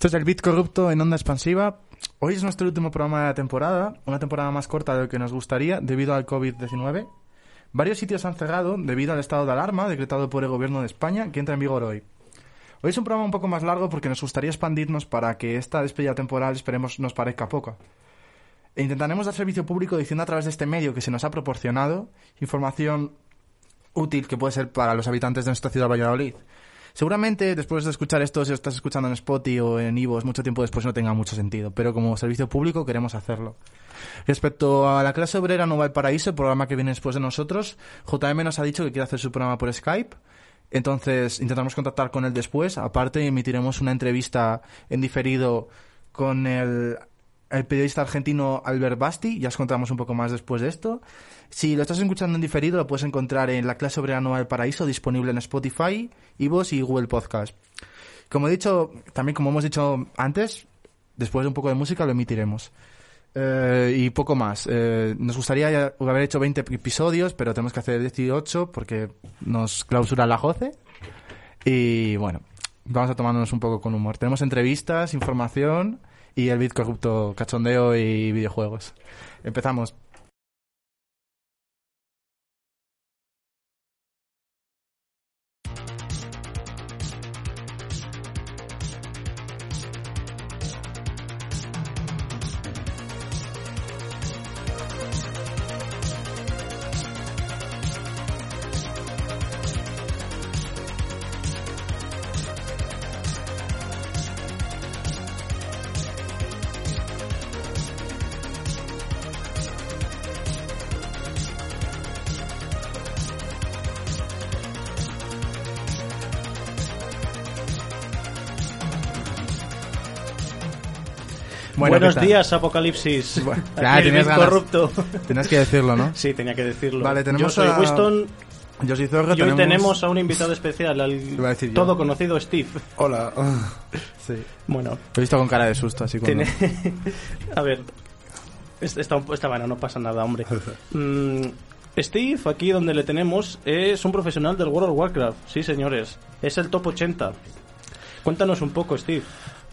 Esto es el Bit Corrupto en Onda Expansiva. Hoy es nuestro último programa de la temporada, una temporada más corta de lo que nos gustaría debido al COVID-19. Varios sitios han cerrado debido al estado de alarma decretado por el gobierno de España que entra en vigor hoy. Hoy es un programa un poco más largo porque nos gustaría expandirnos para que esta despedida temporal esperemos nos parezca poca. E intentaremos dar servicio público diciendo a través de este medio que se nos ha proporcionado información útil que puede ser para los habitantes de nuestra ciudad Valladolid. Seguramente después de escuchar esto, si lo estás escuchando en Spotify o en Ivos mucho tiempo después no tenga mucho sentido, pero como servicio público queremos hacerlo. Respecto a la clase obrera Nueva El Paraíso, el programa que viene después de nosotros, JM nos ha dicho que quiere hacer su programa por Skype. Entonces intentaremos contactar con él después. Aparte, emitiremos una entrevista en diferido con el, el periodista argentino Albert Basti. Ya os contamos un poco más después de esto. Si lo estás escuchando en diferido, lo puedes encontrar en la clase obrera Nueva del Paraíso, disponible en Spotify, Ivos y Google Podcast. Como he dicho, también como hemos dicho antes, después de un poco de música lo emitiremos. Eh, y poco más. Eh, nos gustaría haber hecho 20 episodios, pero tenemos que hacer 18 porque nos clausura la JOCE. Y bueno, vamos a tomarnos un poco con humor. Tenemos entrevistas, información y el bit corrupto, cachondeo y videojuegos. Empezamos. Bueno, Buenos días, Apocalipsis. Bueno, ya, tenías ganas. corrupto. Tenías que decirlo, ¿no? Sí, tenía que decirlo. Vale, tenemos Yo soy a- Winston Yo soy Zorro, y hoy tenemos a un invitado especial, al todo conocido Steve. Hola. Sí. Bueno, Lo he visto con cara de susto, así como... tiene... a ver, es- esta, esta vaina no pasa nada, hombre. Mm, Steve, aquí donde le tenemos, es un profesional del World of Warcraft. Sí, señores. Es el top 80. Cuéntanos un poco, Steve.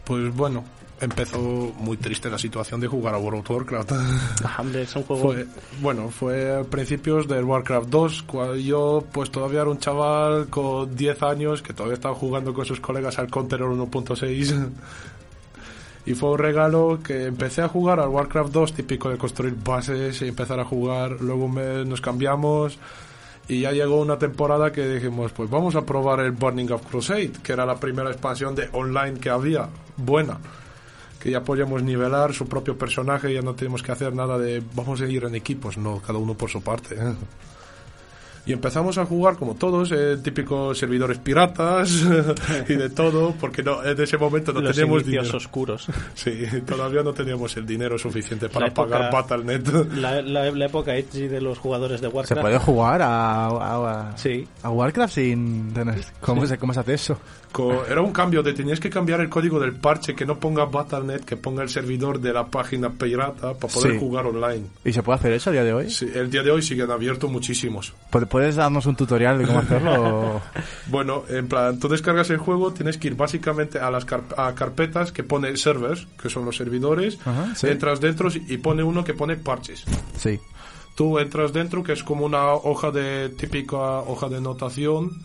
Pues bueno, empezó muy triste la situación de jugar a World of Warcraft. Ah, hombre, es un juego... Fue, bueno, fue a principios del Warcraft 2, cuando yo pues todavía era un chaval con 10 años que todavía estaba jugando con sus colegas al Counter 1.6. Y fue un regalo que empecé a jugar al Warcraft 2, típico de construir bases y empezar a jugar. Luego me- nos cambiamos y ya llegó una temporada que dijimos, pues vamos a probar el Burning of Crusade, que era la primera expansión de online que había, buena. Que ya podíamos nivelar su propio personaje, ya no tenemos que hacer nada de vamos a ir en equipos, no, cada uno por su parte. ¿eh? Y empezamos a jugar como todos, eh, típicos servidores piratas y de todo, porque no, en ese momento no los teníamos inicios dinero. oscuros. Sí, todavía no teníamos el dinero suficiente para La época- pagar Battle.net. La, la- la época edgy de los jugadores de ¿Se Warcraft. puede jugar a, a, a- Sí. a Warcraft sin tener... ¿Cómo, se, ¿Cómo se hace eso? Era un cambio de tenías que cambiar el código del parche que no ponga Battle.net, que ponga el servidor de la página pirata para poder Sí. jugar online. ¿Y se puede hacer eso a día de hoy? Sí, el día de hoy siguen abiertos muchísimos. ¿Pu- ¿Puedes darnos un tutorial de cómo hacerlo? o- Bueno, en plan, tú descargas el juego, tienes que ir básicamente a las car- a carpetas que pone servers, que son los servidores, Ajá, sí. entras dentro y pone uno que pone parches. Sí. Tú entras dentro, que es como una hoja de típica hoja de notación,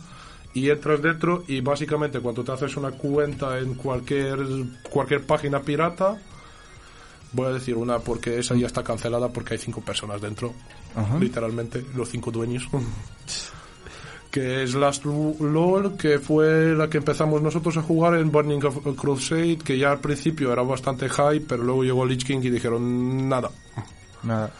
y entras dentro y básicamente cuando te haces una cuenta en cualquier cualquier página pirata, voy a decir una porque esa ya está cancelada porque hay cinco personas dentro, Ajá. literalmente los cinco dueños. que es Last LOL, que fue la que empezamos nosotros a jugar en Burning of Crusade, que ya al principio era bastante high, pero luego llegó Lich King y dijeron nada. Nada.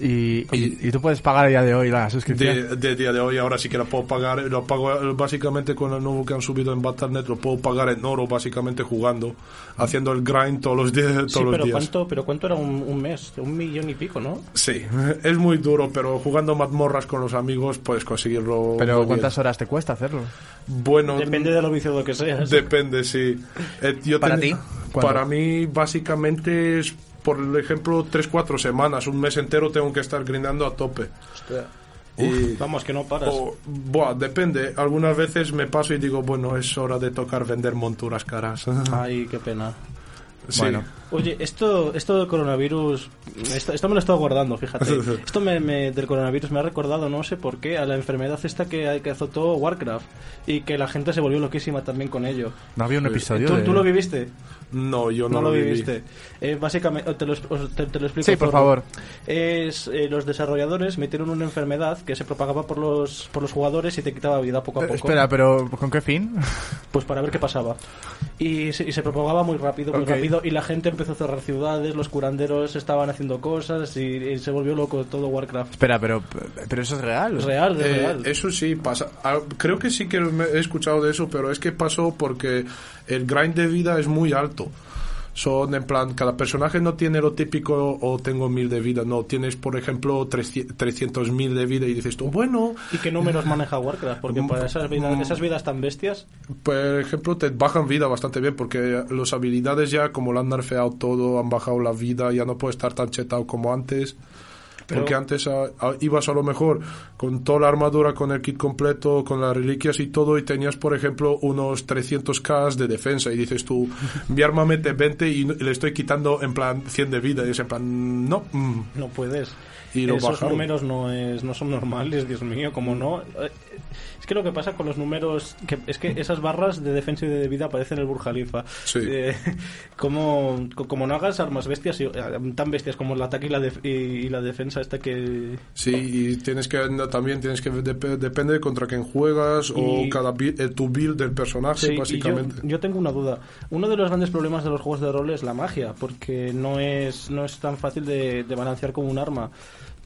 Y, y, y tú puedes pagar a día de hoy la suscripción. de, de día de hoy ahora sí que lo puedo pagar lo pago eh, básicamente con el nuevo que han subido en Battle.net lo puedo pagar en oro básicamente jugando haciendo el grind todos los días todos Sí, los pero días ¿cuánto, pero ¿cuánto era un, un mes? Un millón y pico, ¿no? sí es muy duro pero jugando mazmorras con los amigos puedes conseguirlo Pero muy ¿cuántas bien. horas te cuesta hacerlo? bueno Depende de lo viciado que seas. depende sí Eh, yo ¿Para ten- ti? ¿Cuánto? para mí básicamente es por ejemplo 3-4 semanas un mes entero tengo que estar grindando a tope Y- Vamos, que no paras. o, buah, depende. Algunas veces me paso y digo, bueno, es hora de tocar vender monturas caras. Ay, qué pena. Sí. Bueno. Oye, esto, esto del coronavirus, esto, esto me lo he estado guardando, fíjate. Esto me, me- del coronavirus me ha recordado, no sé por qué, a la enfermedad esta que, que azotó Warcraft y que la gente se volvió loquísima también con ello. No había un episodio ¿Tú, de... tú lo viviste? No, yo no, No, lo viví. viviste. Eh, básicamente, te lo, os- te, te lo explico. Sí, por favor. Es, eh, los desarrolladores metieron una enfermedad que se propagaba por los, por los jugadores y te quitaba vida poco a Eh, poco. Espera, pero ¿con qué fin? Pues para ver qué pasaba. Y se, y se propagaba muy rápido, muy rápido. Y la gente empezó a cerrar ciudades, los curanderos estaban haciendo cosas y, y se volvió loco todo Warcraft. Espera, pero, pero eso es real. Es real, es Eh, real. eso sí pasa. Ah, Creo que sí que me- he escuchado de eso, pero es que pasó porque el grind de vida es muy alto. Son en plan, cada personaje no tiene lo típico o tengo mil de vida, no, tienes por ejemplo 300 mil de vida y dices tú, bueno, ¿Y qué números maneja Warcraft? Porque para esas vidas, Mm. esas vidas tan bestias, por ejemplo te bajan vida bastante bien porque las habilidades ya como lo han nerfeado todo, han bajado la vida, ya no puede estar tan chetado como antes. Pero- Porque antes ah, ah, ibas a lo mejor con toda la armadura, con el kit completo, con las reliquias y todo, y tenías, por ejemplo, unos 300k de defensa. Y dices tú, mi arma mete 20 y le estoy quitando en plan 100 de vida. Y es en plan, no. mm. no puedes. Y lo Esos bajaron. números no, es, no son normales, Dios mío, como no. Es que lo que pasa con los números, que es que esas barras de defensa y de vida parecen el Burj Khalifa. Sí. Eh, como, co- como no hagas armas bestias, eh, tan bestias como el ataque y la, y, y la defensa, esta que... Sí, y tienes que también tienes que dep- depende contra quién juegas o cada build- eh, tu build del personaje, Sí, y yo, básicamente. yo tengo una duda. Uno de los grandes problemas de los juegos de rol es la magia, porque no es, no es tan fácil de, de balancear como un arma.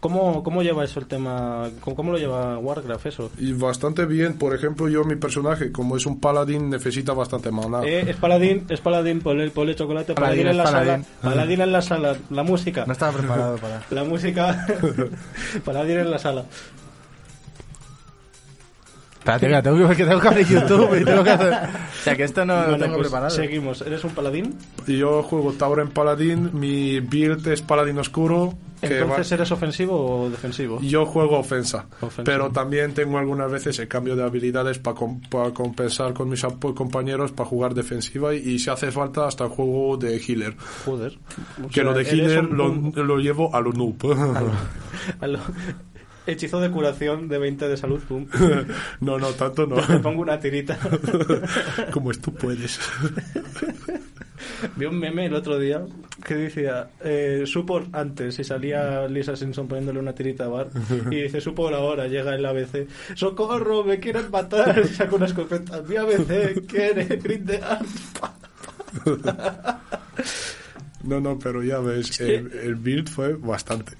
¿Cómo, ¿Cómo lleva eso el tema? ¿Cómo, cómo lo lleva Warcraft eso? Y bastante bien, por ejemplo, yo mi personaje, como es un paladín, necesita bastante mana. Eh, es paladín, es paladín, ponle, ponle chocolate, paladín, Paladín, en la sala, paladín. paladín en la sala, la música, No estaba preparado para... la música, paladín en la sala. Espérate, mira, tengo que, que tengo que abrir YouTube y tengo que hacer... O sea, que esto no lo Bueno, tengo pues preparado. seguimos. ¿Eres un paladín? Y Yo juego Tauren Paladín, mi build es Paladín Oscuro. Que Entonces, va- ¿eres ofensivo o defensivo? Yo juego ofensa, Ofensa. pero también tengo algunas veces el cambio de habilidades para compensar con mis compañeros para jugar defensiva y, y si hace falta hasta juego de healer. Joder. O que sea, lo de healer un- lo, lo llevo a lo noob. a lo- Hechizo de curación de 20 de salud, pum. no, no, tanto no. Te pongo una tirita. Como es tú puedes. Vi un meme el otro día que decía eh, support antes y salía Lisa Simpson poniéndole una tirita a Bar y dice support ahora, llega el ABC ¡Socorro! ¡Me quieren matar! Y saca una escopeta ¡Mi ABC quiere! ¡Green the No, no, pero ya ves, el, el build fue bastante.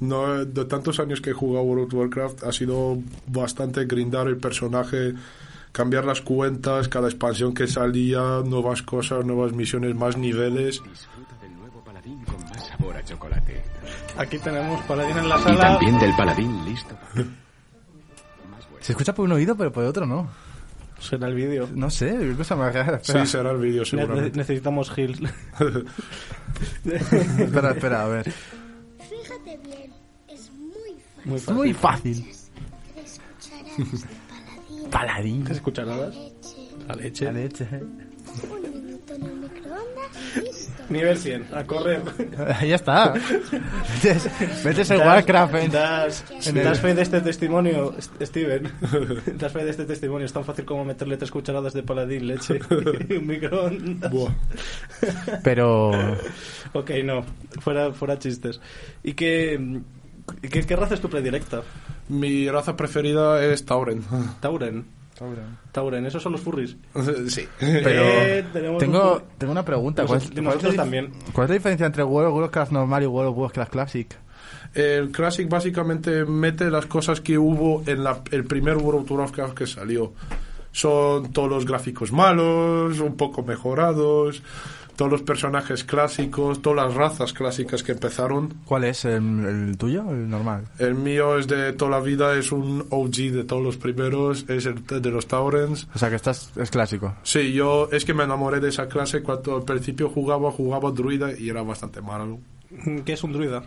No, de tantos años que he jugado World of Warcraft ha sido bastante grindar el personaje, cambiar las cuentas, cada expansión que salía, nuevas cosas, nuevas misiones, más niveles. Disfruta del nuevo paladín con más sabor a chocolate. Aquí tenemos Paladín en la Y sala. también del paladín listo. Se escucha por un oído, pero por otro no. Suena el vídeo. No sé, qué cosa más rara. Sí, será el vídeo Ne- seguramente. necesitamos heals. espera, espera, a ver. Muy fácil. Muy fácil. paladín, Paladín. ¿Tres cucharadas? leche, La leche. La leche. un minuto en el microondas y listo. Nivel 100. A correr. ya está. Metes, metes el Warcraft en... Das, en el- das fe de este testimonio, St- Steven. Das fe de este testimonio. Es tan fácil como meterle tres cucharadas de paladín, leche y un microondas. Buah. Pero... Ok, no. Fuera, fuera chistes. ¿Y qué, qué, qué raza es tu predilecta? Mi raza preferida es Tauren. Tauren. Tauren, esos son los furries. sí. Pero Eh, un tengo, tengo una pregunta. ¿Cuál, Nosotros- cuál es nosotros la dif- también. ¿Cuál es la diferencia entre World of Warcraft normal y World of Warcraft Classic? El Classic básicamente mete las cosas que hubo en la- el primer World of Warcraft que salió. Son todos los gráficos malos, un poco mejorados, todos los personajes clásicos, todas las razas clásicas que empezaron. ¿Cuál es? ¿El, el tuyo el normal? El mío es de toda la vida, es un OG de todos los primeros, es el de los Taurens. O sea, que estás, es clásico. Sí, yo es que me enamoré de esa clase cuando al principio jugaba, jugaba druida y era bastante malo. ¿Qué es un druida?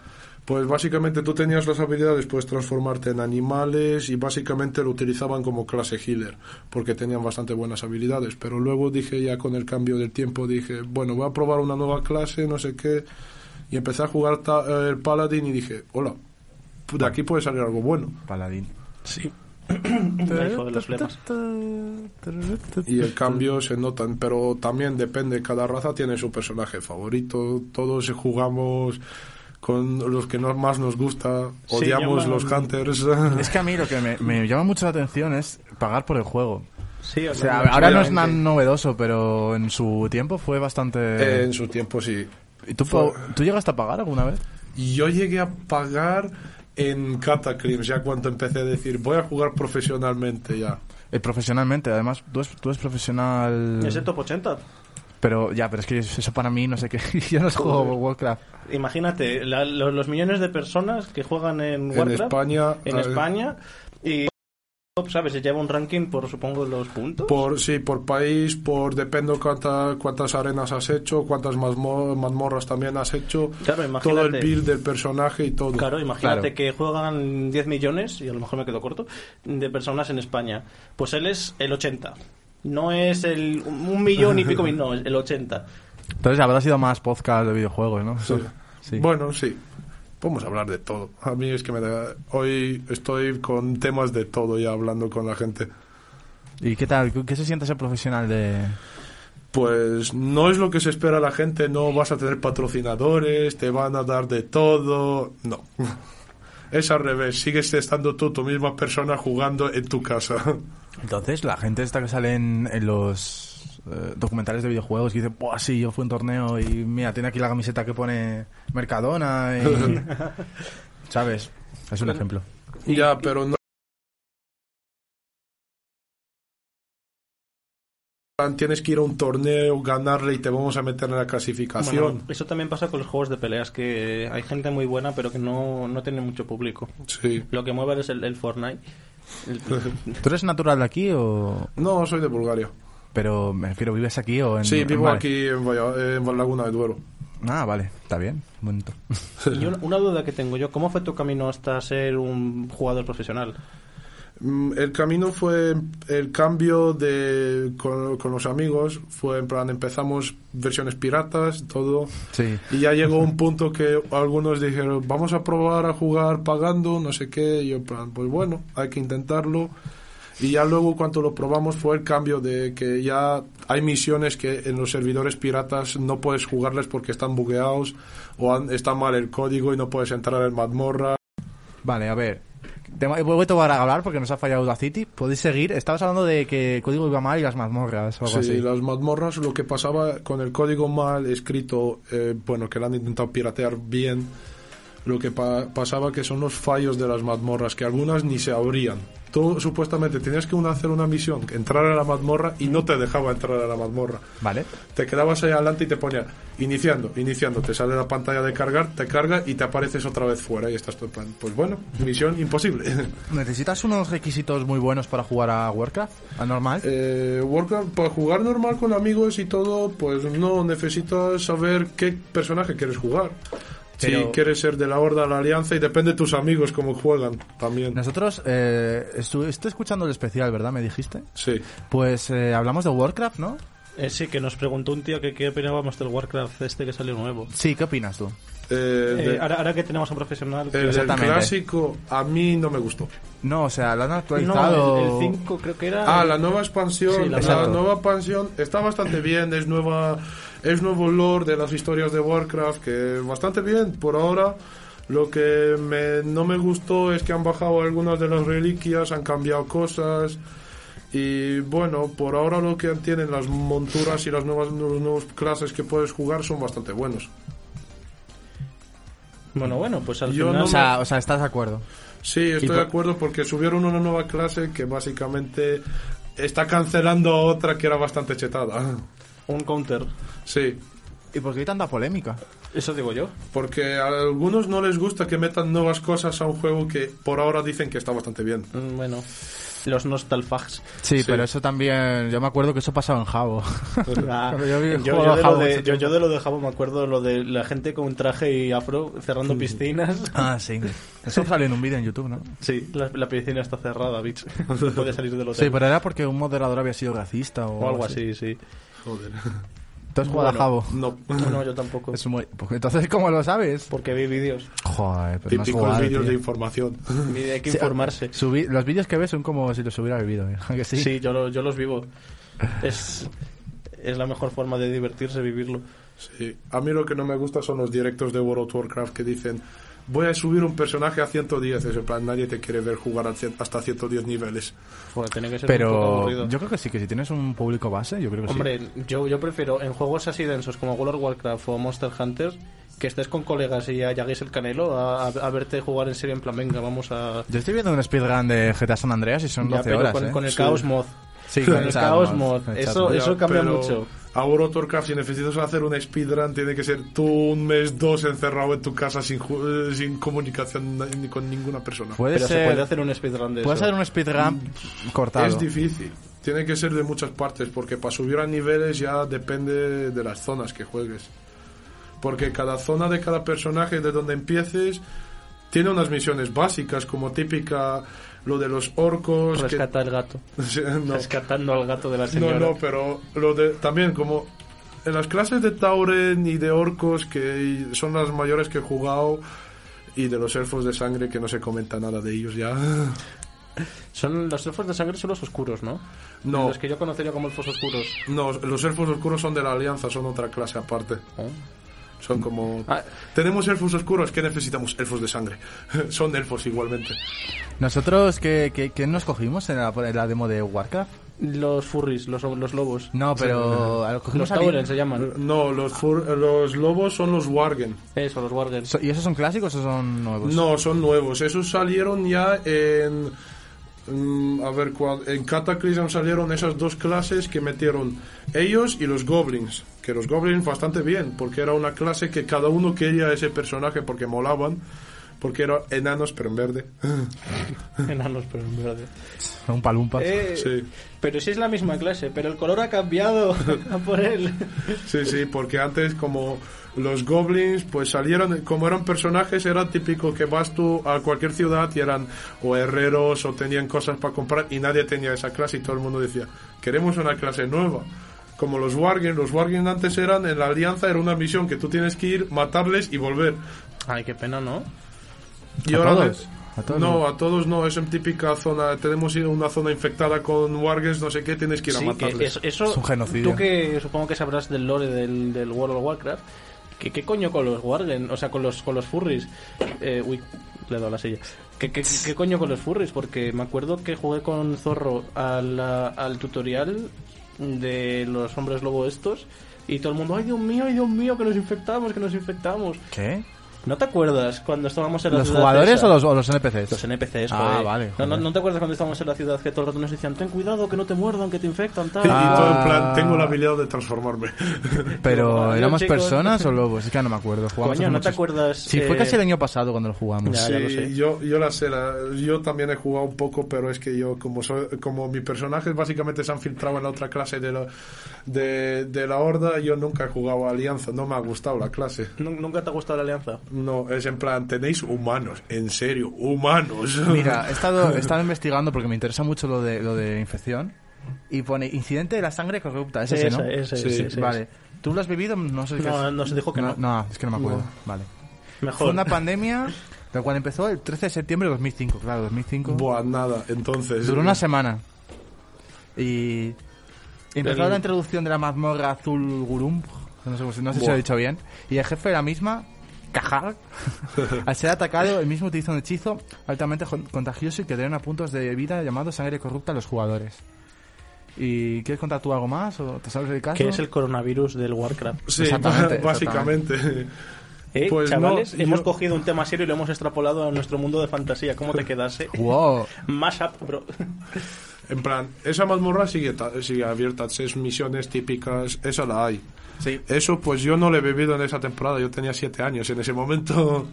Pues básicamente tú tenías las habilidades, puedes transformarte en animales y básicamente lo utilizaban como clase healer, porque tenían bastante buenas habilidades. Pero luego dije ya con el cambio del tiempo, dije, bueno, voy a probar una nueva clase, no sé qué, y empecé a jugar ta- eh, el paladín y dije, hola, de aquí puede salir algo bueno. Paladín. Sí. Flemas. Y el cambio se notan, pero también depende, cada raza tiene su personaje favorito, todos jugamos con los que no- más nos gusta, Sí, odiamos llaman- los hunters. Es que a mí lo que me, me llama mucho la atención es pagar por el juego. Sí, O sea, no, ahora no es tan novedoso, pero en su tiempo fue bastante... en su tiempo sí. ¿Y tú, fue- ¿Tú llegaste a pagar alguna vez? Yo llegué a pagar en Cataclysm, ya cuando empecé a decir, voy a jugar profesionalmente ya. Eh, profesionalmente, además, tú eres, tú eres profesional... Es el top 80. Pero ya, pero es que eso para mí, no sé qué. Yo no juego Warcraft. Imagínate, la- lo- los millones de personas que juegan en En Warcraft España... en España y sabes, se lleva un ranking por supongo los puntos. Por, sí, por país, por depende cuánta, cuántas arenas has hecho, cuántas mazmo- mazmorras también has hecho, Claro, imagínate. todo el build del personaje y todo. Claro, imagínate Claro. que juegan 10 millones, y a lo mejor me quedo corto, de personas en España. Pues él es el 80. No es el un millón y pico mil, no, el 80. Entonces habrá sido más podcast de videojuegos, ¿no? Sí. Sí. Bueno, sí. Podemos hablar de todo. A mí es que me da... Hoy estoy con temas de todo ya hablando con la gente. ¿Y qué tal? ¿Qué se siente ser profesional de...? Pues no es lo que se espera la gente, no vas a tener patrocinadores, te van a dar de todo, no. Es al revés, sigues estando tú, tu misma persona, jugando en tu casa. Entonces, la gente esta que sale en, en los eh, documentales de videojuegos y dice, Buah, sí, yo fui a un torneo y mira, tiene aquí la camiseta que pone Mercadona y... ¿Sabes? Es un ejemplo. ya, pero no... Tienes que ir a un torneo, ganarle y te vamos a meter en la clasificación. Bueno, eso también pasa con los juegos de peleas, que hay gente muy buena, pero que no, no tiene mucho público. Sí. Lo que mueve es el, el Fortnite. ¿Tú eres natural de aquí o...? No, soy de Bulgaria. Pero me refiero, ¿vives aquí o en...? Sí, vivo aquí en, en Laguna de Duero. Ah, vale, está bien, bonito. y una, una duda que tengo yo, ¿cómo fue tu camino hasta ser un jugador profesional? Mm, El camino fue el cambio de con, con los amigos, fue en plan empezamos versiones piratas, todo, Sí. y ya llegó un punto que algunos dijeron, vamos a probar a jugar pagando, no sé qué, y yo en plan, pues bueno, hay que intentarlo. Y ya luego cuando lo probamos fue el cambio de que ya hay misiones que en los servidores piratas no puedes jugarles porque están bugueados o han- está mal el código y no puedes entrar en mazmorra. Vale, a ver. Te he vuelto a hablar porque nos ha fallado Audacity. Podéis seguir. Estabas hablando de que el código iba mal y las mazmorras o algo Sí, así. las mazmorras, lo que pasaba con el código mal escrito, eh, bueno, que lo han intentado piratear bien, lo que pa- pasaba que son los fallos de las mazmorras, que algunas ni se abrían. Tú supuestamente tenías que una, hacer una misión, entrar a la mazmorra y no te dejaba entrar a la mazmorra. Vale. Te quedabas ahí adelante y te ponía iniciando, iniciando, te sale la pantalla de cargar, te carga y te apareces otra vez fuera y estás plan, pues bueno, misión imposible. ¿Necesitas unos requisitos muy buenos para jugar a Warcraft? ¿A normal? Eh, Warcraft, para jugar normal con amigos y todo, pues no necesitas saber qué personaje quieres jugar. Si Pero- quieres ser de la Horda, la Alianza, y depende de tus amigos cómo juegan también. Nosotros, eh, estu- estoy escuchando el especial, ¿verdad? Me dijiste. Sí. Pues eh, hablamos de Warcraft, ¿no? Eh, sí, que nos preguntó un tío que qué opinábamos del Warcraft este que salió nuevo. Sí, ¿qué opinas tú? Eh, Eh, de- ahora, ahora que tenemos a un profesional... el exactamente. clásico a mí no me gustó. No, o sea, lo han no, actualizado. el 5 creo que era... Ah, la nueva expansión, Sí, la la, nueva expansión está bastante bien, es nueva, es nuevo lore de las historias de Warcraft, que bastante bien por ahora. Lo que me- no me gustó es que han bajado algunas de las reliquias, han cambiado cosas. Y bueno, por ahora lo que tienen las monturas y las nuevas los nuevos clases que puedes jugar son bastante buenos. Bueno, bueno, pues al Yo final... no O sea, o sea, ¿estás de acuerdo? Sí, estoy de acuerdo porque subieron una nueva clase que básicamente está cancelando a otra que era bastante chetada. Un counter. Sí, ¿Y por qué hay tanta polémica? Eso digo yo. porque a algunos no les gusta que metan nuevas cosas a un juego que por ahora dicen que está bastante bien. Mm, Bueno, Los nostalfags. Sí, pero eso también. Yo me acuerdo que eso pasaba en Jabo. Ah, Cuando yo de lo Jabo de, ese yo, yo tiempo. de lo de Jabo me acuerdo lo de la gente con traje y afro cerrando piscinas. ah, sí. Eso salió en un vídeo en YouTube, ¿no? Sí, la, la piscina está cerrada, bitch. No puede salir del hotel. Sí, pero era porque un moderador había sido racista o, O algo así, sí. Joder. ¿Tú has jugado a Jabo? No. No, no, yo tampoco. Es muy... pues entonces, ¿cómo lo sabes? Porque vi vídeos. Joder, pero no Típicos jugado, vídeos de información. Hay que Sí, informarse. Subí- los vídeos que ves son como si los hubiera vivido, ¿eh? ¿A que sí? Sí, yo, lo- yo los vivo. Es, es la mejor forma de divertirse, vivirlo. Sí. A mí lo que no me gusta son los directos de World of Warcraft que dicen voy a subir un personaje a 110. Es en plan, nadie te quiere ver jugar hasta 110 niveles. Joder, tiene que ser un poco Pero aburrido. yo creo que sí, que si tienes un público base, yo creo que sí. Hombre, yo, yo prefiero en juegos así densos como World of Warcraft o Monster Hunter que estés con colegas y halláis el canelo a, a- a verte jugar en serio en plan, venga, vamos a... Yo estoy viendo un speedrun de GTA San Andreas y son Ya, 12 pero horas, con, ¿eh? con el Sí. Chaos Mod. Sí, con el chat Chaos mod, el Eso, eso cambia pero mucho. A World of Warcraft, si necesitas hacer un speedrun, tiene que ser tú un mes, dos encerrado en tu casa sin, ju- eh, sin comunicación ni con ninguna persona. Puede Pero ser... se puede hacer un speedrun de Puede eso. ser un speedrun cortado. Es difícil. Tiene que ser de muchas partes, porque para subir a niveles ya depende de las zonas que juegues. Porque cada zona de cada personaje, de donde empieces, tiene unas misiones básicas, como típica lo de los orcos. que- Rescata el gato. no, Rescatando al gato de la no, señora. no, pero lo de también como en las clases de Tauren y de orcos que son las mayores que he jugado y de los elfos de sangre que no se comenta nada de ellos ya. Son los elfos de sangre son los oscuros, ¿no? No. Los que yo conocería como elfos oscuros. No, los elfos oscuros son de la alianza, son otra clase aparte. Son como Ah. tenemos elfos oscuros, ¿qué necesitamos? Elfos de sangre. son elfos igualmente. Nosotros, ¿qué, qué, qué nos cogimos en la, en la demo de Warcraft? Los furries, los, los lobos. No, pero... Los Tauren se llaman. No, los fur- los lobos son los wargen. Eso, los wargers. So- ¿Y esos son clásicos o son nuevos? No, son nuevos. Esos salieron ya en. Mm, a ver, cuál- en Cataclysm salieron esas dos clases que metieron ellos y los goblins. Que los goblins bastante bien, porque era una clase que cada uno quería ese personaje porque molaban. Porque eran enanos, pero en verde. Enanos, pero en verde. Un palumpas. Eh, Sí. Pero sí es la misma clase, pero el color ha cambiado a por él. Sí, sí, porque antes como los goblins pues salieron, como eran personajes, era típico que vas tú a cualquier ciudad y eran o herreros o tenían cosas para comprar y nadie tenía esa clase y todo el mundo decía, queremos una clase nueva. Como los Wargen, los Wargen antes eran, en la alianza era una misión que tú tienes que ir, matarles y volver. Ay, qué pena, ¿no? Y ¿A ahora todos? de- ¿A todos no, a todos no, es en típica zona, tenemos una zona infectada con Wargens, no sé qué, tienes que ir a Sí, matarles. eso, eso- Es un genocidio. Tú que supongo que sabrás del lore del, del World of Warcraft, que qué coño con los Wargen, o sea, con los con los furries. Eh, uy, le he dado a la silla. ¿Qué, qué, qué coño con los furries? Porque me acuerdo que jugué con Zorro al, al tutorial de los hombres lobo estos y todo el mundo, ay Dios mío, ay Dios mío, que nos infectamos, que nos infectamos. ¿Qué? ¿No te acuerdas cuando estábamos en la ¿Los ciudad jugadores esa? o los, o los NPCs? Los NPCs, Ah, joder. vale, No, no, joder. ¿no te acuerdas cuando estábamos en la ciudad que todo el rato nos decían, ten cuidado, que no te muerdan, que te infectan, tal? Y todo en plan, Ah. tengo la habilidad de transformarme. Pero, ¿éramos chicos. personas o lobos? Es que no me acuerdo. Jugamos Coño, ¿no te muchos- acuerdas, Sí, fue eh, casi el año pasado cuando lo jugamos. Ya, ya lo sé. Sí, yo, yo la sé, la- yo también he jugado un poco, pero es que yo, como soy, como mi personaje básicamente se han filtrado en la otra clase de la, de, de la Horda, yo nunca he jugado a Alianza, no me ha gustado la clase. ¿Nu- ¿Nunca te ha gustado la alianza? No, es en plan, tenéis humanos, en serio, humanos. Mira, he estado, he estado investigando porque me interesa mucho lo de, lo de infección. Y pone incidente de la sangre corrupta. Es ese, ¿no? Ese, ese, Sí, ese, ese. Vale. ¿Tú lo has vivido? No sé No, es. no se dijo que no. No, es que no me acuerdo. Vale. Mejor. Fue una pandemia la cual empezó el 13 de septiembre de 2005. Claro, 2005. Buah, nada, entonces. Duró una semana. Y empezó El- la introducción de la mazmorra azul Gurum. No sé, no sé si lo he dicho bien. Y el jefe de la misma, Kajar, al ser atacado, el mismo utiliza un hechizo altamente con- contagioso y que drena puntos de vida llamado sangre corrupta a los jugadores. ¿Y quieres contar tú algo más? ¿O te sabes el caso? Que es el coronavirus del Warcraft. Sí, Exactamente, básicamente. ¿Eh, Pues chavales? no, hemos yo- cogido un tema serio y lo hemos extrapolado a nuestro mundo de fantasía. ¿Cómo te quedas, eh? ¡Wow! Mashup, bro. En plan, esa mazmorra sigue, sigue abierta, es misiones típicas, esa la hay. Sí. Eso, pues yo no lo he vivido en esa temporada, yo tenía siete años en ese momento.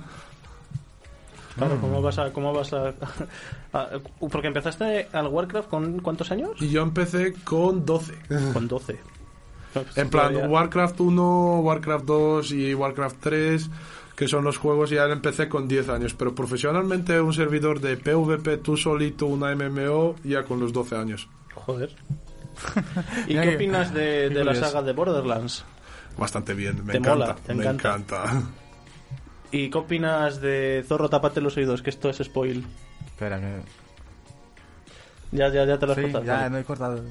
Claro, ¿cómo vas a...? Cómo vas a, a- porque empezaste al Warcraft con ¿cuántos años? Y yo empecé con 12. Con 12. En plan, Todavía- Warcraft 1, Warcraft 2 y Warcraft 3, que son los juegos, ya empecé con 10 años. Pero profesionalmente un servidor de PvP, tú solito, una MMO, ya con los 12 años. Joder. ¿Y qué opinas de, de la saga de Borderlands? Bastante bien, me Te encanta. mola, te me encanta. encanta. ¿Y qué opinas de Zorro, tápate los oídos? Que esto es spoil. Espera, que... Ya, ya, ya te lo has Sí, contado. ya vale. no he cortado.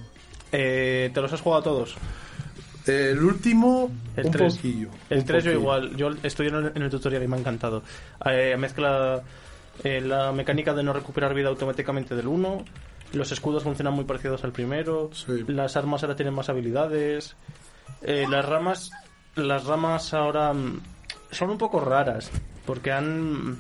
Eh, ¿Te los has jugado todos? El último, El un 3. poquillo. El un 3 yo igual. Yo estoy en el, en el tutorial y me ha encantado. Eh, mezcla eh, la mecánica de no recuperar vida automáticamente del 1. Los escudos funcionan muy parecidos al primero. Sí. Las armas ahora tienen más habilidades. Eh, las ramas las ramas ahora mm, son un poco raras porque han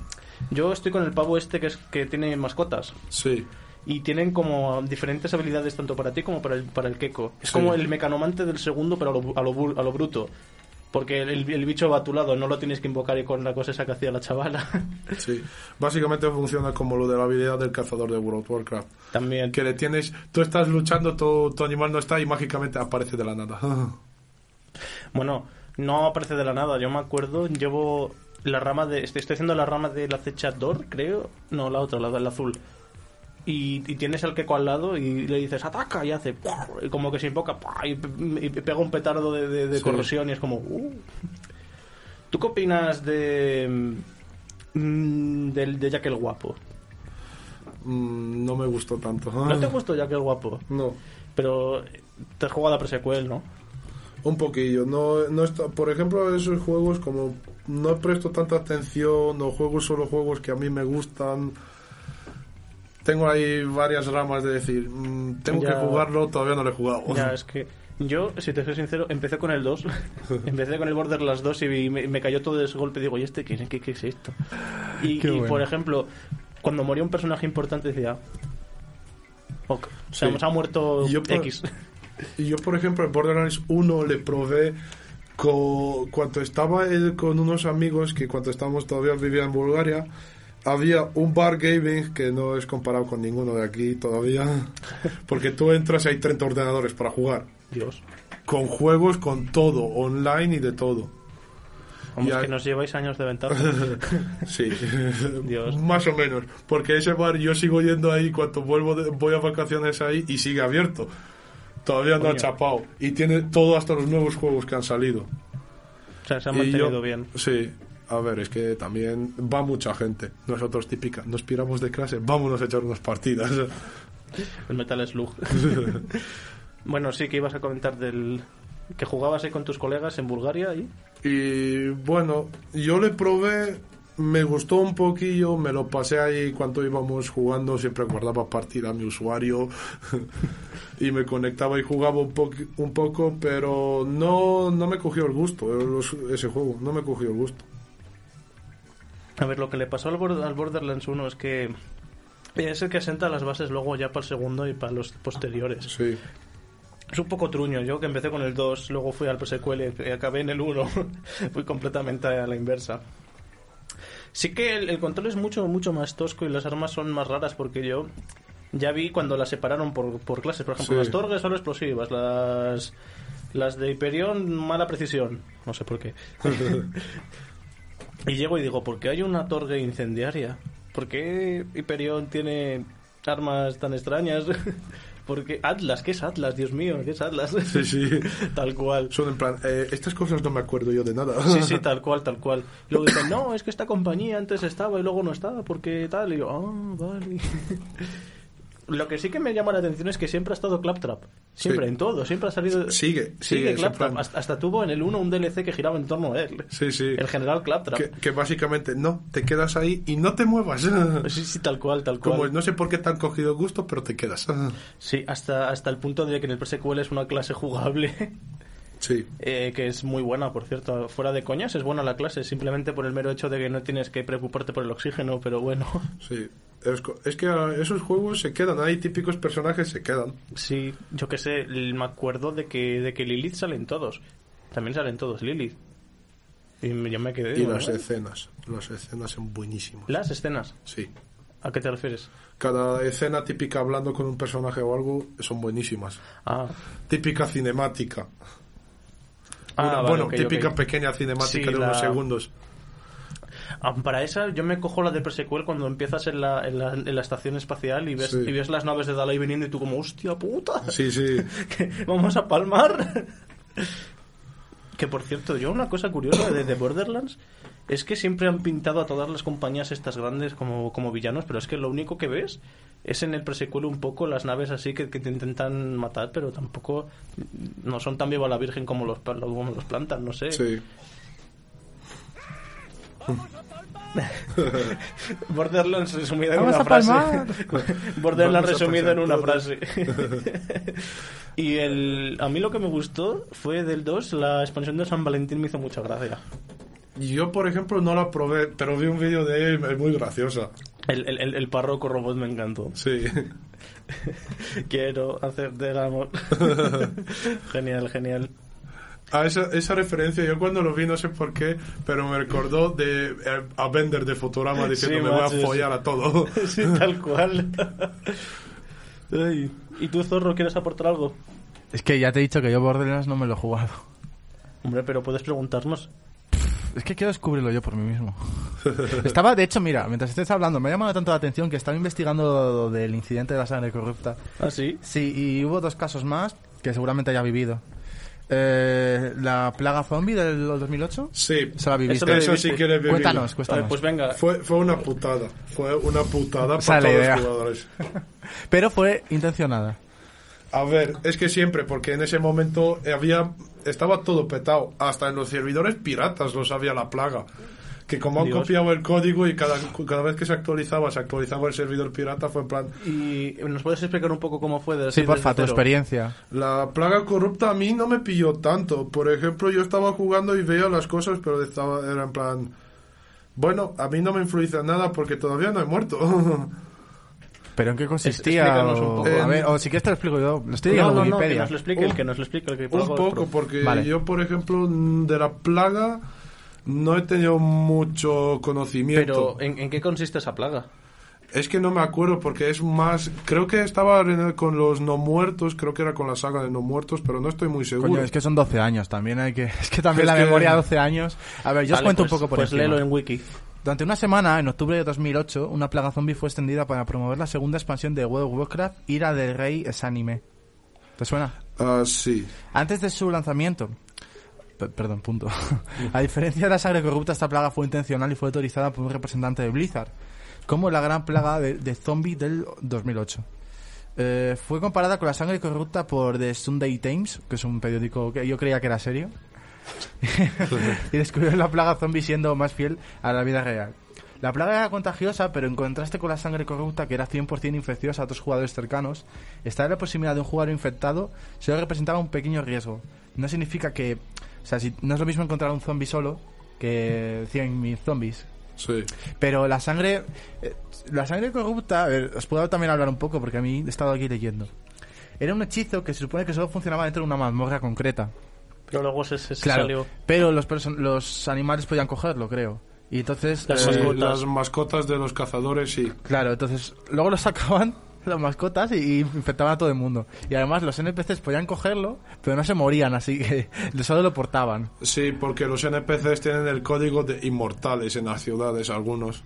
yo estoy con el pavo este que es que tiene mascotas Sí, y tienen como diferentes habilidades tanto para ti como para el, para el Keko. Es Sí. como el mecanomante del segundo, pero a lo, a lo, a lo bruto. Porque el, el bicho va a tu lado, no lo tienes que invocar y con la cosa esa que hacía la chavala. sí. Básicamente funciona como lo de la habilidad del cazador de World of Warcraft. También. Que le tienes, tú estás luchando, tu, tu animal no está y mágicamente aparece de la nada. Bueno, no aparece de la nada. Yo me acuerdo, llevo la rama de. Estoy, estoy haciendo la rama de la Cechador, creo. No, la otra, la del azul. Y, y tienes al Keko al lado y le dices ataca y hace. Y como que se invoca y, pe- y pega un petardo de, de- de Sí. corrosión y es como. "Uh". ¿Tú qué opinas de. mm, del de Jack el Guapo? Mm, no me gustó tanto. ¿No te gustó Jack el Guapo? No. Pero te has jugado a la presecuel, ¿no? Un poquillo. No, no está, por ejemplo, esos juegos como no presto tanta atención o juego solo juegos que a mí me gustan. Tengo ahí varias ramas de decir, mm, tengo Ya. que jugarlo, todavía no lo he jugado. Ya, es que yo, si te soy sincero, empecé con el 2. empecé con el Borderlands 2 y me, me cayó todo de ese golpe. Digo, ¿y este qué, es? qué, qué es esto? Y, Qué y, bueno. por ejemplo, cuando moría un personaje importante decía... Ok, o sea, Sí. se ha muerto yo X. Y yo, por ejemplo, el Borderlands 1 le probé co- cuando estaba él con unos amigos que cuando estábamos todavía vivía en Bulgaria, había un bar gaming que no es comparado con ninguno de aquí todavía, porque tú entras y hay 30 ordenadores para jugar, Dios. con juegos, con todo, online y de todo. Vamos, que nos lleváis años de ventaja. Sí, Dios. más o menos, porque ese bar yo sigo yendo ahí cuando vuelvo de- voy a vacaciones ahí y sigue abierto. Todavía no ha chapado y tiene todo hasta los nuevos juegos que han salido. O sea, se ha mantenido yo- bien. Sí, a ver, es que también va mucha gente. Nosotros típica, nos piramos de clase, vámonos a echar unas partidas. El Metal Slug. bueno, sí, que ibas a comentar del... Que jugabas ahí con tus colegas en Bulgaria y... Y bueno, yo le probé, me gustó un poquillo, me lo pasé ahí cuando íbamos jugando, siempre guardaba partida a mi usuario y me conectaba y jugaba un, poqui- un poco, pero no, no me cogió el gusto eh, ese juego, no me cogió el gusto. A ver, lo que le pasó al, al Borderlands 1 es que es el que asenta las bases luego ya para el segundo y para los posteriores. Sí, Es un poco truño. Yo que empecé con el 2, luego fui al presecuel y acabé en el 1. fui completamente a la inversa. Sí que el, el control es mucho, mucho más tosco y las armas son más raras porque yo ya vi cuando las separaron por, por clases. Por ejemplo, Sí. las torres solo explosivas, las, las de Hyperion mala precisión. No sé por qué. Y llego y digo, ¿por qué hay una torre incendiaria? ¿Por qué Hyperion tiene armas tan extrañas? Porque Atlas, ¿qué es Atlas? Dios mío, ¿qué es Atlas? sí, sí. tal cual. Son en plan, eh, estas cosas no me acuerdo yo de nada. Sí, sí, tal cual, tal cual. Luego dicen, no, es que esta compañía antes estaba y luego no estaba, porque tal. Y yo, ah, vale. Lo que sí que me llama la atención es que siempre ha estado Claptrap. Siempre, Sí. en todo. Siempre ha salido. Sigue, sigue, Sigue Claptrap. Hasta, hasta tuvo en el 1 un DLC que giraba en torno a él. Sí, sí. El general Claptrap. Que, que básicamente no, te quedas ahí y no te muevas. Sí, sí, tal cual, tal cual. Como no sé por qué te han cogido gusto, pero te quedas. Sí, hasta, hasta el punto de que en el PSQL es una clase jugable, Sí, eh, que es muy buena, por cierto. Fuera de coñas, es buena la clase, simplemente por el mero hecho de que no tienes que preocuparte por el oxígeno, pero bueno. sí. Es, es que ah, esos juegos se quedan, hay típicos personajes se quedan. Sí, yo qué sé, me acuerdo de que, de que Lilith salen todos. También salen todos Lilith. Y yo me quedé. Y ¿no? las escenas. Las escenas son buenísimas. Las escenas. Sí. ¿A qué te refieres? Cada escena típica hablando con un personaje o algo son buenísimas. Ah, Típica cinemática. Ah, Una- vale, bueno, típica pequeña cinemática Sí, de unos la- segundos. Ah, Para esa yo me cojo la de presequel cuando empiezas en la, en la, en la estación espacial y ves, Sí. y ves las naves de Dalai viniendo y tú como, hostia puta, Sí, sí. vamos a palmar. Que por cierto, yo una cosa curiosa de, de Borderlands es que siempre han pintado a todas las compañías estas grandes como, como villanos, pero es que lo único que ves es en el presecuel un poco las naves así que, que te intentan matar, pero tampoco no son tan viva la virgen como los, como los plantan, no sé. Sí. Borderlands resumido en una frase. palmar. Borderlands resumido en una todo. frase. y el, a mí lo que me gustó fue del 2, la expansión de San Valentín me hizo mucha gracia. Y Yo, por ejemplo, no la probé, pero vi un vídeo de él, es muy graciosa. El, el, el, el párroco robot me encantó. Sí. Quiero hacer del amor. genial, genial. A esa, esa referencia, yo cuando lo vi, no sé por qué, pero me recordó de eh, a Bender de Futurama diciendo Sí, me voy a follar a todo. sí, tal cual. Ay. ¿Y tú, Zorro, quieres aportar algo? Es que ya te he dicho que yo Borderlands no me lo he jugado. Hombre, pero puedes preguntarnos. Es que quiero descubrirlo yo por mí mismo. Estaba, de hecho, mira, mientras estés hablando, me ha llamado tanto la atención que estaba investigando del incidente de la sangre corrupta. ¿Ah, sí? Sí, y hubo dos casos más que seguramente haya vivido. Eh, la plaga zombie del 2008. Sí, Se la viviste. Eso eso sí que le Cuéntanos, Vale, cuéntanos. pues venga. Fue, fue una putada. Fue una putada para todos idea. los jugadores. Pero fue intencionada. A ver, es que siempre, porque en ese momento había estaba todo petado. Hasta en los servidores piratas lo sabía la plaga. Que como han Dios. copiado el código y cada, cada vez que se actualizaba, se actualizaba el servidor pirata, fue en plan... ¿Y nos puedes explicar un poco cómo fue? De Sí, porfa, tu experiencia. La plaga corrupta a mí no me pilló tanto. Por ejemplo, yo estaba jugando y veía las cosas, pero estaba, era en plan... Bueno, a mí no me influye nada porque todavía no he muerto. ¿Pero en qué consistía? un O, poco. a ver, o si quieres te lo explico yo. Lo estoy No, no, no, que Wikipedia. nos lo explique el que nos lo explique el que Un poco, otro. porque Vale. yo, por ejemplo, de la plaga no he tenido mucho conocimiento. Pero, ¿en, en qué consiste esa plaga? Es que no me acuerdo porque es más... Creo que estaba en- con los no muertos, creo que era con la saga de no muertos, pero no estoy muy seguro. Coño, es que son 12 años también. Hay que, es que también Es la que- memoria 12 años. A ver, yo os cuento pues- un poco por Pues encima. léelo en Wiki. Durante una semana, en octubre de 2008, una plaga zombie fue extendida para promover la segunda expansión de World of Warcraft, Ira del Rey es anime. ¿Te suena? Ah, sí. Antes de su lanzamiento. Perdón, punto. A diferencia de la sangre corrupta, esta plaga fue intencional y fue autorizada por un representante de Blizzard, como la gran plaga de, de zombie del 2008. Eh, fue comparada con la sangre corrupta por The Sunday Times, que es un periódico que yo creía que era serio, y descubrió la plaga zombie siendo más fiel a la vida real. La plaga era contagiosa, pero en contraste con la sangre corrupta, que era 100% infecciosa a otros jugadores cercanos, estar en la proximidad de un jugador infectado solo representaba un pequeño riesgo. No significa que... O sea, si, no es lo mismo encontrar un zombie solo que 100.000 zombies. Sí. Pero la sangre... eh, la sangre corrupta... A ver, os puedo también hablar un poco, porque a mí he estado aquí leyendo. Era un hechizo que se supone que solo funcionaba dentro de una mazmorra concreta. Pero luego se, se- Claro, salió. pero los, person- los animales podían cogerlo, creo. Y entonces... Las eh, mascotas. las mascotas de los cazadores, sí. Claro, entonces luego los sacaban las mascotas y, y infectaban a todo el mundo. Y además los NPCs podían cogerlo, pero no se morían, así que solo lo portaban. Sí, porque los NPCs tienen el código de inmortales en las ciudades, algunos.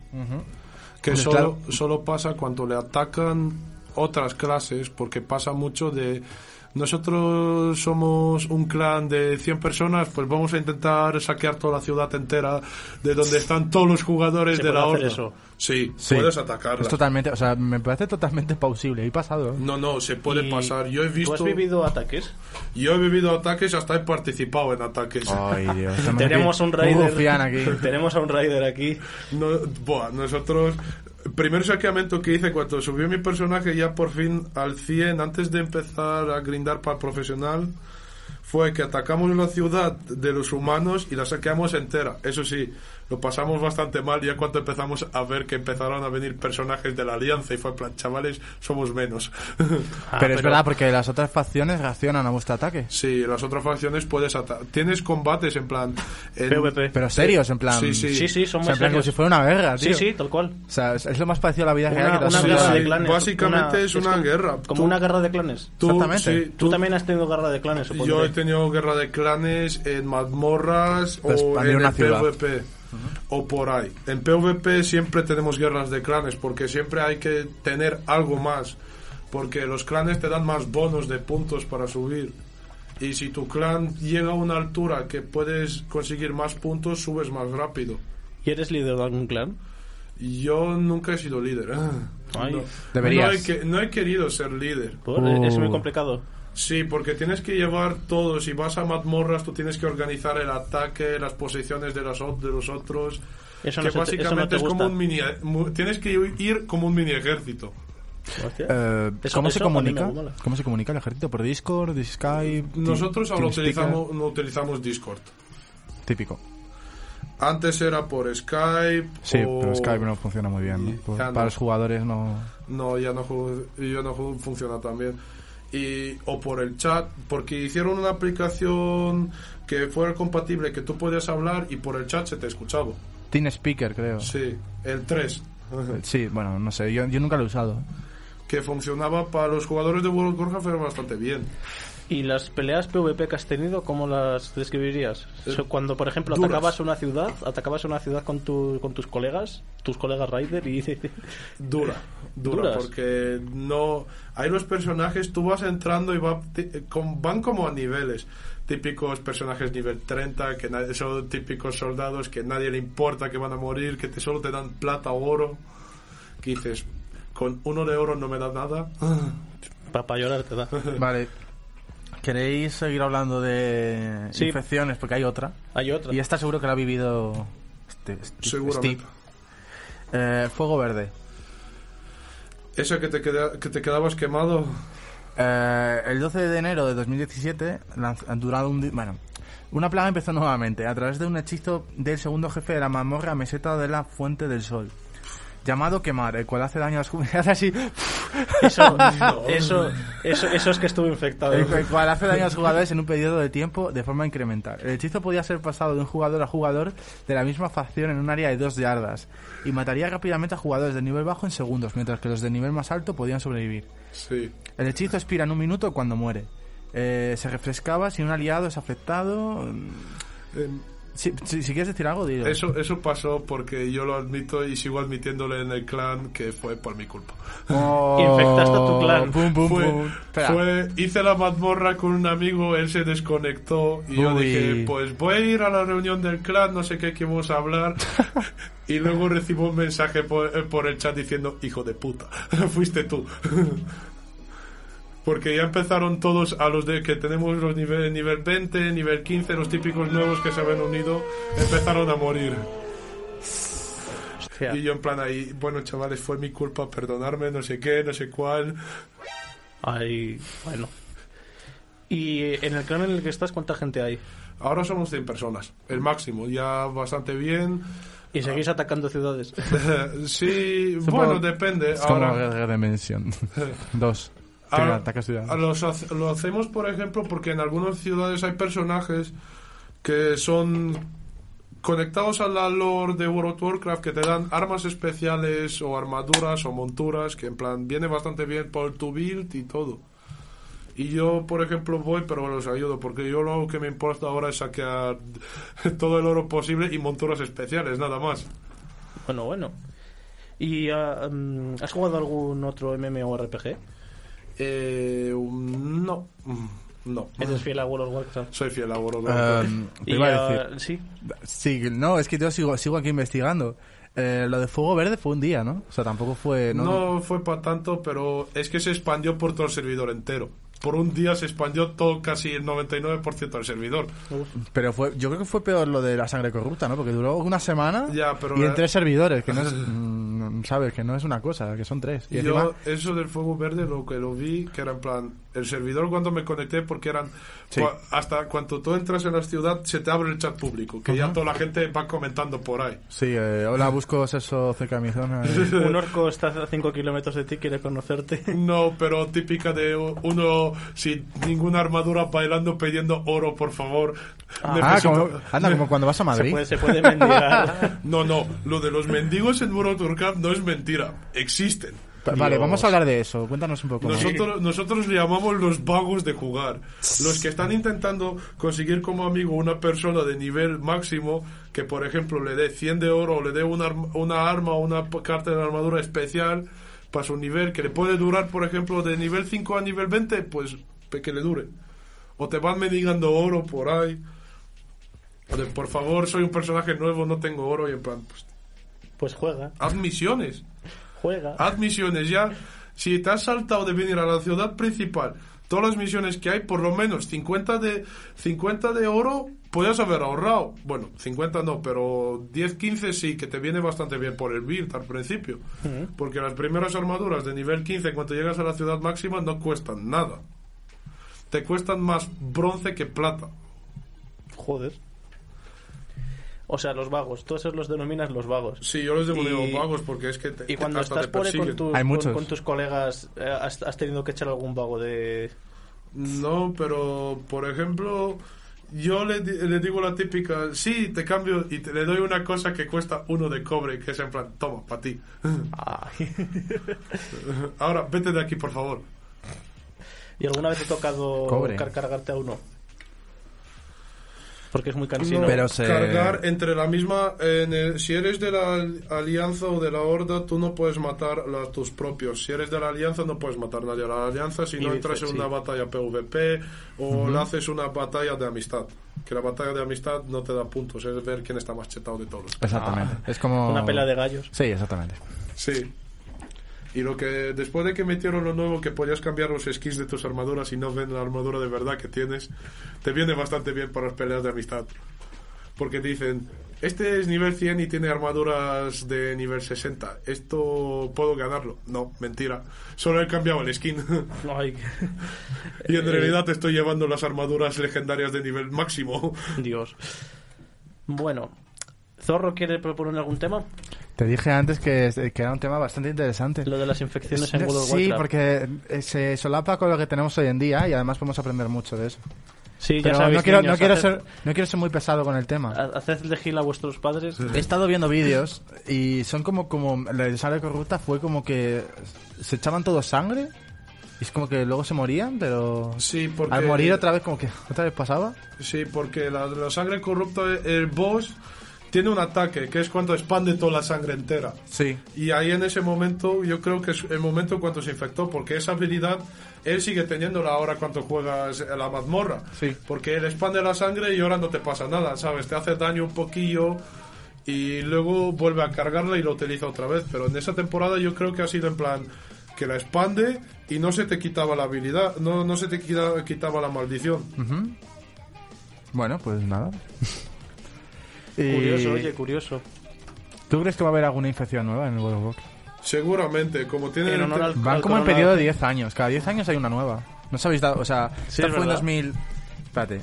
Que Pues solo, claro. solo pasa cuando le atacan otras clases, porque pasa mucho de... Nosotros somos un clan de 100 personas, pues vamos a intentar saquear toda la ciudad entera de donde están todos los jugadores ¿Se de la horda. eso? Sí, Sí. puedes atacarla. Es totalmente, o sea, me parece totalmente plausible. Y pasado. ¿eh? No, no, se puede pasar. Yo he ¿Tú visto... has vivido ataques? Yo he vivido ataques, hasta he participado en ataques. Ay, Dios. Tenemos un raider. Tenemos a un raider aquí. No, buah, nosotros. Primer saqueamiento que hice cuando subió mi personaje ya por fin al 100, antes de empezar a grindar para profesional, fue que atacamos la ciudad de los humanos y la saqueamos entera. Eso sí, lo pasamos bastante mal ya cuando empezamos a ver que empezaron a venir personajes de la Alianza y fue en plan, chavales, somos menos. Ah, pero es verdad, porque las otras facciones reaccionan a vuestro ataque. sí, las otras facciones puedes atacar. Tienes combates en plan... en- PvP. Pero serios, en plan. Sí, sí. Sí, sí, son O muy sea, en plan como si fuera una guerra, tío. Sí, sí, tal cual. O sea, es, es lo más parecido a la vida Una- real que una guerra de clanes. básicamente es una como- guerra. Como Tú- una guerra de clanes. tú- Exactamente. sí, Tú también has tenido guerra de clanes, Yo supondré. he tenido guerra de clanes en mazmorras Para o en una el o por ahí. En PvP siempre tenemos guerras de clanes porque siempre hay que tener algo más porque los clanes te dan más bonos de puntos para subir. Y si tu clan llega a una altura que puedes conseguir más puntos, subes más rápido. ¿Y eres líder de algún clan? Yo nunca he sido líder. Ay. No. Deberías. No he, que- no he querido ser líder. Por- Uh. Es muy complicado. Sí, porque tienes que llevar todo. Si vas a mazmorras, tú tienes que organizar el ataque, las posiciones de, las, de los otros. Eso que no, se te- eso no básicamente es como un mini. Tienes que ir como un mini ejército. Eh, Eso- ¿Cómo se eso comunica? ¿Cómo se comunica el ejército? ¿Por Discord, Skype? Nosotros ahora utilizamos, no utilizamos Discord. Típico. Antes era por Skype. Sí, o- pero Skype no funciona muy bien. ¿no? Por-. Para los jugadores no... No, ya no, juego- ya no juego- funciona tan bien. Y, o por el chat, porque hicieron una aplicación que fuera compatible, que tú podías hablar y por el chat se te escuchaba. Team Speaker, creo. Sí, el 3. Sí, bueno, no sé. Yo, yo nunca lo he usado. que funcionaba para los jugadores de World of Warcraft era bastante bien. ¿Y las peleas PvP que has tenido, cómo las describirías? Eh, So, Cuando, por ejemplo, duras. atacabas una ciudad, atacabas una ciudad con, tu, con tus colegas, tus colegas Raider, y Dura, dura, Duras. porque no... Hay los personajes, tú vas entrando y va, ti- con- van como a niveles. Típicos personajes nivel 30, que nadie- son típicos soldados que nadie le importa que van a morir, que te, solo te dan plata o oro. Que dices, con uno de oro no me da nada. para llorar te da. Vale. ¿Queréis seguir hablando de Sí. infecciones? Porque hay otra. Hay otra. Y esta seguro que la ha vivido este- este- Seguramente. Steve. Eh, fuego verde. Ese que te, queda, que te quedabas quemado. Eh, el 12 de enero de 2017 lanz- han durado un bueno una plaga empezó nuevamente a través de un hechizo del segundo jefe de la mazmorra meseta de la fuente del sol llamado quemar el cual hace daño a las comunidades así Eso, eso, eso, eso es que estuvo infectado. el, el cual hace daño a los jugadores en un periodo de tiempo de forma incremental el hechizo podía ser pasado de un jugador a jugador de la misma facción en un área de dos yardas y mataría rápidamente a jugadores de nivel bajo en segundos mientras que los de nivel más alto podían sobrevivir Sí. El hechizo expira en un minuto cuando muere. Eh, se refrescaba si un aliado es afectado. mm, Eh, Si, si- si quieres decir algo, dilo. Eso, eso pasó porque yo lo admito y sigo admitiéndole en el clan que fue por mi culpa. Oh, Infectaste a tu clan. Pum, pum, Fue, pum. Espera. fue- hice la mazmorra con un amigo, él se desconectó y yo Uy. dije, pues voy a ir a la reunión del clan, no sé qué que vamos a hablar. y luego recibo un mensaje por, eh, por el chat diciendo, hijo de puta, fuiste tú porque ya empezaron todos a los de que tenemos los niveles nivel 20, nivel 15, los típicos nuevos que se habían unido, empezaron a morir. Hostia. Y yo en plan ahí, bueno chavales, fue mi culpa, perdonarme, no sé qué, no sé cuál. Ay, bueno. ¿Y en el clan en el que estás cuánta gente hay? Ahora somos 100 personas, el máximo, ya bastante bien. ¿Y seguís ah. atacando ciudades? sí, bueno, depende. Es como Ahora... Dimension 2. a, los, lo hacemos, por ejemplo, porque en algunas ciudades hay personajes que son conectados a la lore de World of Warcraft que te dan armas especiales o armaduras o monturas que en plan viene bastante bien por tu build y todo. Y yo, por ejemplo, voy, pero los ayudo, porque yo lo que me importa ahora es saquear todo el oro posible y monturas especiales, nada más. Bueno, bueno. ¿Y uh, has jugado algún otro MMORPG? Eh, um, no, Mm, no. ¿Eres fiel a World of Warcraft? Soy fiel a World of Warcraft. Um, te Y, iba a ah, decir. sí. Sí, no, es que yo sigo, sigo aquí investigando. Eh, lo de fuego verde fue un día, ¿no? O sea, tampoco fue. No, No fue para tanto, pero es que se expandió por todo el servidor entero. Por un día se expandió todo, casi el 99% del servidor. Pero fue, yo creo que fue peor lo de la sangre corrupta, ¿no? Porque duró una semana Ya, pero y en tres servidores, que no es. mm, no, sabes que no es una cosa, que son tres. Y yo, encima, eso del fuego verde, lo que lo vi, que era en plan, el servidor cuando me conecté, porque eran, Sí. hasta cuando tú entras en la ciudad, se te abre el chat público, que ya toda la gente va comentando por ahí. sí, eh, hola, busco sexo cerca de mi zona. eh. Un orco está a 5 kilómetros de ti, quiere conocerte. No, pero típica de uno sin ninguna armadura bailando pidiendo oro, por favor. Ah, Necesito- como, anda, como cuando vas a Se Madrid. puede, se puede mendigar. No, no, lo de los mendigos en of Warcraft no es mentira, existen. Pa- Vale, Dios. vamos a hablar de eso. Cuéntanos un poco. Nosotros, nosotros le llamamos los vagos de jugar. Los que están intentando conseguir como amigo una persona de nivel máximo que, por ejemplo, le dé 100 de oro o le dé una, una arma o una carta de armadura especial para su nivel, que le puede durar, por ejemplo, de nivel 5 a nivel 20, pues que le dure. O te van mendigando oro por ahí. O de, por favor, soy un personaje nuevo, no tengo oro. Y en plan, pues, Pues juega, haz misiones. juega. Haz misiones ya. Si te has saltado de venir a la ciudad principal, todas las misiones que hay, por lo menos 50 de, 50 de oro, puedes haber ahorrado. Bueno, 50 no, pero 10, 15 sí, que te viene bastante bien por el build al principio. Porque las primeras armaduras de nivel 15, cuando llegas a la ciudad máxima, no cuestan nada. Te cuestan más bronce que plata. Joder. O sea, los vagos. Tú esos los denominas los vagos. Sí, yo les debo Y- vagos porque es que te, Y cuando hasta estás te por ahí con, tus- Hay con- muchos. con tus colegas, eh, has, has tenido que echar algún vago de... No, pero por ejemplo, yo le, di- le digo la típica, sí, te cambio y te, le doy una cosa que cuesta uno de cobre, que es en plan, toma, para ti. Ahora, vete de aquí, por favor. ¿Y alguna vez te ha tocado Cobre. car- cargarte a uno? Porque es muy cansino. No, Pero se- Cargar entre la misma, en el- si eres de la al- alianza o de la horda, tú no puedes matar a tus propios. Si eres de la alianza, no puedes matar a nadie a la alianza si Y no dice, entras en sí. una batalla PvP o le haces una batalla de amistad. Que la batalla de amistad no te da puntos, es ver quién está más chetado de todos. Exactamente. Es como. Una pelea de gallos. Sí, exactamente. Sí. Y lo que después de que metieron lo nuevo que podías cambiar los skins de tus armaduras y no ven la armadura de verdad que tienes, te viene bastante bien para las peleas de amistad. Porque te dicen, este es nivel 100 y tiene armaduras de nivel 60. ¿Esto puedo ganarlo? No, mentira. Solo he cambiado el skin. Y en Eh, realidad te estoy llevando las armaduras legendarias de nivel máximo. Dios. Bueno, ¿Zorro quiere proponer algún tema? Te dije antes que, que era un tema bastante interesante. Lo de las infecciones en World Sí, Warcraft. porque eh, se solapa con lo que tenemos hoy en día y además podemos aprender mucho de eso. Sí, ya Pero sabéis, no, quiero, niños, no, quiero haced- ser, no quiero ser muy pesado con el tema. ha- Hacedle gil a vuestros padres. He estado viendo vídeos y son como, como la de sangre corrupta fue como que se echaban todos sangre y es como que luego se morían, pero Sí, porque... al morir otra vez como que otra vez pasaba. Sí, porque la, la sangre corrupta, el boss tiene un ataque, que es cuando expande toda la sangre entera. Sí. Y ahí en ese momento, yo creo que es el momento cuando se infectó, porque esa habilidad él sigue teniéndola ahora cuando juegas a la mazmorra. Sí. Porque él expande la sangre y ahora no te pasa nada, ¿sabes? Te hace daño un poquillo y luego vuelve a cargarla y lo utiliza otra vez. Pero en esa temporada yo creo que ha sido en plan que la expande y no se te quitaba la habilidad, no, no se te quita- quitaba la maldición. Bueno, pues nada. Y- Curioso, oye, curioso. ¿Tú crees que va a haber alguna infección nueva en el World of Warcraft? Seguramente, como tiene En el honor te- al- Van como en periodo de 10 años. Cada 10 años hay una nueva. No os habéis dado... O sea, Sí, esta es fue en verdad. 2000... Espérate.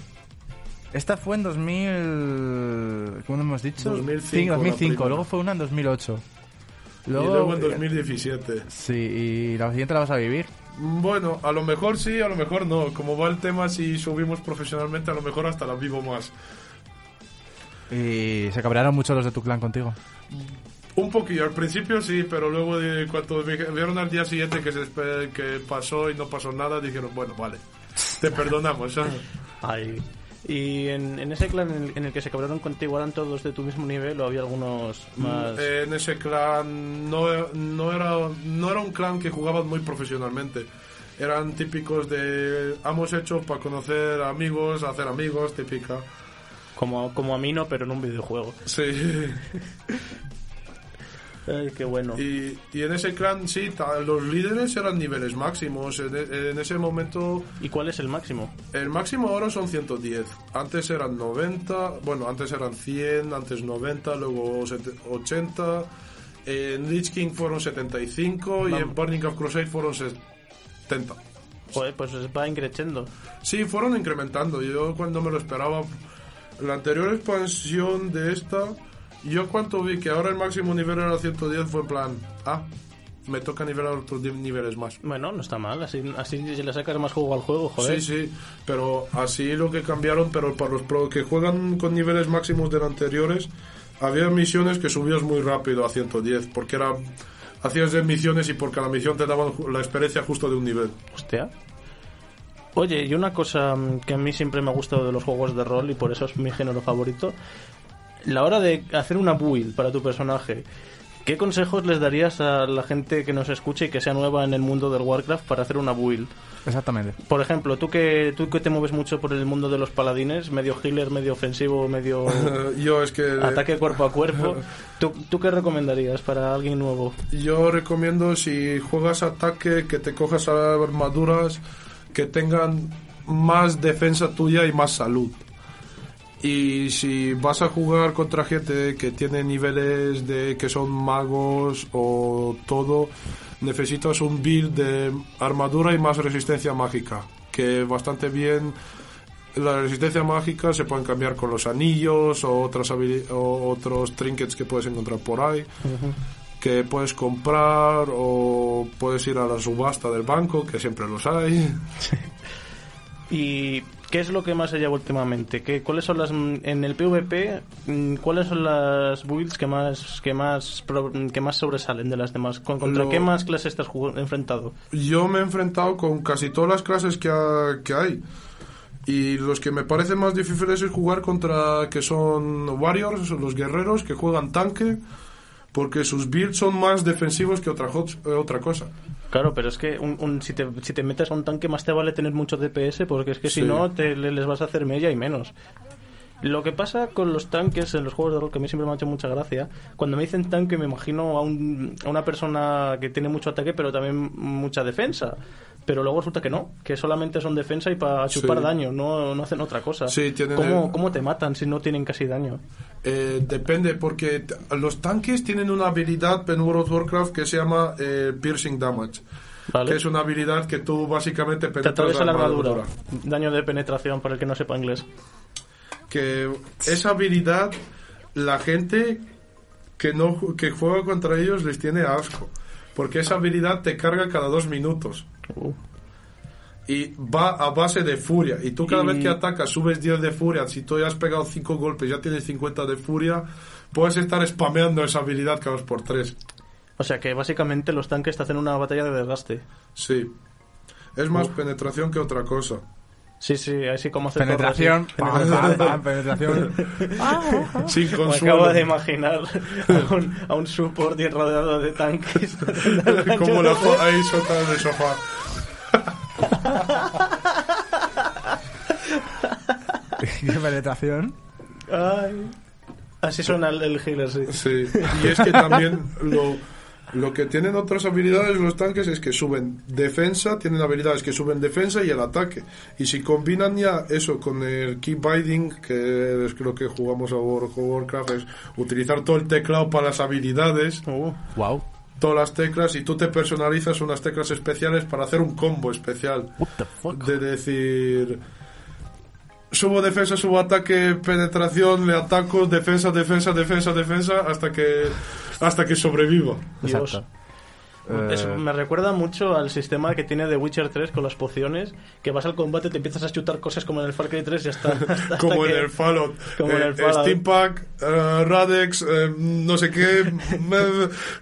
Esta fue en 2000... ¿Cómo hemos dicho? 2005, Sí, la 2005. primera. Luego fue una en 2008. y luego en 2017. Sí, y la siguiente la vas a vivir. Bueno, a lo mejor sí, a lo mejor no. Como va el tema, si subimos profesionalmente, a lo mejor hasta la vivo más. Y se cabrearon mucho los de tu clan contigo. Un poquillo, al principio sí, pero luego de, cuando vi- vieron al día siguiente que, se, que pasó y no pasó nada, dijeron, bueno, vale, te perdonamos. ¿sabes? Ay. ¿Y en, en ese clan en el, en el que se cabraron contigo eran todos de tu mismo nivel o había algunos más...? Eh, en ese clan no, no, era, no era un clan que jugaban muy profesionalmente. Eran típicos de hemos hecho para conocer amigos, hacer amigos, típica. Como, como a mí no, pero en un videojuego. Sí. Ay, qué bueno. Y, y en ese clan, sí, los líderes eran niveles máximos. En, en ese momento, ¿Y cuál es el máximo? el máximo ahora son 110. Antes eran 90, bueno, antes eran 100, antes 90, luego sete- 80. En Lich King fueron 75 y en Burning of Crusade fueron 70. Joder, pues va increciendo. Sí, fueron incrementando. Yo cuando me lo esperaba, la anterior expansión de esta, yo cuando vi que ahora el máximo nivel era 110 fue en plan, ah, me toca nivelar otros 10 niveles más. Bueno, no está mal, así, así si le sacas más juego al juego, joder. Sí, sí, pero así lo que cambiaron, pero para los pro que juegan con niveles máximos de los anteriores, había misiones que subías muy rápido a 110, porque era hacías 10 misiones y por cada misión te daban la experiencia justo de un nivel. Hostia. Oye, y una cosa mm, que a mí siempre me ha gustado de los juegos de rol y por eso es mi género favorito, la hora de hacer una build para tu personaje, ¿qué consejos les darías a la gente que nos escuche y que sea nueva en el mundo del Warcraft para hacer una build? Exactamente. Por ejemplo, tú que tú que te mueves mucho por el mundo de los paladines, medio healer, medio ofensivo, medio yo es que ataque cuerpo a cuerpo, ¿tú, ¿tú qué recomendarías para alguien nuevo? yo recomiendo si juegas ataque que te cojas armaduras que tengan más defensa tuya y más salud. Y si vas a jugar contra gente que tiene niveles de que son magos o todo, necesitas un build de armadura y más resistencia mágica, que bastante bien la resistencia mágica se pueden cambiar con los anillos o otras o otros trinkets que puedes encontrar por ahí que puedes comprar o puedes ir a la subasta del banco que siempre los hay ¿Y qué es lo que más se lleva últimamente? ¿Qué, ¿Cuáles son las en el PvP? mm, ¿Cuáles son las builds que más que más que más sobresalen de las demás? ¿Con- ¿Contra Lo- qué más clases estás enfrentado? yo me he enfrentado con casi todas las clases que, ha- que hay y los que me parecen más difíciles es jugar contra que son warriors los guerreros que juegan tanque porque sus builds son más defensivos que otra, eh, otra cosa Claro, pero es que un, un- si, te, si te metes a un tanque más te vale tener mucho DPS porque es que si no te, le- les vas a hacer mella y menos. Lo que pasa con los tanques en los juegos de rol, que a mí siempre me ha hecho mucha gracia, cuando me dicen tanque me imagino a, un- a una persona que tiene mucho ataque pero también mucha defensa. Pero luego resulta que no, que solamente son defensa y para chupar Sí. daño, no, no hacen otra cosa. Sí, tienen ¿Cómo, ¿Cómo te matan si no tienen casi daño? Eh, depende, porque los tanques tienen una habilidad en World of Warcraft que se llama eh, Piercing Damage. ¿Vale? Que es una habilidad que tú básicamente Te penetras atraviesa la armadura. armadura. Daño de penetración para el que no sepa inglés. Que esa habilidad, la gente que, no, que juega contra ellos les tiene asco. Porque esa habilidad te carga cada dos minutos. Uh. Y va a base de furia. Y tú cada Y- vez que atacas subes 10 de furia. Si tú ya has pegado 5 golpes, ya tienes 50 de furia, puedes estar spameando esa habilidad cada dos por tres. O sea que básicamente los tanques te hacen una batalla de desgaste. Sí. Es más penetración que otra cosa. Sí, sí, así como hacer Penetración. pam, penetración. Sin Me consuelo. acabo de imaginar a un, a un support y rodeado de tanques. Como la ahí soltada en el sofá. ¿Qué penetración? Ay. Así suena el, el healer, sí. Sí. Y es que también lo, lo que tienen otras habilidades los tanques es que suben defensa, tienen habilidades que suben defensa y el ataque. Y si combinan ya eso con el Keep Binding, que es lo que jugamos a World of Warcraft, es utilizar todo el teclado para las habilidades, Wow. Todas las teclas, y tú te personalizas unas teclas especiales para hacer un combo especial. De decir subo defensa, subo ataque, penetración, le ataco, defensa, defensa, defensa, defensa hasta que hasta que sobreviva. Dios. Exacto. Eso Eh, me recuerda mucho al sistema que tiene The Witcher 3 con las pociones, que vas al combate, te empiezas a chutar cosas como en el Far Cry 3 y hasta, hasta- hasta Como en que- el Fallout, como en Eh, el Fallout. Steam Pack, eh, Radex, eh, no sé qué, me,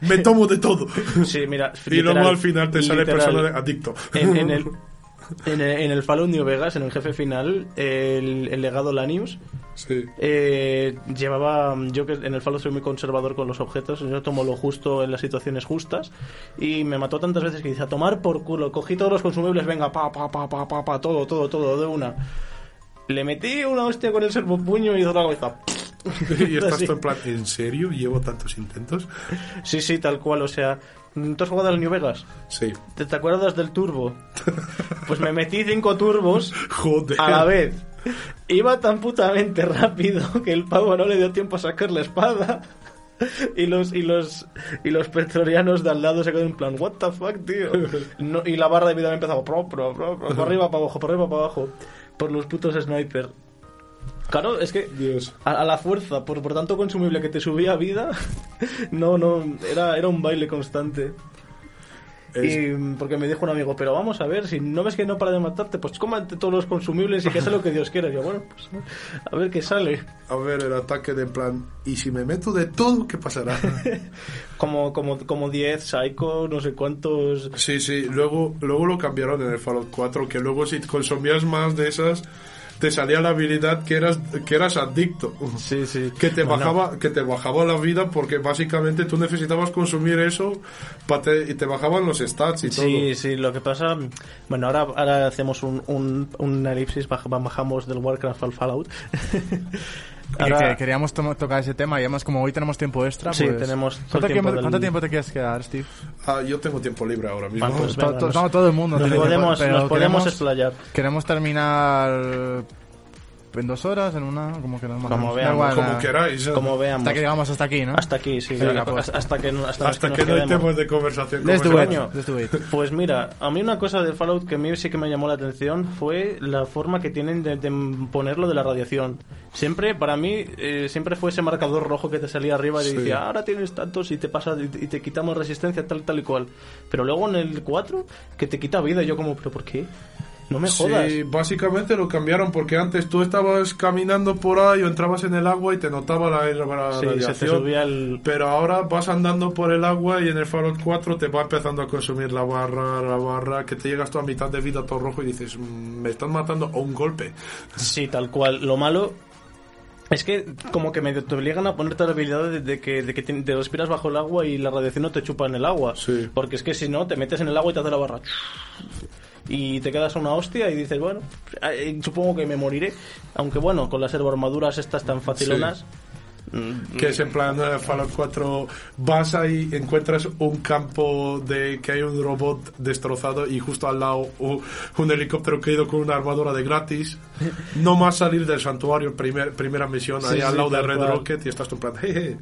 me tomo de todo. Sí, mira, Y luego literal, al final te sale literal. persona adicto. en, en el en el, en el Fallout New Vegas, en el jefe final, el, el legado Lanius Sí. eh, llevaba. Yo que en el Fallout soy muy conservador con los objetos, yo tomo lo justo en las situaciones justas. Y me mató tantas veces que dice: A tomar por culo, cogí todos los consumibles, venga, pa, pa, pa, pa, pa, pa, todo, todo, todo, de una. Le metí una hostia con el servopuño y hizo la cabeza. y estás tú en plan, ¿en serio? ¿Llevo tantos intentos? Sí, sí, tal cual, o sea. ¿Tú has jugado al New Vegas? Sí. ¿Te, te acuerdas del turbo? Pues me metí cinco turbos Joder. a la vez. Iba tan putamente rápido que el pavo no le dio tiempo a sacar la espada. Y los, y los y los pretorianos de al lado se quedan en plan, what the fuck, tío. No- y la barra de vida me empezaba pro, pro, pro, pro, por arriba, para abajo, por arriba, para abajo. Por los putos sniper. Claro, es que Dios. a, a la fuerza, por, por tanto consumible que te subía vida, no, no, era, era un baile constante. Y mm, porque me dijo un amigo, pero vamos a ver, si no ves que no para de matarte, pues cómate todos los consumibles y que sea lo que Dios quiera. Y yo, bueno, pues a ver qué sale. A ver, el ataque de plan, ¿y si me meto de todo, qué pasará? Como, como, como 10, Psycho, no sé cuántos. sí, sí, luego, luego lo cambiaron en el Fallout 4, que luego si consumías más de esas, te salía la habilidad que eras, que eras adicto. Sí, sí. Que te, Bueno, bajaba, que te bajaba la vida porque básicamente tú necesitabas consumir eso pa te- y te bajaban los stats y todo. Sí, sí, lo que pasa. Bueno, ahora, ahora hacemos un, un, un elipsis, baj- bajamos del Warcraft al Fallout. Que- Ahora- que queríamos to- tocar ese tema y además como hoy tenemos tiempo extra, Sí, pues- tenemos ¿Cuánto tiempo tiempo, del- cuánto tiempo te quieres quedar, Steve? Ah, yo tengo tiempo libre ahora mismo. Bueno, pues venga, to- nos- no, todo el mundo nos tiene tiempo, podemos, pero nos podemos queremos, explayar. queremos terminar en dos horas, en una, como que no más o Como veamos. igual, Como nada. queráis. ¿eh? Como veamos. Hasta que llegamos hasta aquí, ¿no? Hasta aquí, sí. Hasta, pues. hasta que, hasta, Hasta que no hay temas de conversación. Let's do it. ese- Coño. Let's do it. Pues mira, a mí una cosa de Fallout que a mí sí que me llamó la atención fue la forma que tienen de, de ponerlo de la radiación. Siempre, para mí, eh, siempre fue ese marcador rojo que te salía arriba y Sí. decía, ahora tienes tantos y te pasa y te- y te quitamos resistencia tal, tal y cual. Pero luego en el 4, que te quita vida, y yo como, ¿pero por qué? No me jodas. Sí, básicamente lo cambiaron porque antes tú estabas caminando por ahí o entrabas en el agua y te notaba la, la Sí, se te radiación. subía el... Pero ahora vas andando por el agua y en el Fallout 4 te va empezando a consumir la barra, la barra, que te llegas tú a mitad de vida todo rojo y dices, "Mm, me están matando a un golpe. Sí, tal cual. Lo malo es que como que medio te obligan a ponerte la habilidad de, de que, de que te, te respiras bajo el agua y la radiación no te chupa en el agua. Sí. Porque es que si no, te metes en el agua y te hace la barra. Y te quedas a una hostia y dices, bueno, eh, supongo que me moriré. Aunque bueno, con las armaduras estas tan facilonas... mm, Que es en plan en el Fallout 4 vas ahí, encuentras un campo de que hay un robot destrozado y justo al lado u- un helicóptero caído con una armadura de gratis. No más salir del santuario, primer, primera misión, Sí, ahí al sí, lado de tal Red cual. Rocket y estás en plan, jeje.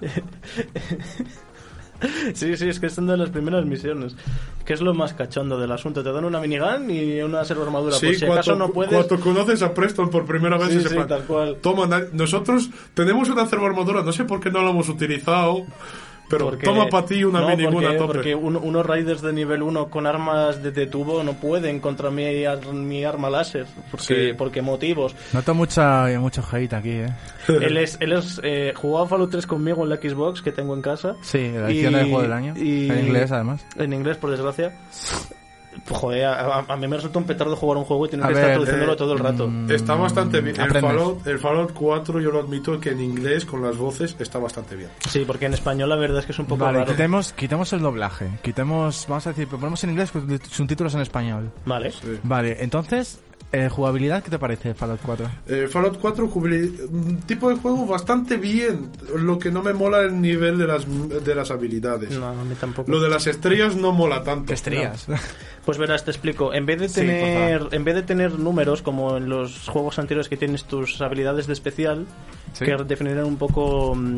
Sí, sí, es que es una de las primeras misiones. Que es lo más cachondo del asunto. Te dan una minigun y una servo armadura. Sí, Por si acaso cuando, no puedes... cuando conoces a Preston por primera vez, Sí, sí, plan, tal cual. Toma, nosotros tenemos una armadura, no sé por qué no la hemos utilizado, pero Porque- toma para ti una no, miniguna porque, a tope. porque un- unos raiders de nivel 1 con armas de, de tubo no pueden contra mi, ar- mi arma láser. Porque, Sí. porque motivos. Noto mucha, mucho hate aquí, ¿eh? él es, él es eh, jugaba Fallout 3 conmigo en la Xbox que tengo en casa. Sí, la edición Y- del juego del año. y- En inglés, además. En inglés, por desgracia. Joder, a, mí me resulta un petardo jugar un juego y tener A que ver, estar traduciéndolo eh, todo el rato. mm, Está bastante bien. El. Fallout, el Fallout 4, yo lo admito que en inglés, con las voces, está bastante bien. Sí, porque en español la verdad es que es un poco Vale, raro. quitemos, quitemos el doblaje. Quitemos, vamos a decir, ponemos en inglés con subtítulos en español. Vale. Vale, entonces, eh, jugabilidad, ¿qué te parece Fallout 4? Eh, Fallout 4, jubili- un tipo de juego bastante bien. Lo que no me mola es el nivel de las, de las habilidades. No, a mí tampoco. Lo de las estrellas no mola tanto. Estrías. Pues verás, te explico. En vez de Sí, tener, en vez de tener números como en los juegos anteriores que tienes tus habilidades de especial, Sí. que definieran un poco mm,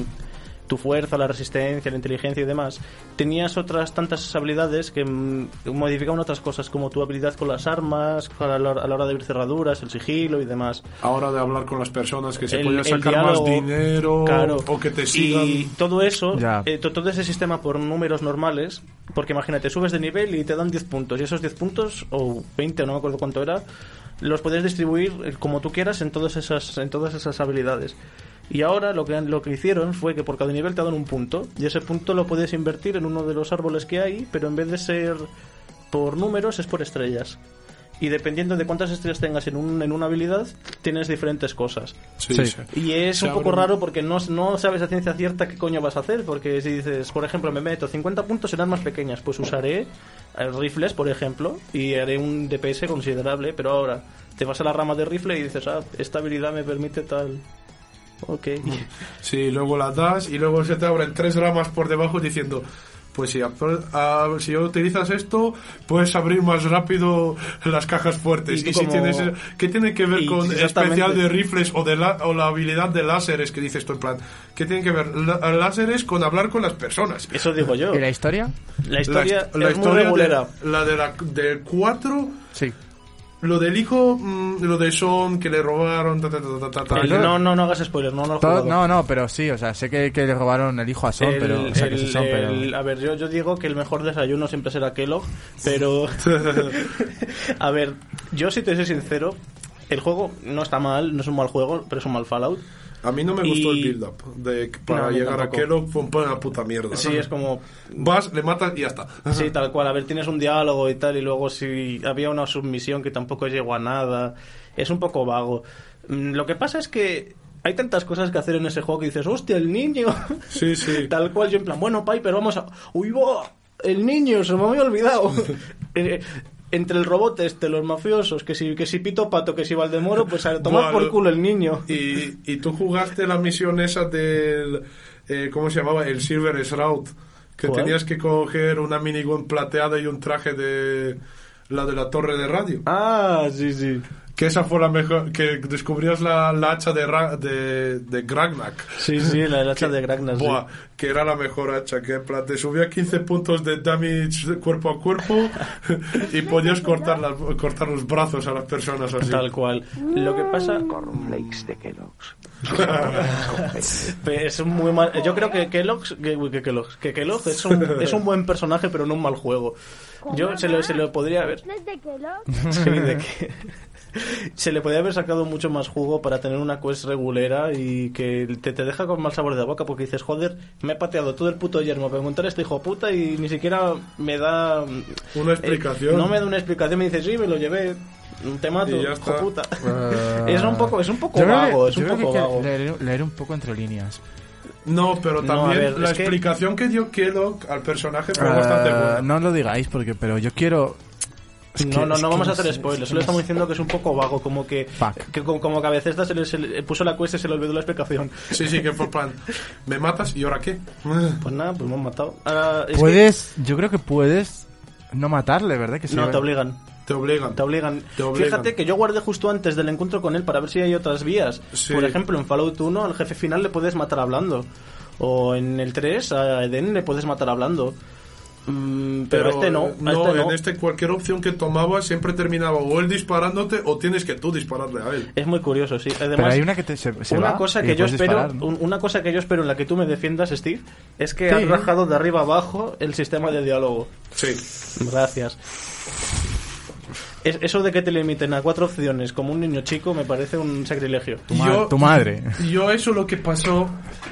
tu fuerza, la resistencia, la inteligencia y demás, tenías otras tantas habilidades que mm, modificaban otras cosas, como tu habilidad con las armas, a la, a la hora de abrir cerraduras, el sigilo y demás. Ahora de hablar con las personas que se El- pueden el sacar diálogo, más dinero claro. o que te sigan. Y todo eso, Ya. eh, to- todo ese sistema por números normales, porque imagínate, subes de nivel y te dan 10 puntos, y esos 10 puntos, o 20, no me acuerdo cuánto era, los puedes distribuir eh, como tú quieras en todas esas, en todas esas habilidades. Y ahora lo que, han- lo que hicieron fue que por cada nivel te dan un punto, y ese punto lo puedes invertir en uno de los árboles que hay, pero en vez de ser por números es por estrellas. Y dependiendo de cuántas estrellas tengas en, un, en una habilidad, tienes diferentes cosas. Sí, Sí. sí. Y es Se un poco raro porque no, no sabes a ciencia cierta qué coño vas a hacer. Porque si dices, por ejemplo, me meto 50 puntos serán más pequeñas, pues usaré eh, rifles, por ejemplo, y haré un DPS considerable. Pero ahora te vas a la rama de rifle y dices, ah, esta habilidad me permite tal. Ok. Sí, luego las das y luego se te abren tres ramas por debajo diciendo Pues si, si utilizas esto, puedes abrir más rápido las cajas fuertes. Y si como- tienes, ¿qué tiene que ver Y con especial de rifles o de la, o la habilidad de láseres que dices tú en plan? ¿Qué tiene que ver la- láseres con hablar con las personas? Eso digo yo. ¿Y la historia? La historia la es muy historia de- regulera. la de la del 4 Sí. Lo del hijo, mm, lo de Son que le robaron, ta, ta, ta, ta, ta, ta. El- no, no, no hagas spoilers, no, no lo he Todo- no, no, pero sí, o sea, sé que, que le robaron el hijo a Son, El- pero... O sea, el- pero... el- a ver, yo, yo digo que el mejor desayuno siempre será Kellogg, pero... a ver, yo si te soy sincero, el juego no está mal, no es un mal juego, pero es un mal Fallout. A mí no me gustó Y- el build-up. De, para No, llegar a. Kellogg fue una puta mierda. Sí, es como... Vas, le matas y ya está. Sí, tal cual. A ver, tienes un diálogo y tal, y luego si había una submisión que tampoco llegó a nada. Es un poco vago. Mm, Lo que pasa es que hay tantas cosas que hacer en ese juego que dices, hostia, el niño. Sí, sí. Tal cual, yo en plan, bueno, Piper, vamos a. ¡Uy! El niño, se me había olvidado. Entre el robot este, los mafiosos, que si, que si Pito Pato, que si Valdemoro, pues a tomar Buah, por lo- culo el niño. Y, y tú jugaste la misión esa del. eh, ¿Cómo se llamaba? El Silver Shroud. Que ¿Cuál? tenías que coger una minigun plateada y un traje de. La de la torre de radio. Ah, sí, sí. Que esa fue la mejor. Que descubrías la, la hacha de, Ra- de, de Gragnak. Sí, sí, la del hacha de Gragnar. sí. Buah, que era la mejor hacha, que en plan te subía 15 puntos de damage cuerpo a cuerpo y podías cortar, las- cortar los brazos a las personas así. Tal cual. Lo que pasa. Cornflakes de Kellogg's. Es un muy mal. Yo creo que Kellogg's, que, que Kellogg's, que Kellogg es un, es un buen personaje, pero no un mal juego. Yo se lo, se lo podría haber. ¿Desde Kellogg? Sí, de que- se le podría haber sacado mucho más jugo para tener una quest regulera y que te, te deja con mal sabor de boca porque dices, joder, me he pateado todo el puto yermo para encontrar a este hijo de puta y ni siquiera me da. Una eh, explicación. no me da una explicación, me dice, sí, me lo llevé. Te mato, hijo puta. Eh, es un poco, es un poco yo vago, es yo un poco vago. Leer, leer un poco entre líneas. No, pero No, también ver, la es que- explicación que dio Kellogg al personaje fue Eh, bastante buena. no lo digáis, porque pero yo quiero... es que- no, no, no vamos a hacer sé, spoilers, es que solo no estamos sé. diciendo que es un poco vago, como que, Fuck. que como, como que a Bethesda se le, se le puso la quest y se le olvidó la explicación. Sí, sí, que fue plan, ¿me matas y ahora qué? Pues nada, pues me han matado. Ahora, es que- Puedes... Yo creo que puedes no matarle, ¿verdad? Que sí, no, te obligan. Te obligan. Te obligan. Te obligan. Fíjate que yo guardé justo antes del encuentro con él para ver si hay otras vías. Sí. Por ejemplo, en Fallout 1 al jefe final le puedes matar hablando. O en el 3 a Eden le puedes matar hablando. Mm, pero, este no. este no. en este cualquier opción que tomaba siempre terminaba o él disparándote o tienes que tú dispararle a él. Es muy curioso, sí. Además, Pero hay una que te, se, se una va cosa que yo espero, disparar, ¿no? un- una cosa que yo espero en la que tú me defiendas, Steve, es que Sí. has rajado de arriba abajo el sistema de diálogo. Sí. Gracias. Es- eso de que te limiten a cuatro opciones como un niño chico me parece un sacrilegio. Tu, ma- tu madre. Yo eso lo que pasó,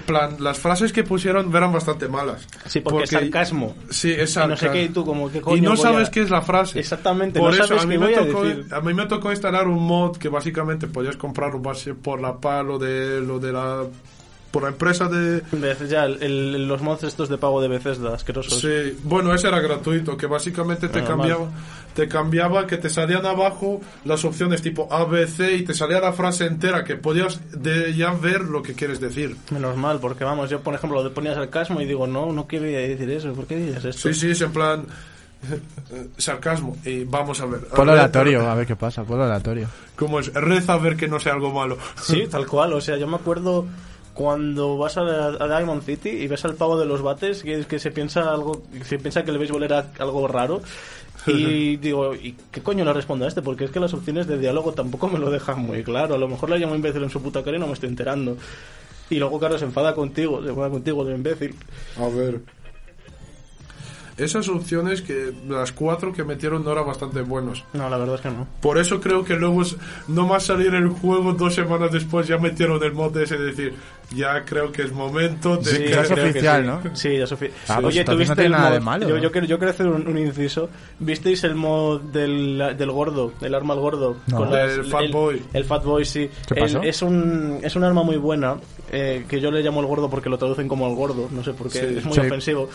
plan, las frases que pusieron eran bastante malas. Sí, porque, es sarcasmo. Sí, es Y no sé sarcasmo. qué, y tú como, ¿qué Y coño no sabes a- qué es la frase. Exactamente, Por no eso sabes a mí, qué me voy a tocó, decir. a mí me tocó instalar un mod que básicamente podías comprar un base por la PA, lo de, lo de la... Por la empresa de... Ya, el- el- los mods estos de pago de Bethesda, asquerosos. Sí, bueno, ese era gratuito, que básicamente te Ah, cambiaba, te cambiaba que te salían abajo las opciones tipo A, B, C y te salía la frase entera que podías de ya ver lo que quieres decir. Menos mal, porque vamos, yo por ejemplo le ponía sarcasmo y digo, no, no quería decir eso, ¿por qué dices esto? Sí, sí, es en plan sarcasmo y vamos a ver. Re- aleatorio, a ver qué pasa, ponlo aleatorio. ¿Cómo es? Reza a ver que no sea algo malo. Sí, tal cual. O sea, yo me acuerdo cuando vas a, a Diamond City y ves al pavo de los bates que, que se piensa algo, que se piensa que el béisbol era algo raro. Y digo, ¿y qué coño le respondo a este? Porque es que las opciones de diálogo tampoco me lo dejan muy claro. A lo mejor le llamo imbécil en su puta cara y no me estoy enterando. Y luego, claro, se enfada contigo, se enfada contigo de imbécil. A ver. Esas opciones que las cuatro que metieron no eran bastante buenos. No, la verdad es que no. Por eso creo que luego, es- no más salir el juego dos semanas después, ya metieron el mod ese de decir, ya creo que es momento de Sí, que... ya es oficial, sí. ¿no? Sí, ya es oficial. Ah, pues Oye, ¿tuviste no el nada mod? de malo, Yo, ¿no? yo quiero, yo quiero hacer un, un inciso. ¿Visteis el mod del, del gordo, del arma al gordo? No. El Fat Boy. El Fat Boy, sí. ¿Qué El- pasó? es, un, es un arma muy buena, eh, que yo le llamo el gordo porque lo traducen como el gordo, no sé por qué, Sí. es muy Sí. ofensivo.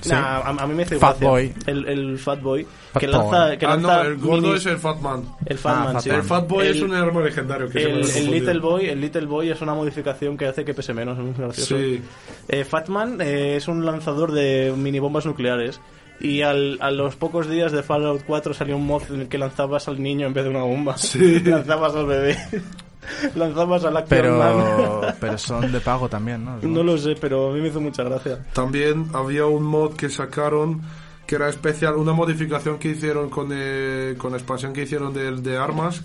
Sí. Nah, a, a mí me hace Fat gracia. Boy. El, el Fat Boy, Fat que lanza... Que Ah, no, lanza el gordo minis- es el Fat Man. El Fat Ah, Man, Fat sí. Man. El Fat Boy El- es un arma legendario que se me el, el. Little Boy, el Little Boy es una modificación que hace que pese menos, es muy gracioso. Sí. Eh, Fatman eh, es un lanzador de minibombas nucleares. Y al- a los pocos días de Fallout 4 salió un mod en el que lanzabas al niño en vez de una bomba. Sí. lanzabas al bebé. lanzabas al Action Pero, Man. pero son de pago también, ¿no? No lo sé, pero a mí me hizo mucha gracia. También había un mod que sacaron que era especial, una modificación que hicieron con, eh, con la expansión que hicieron de, de armas,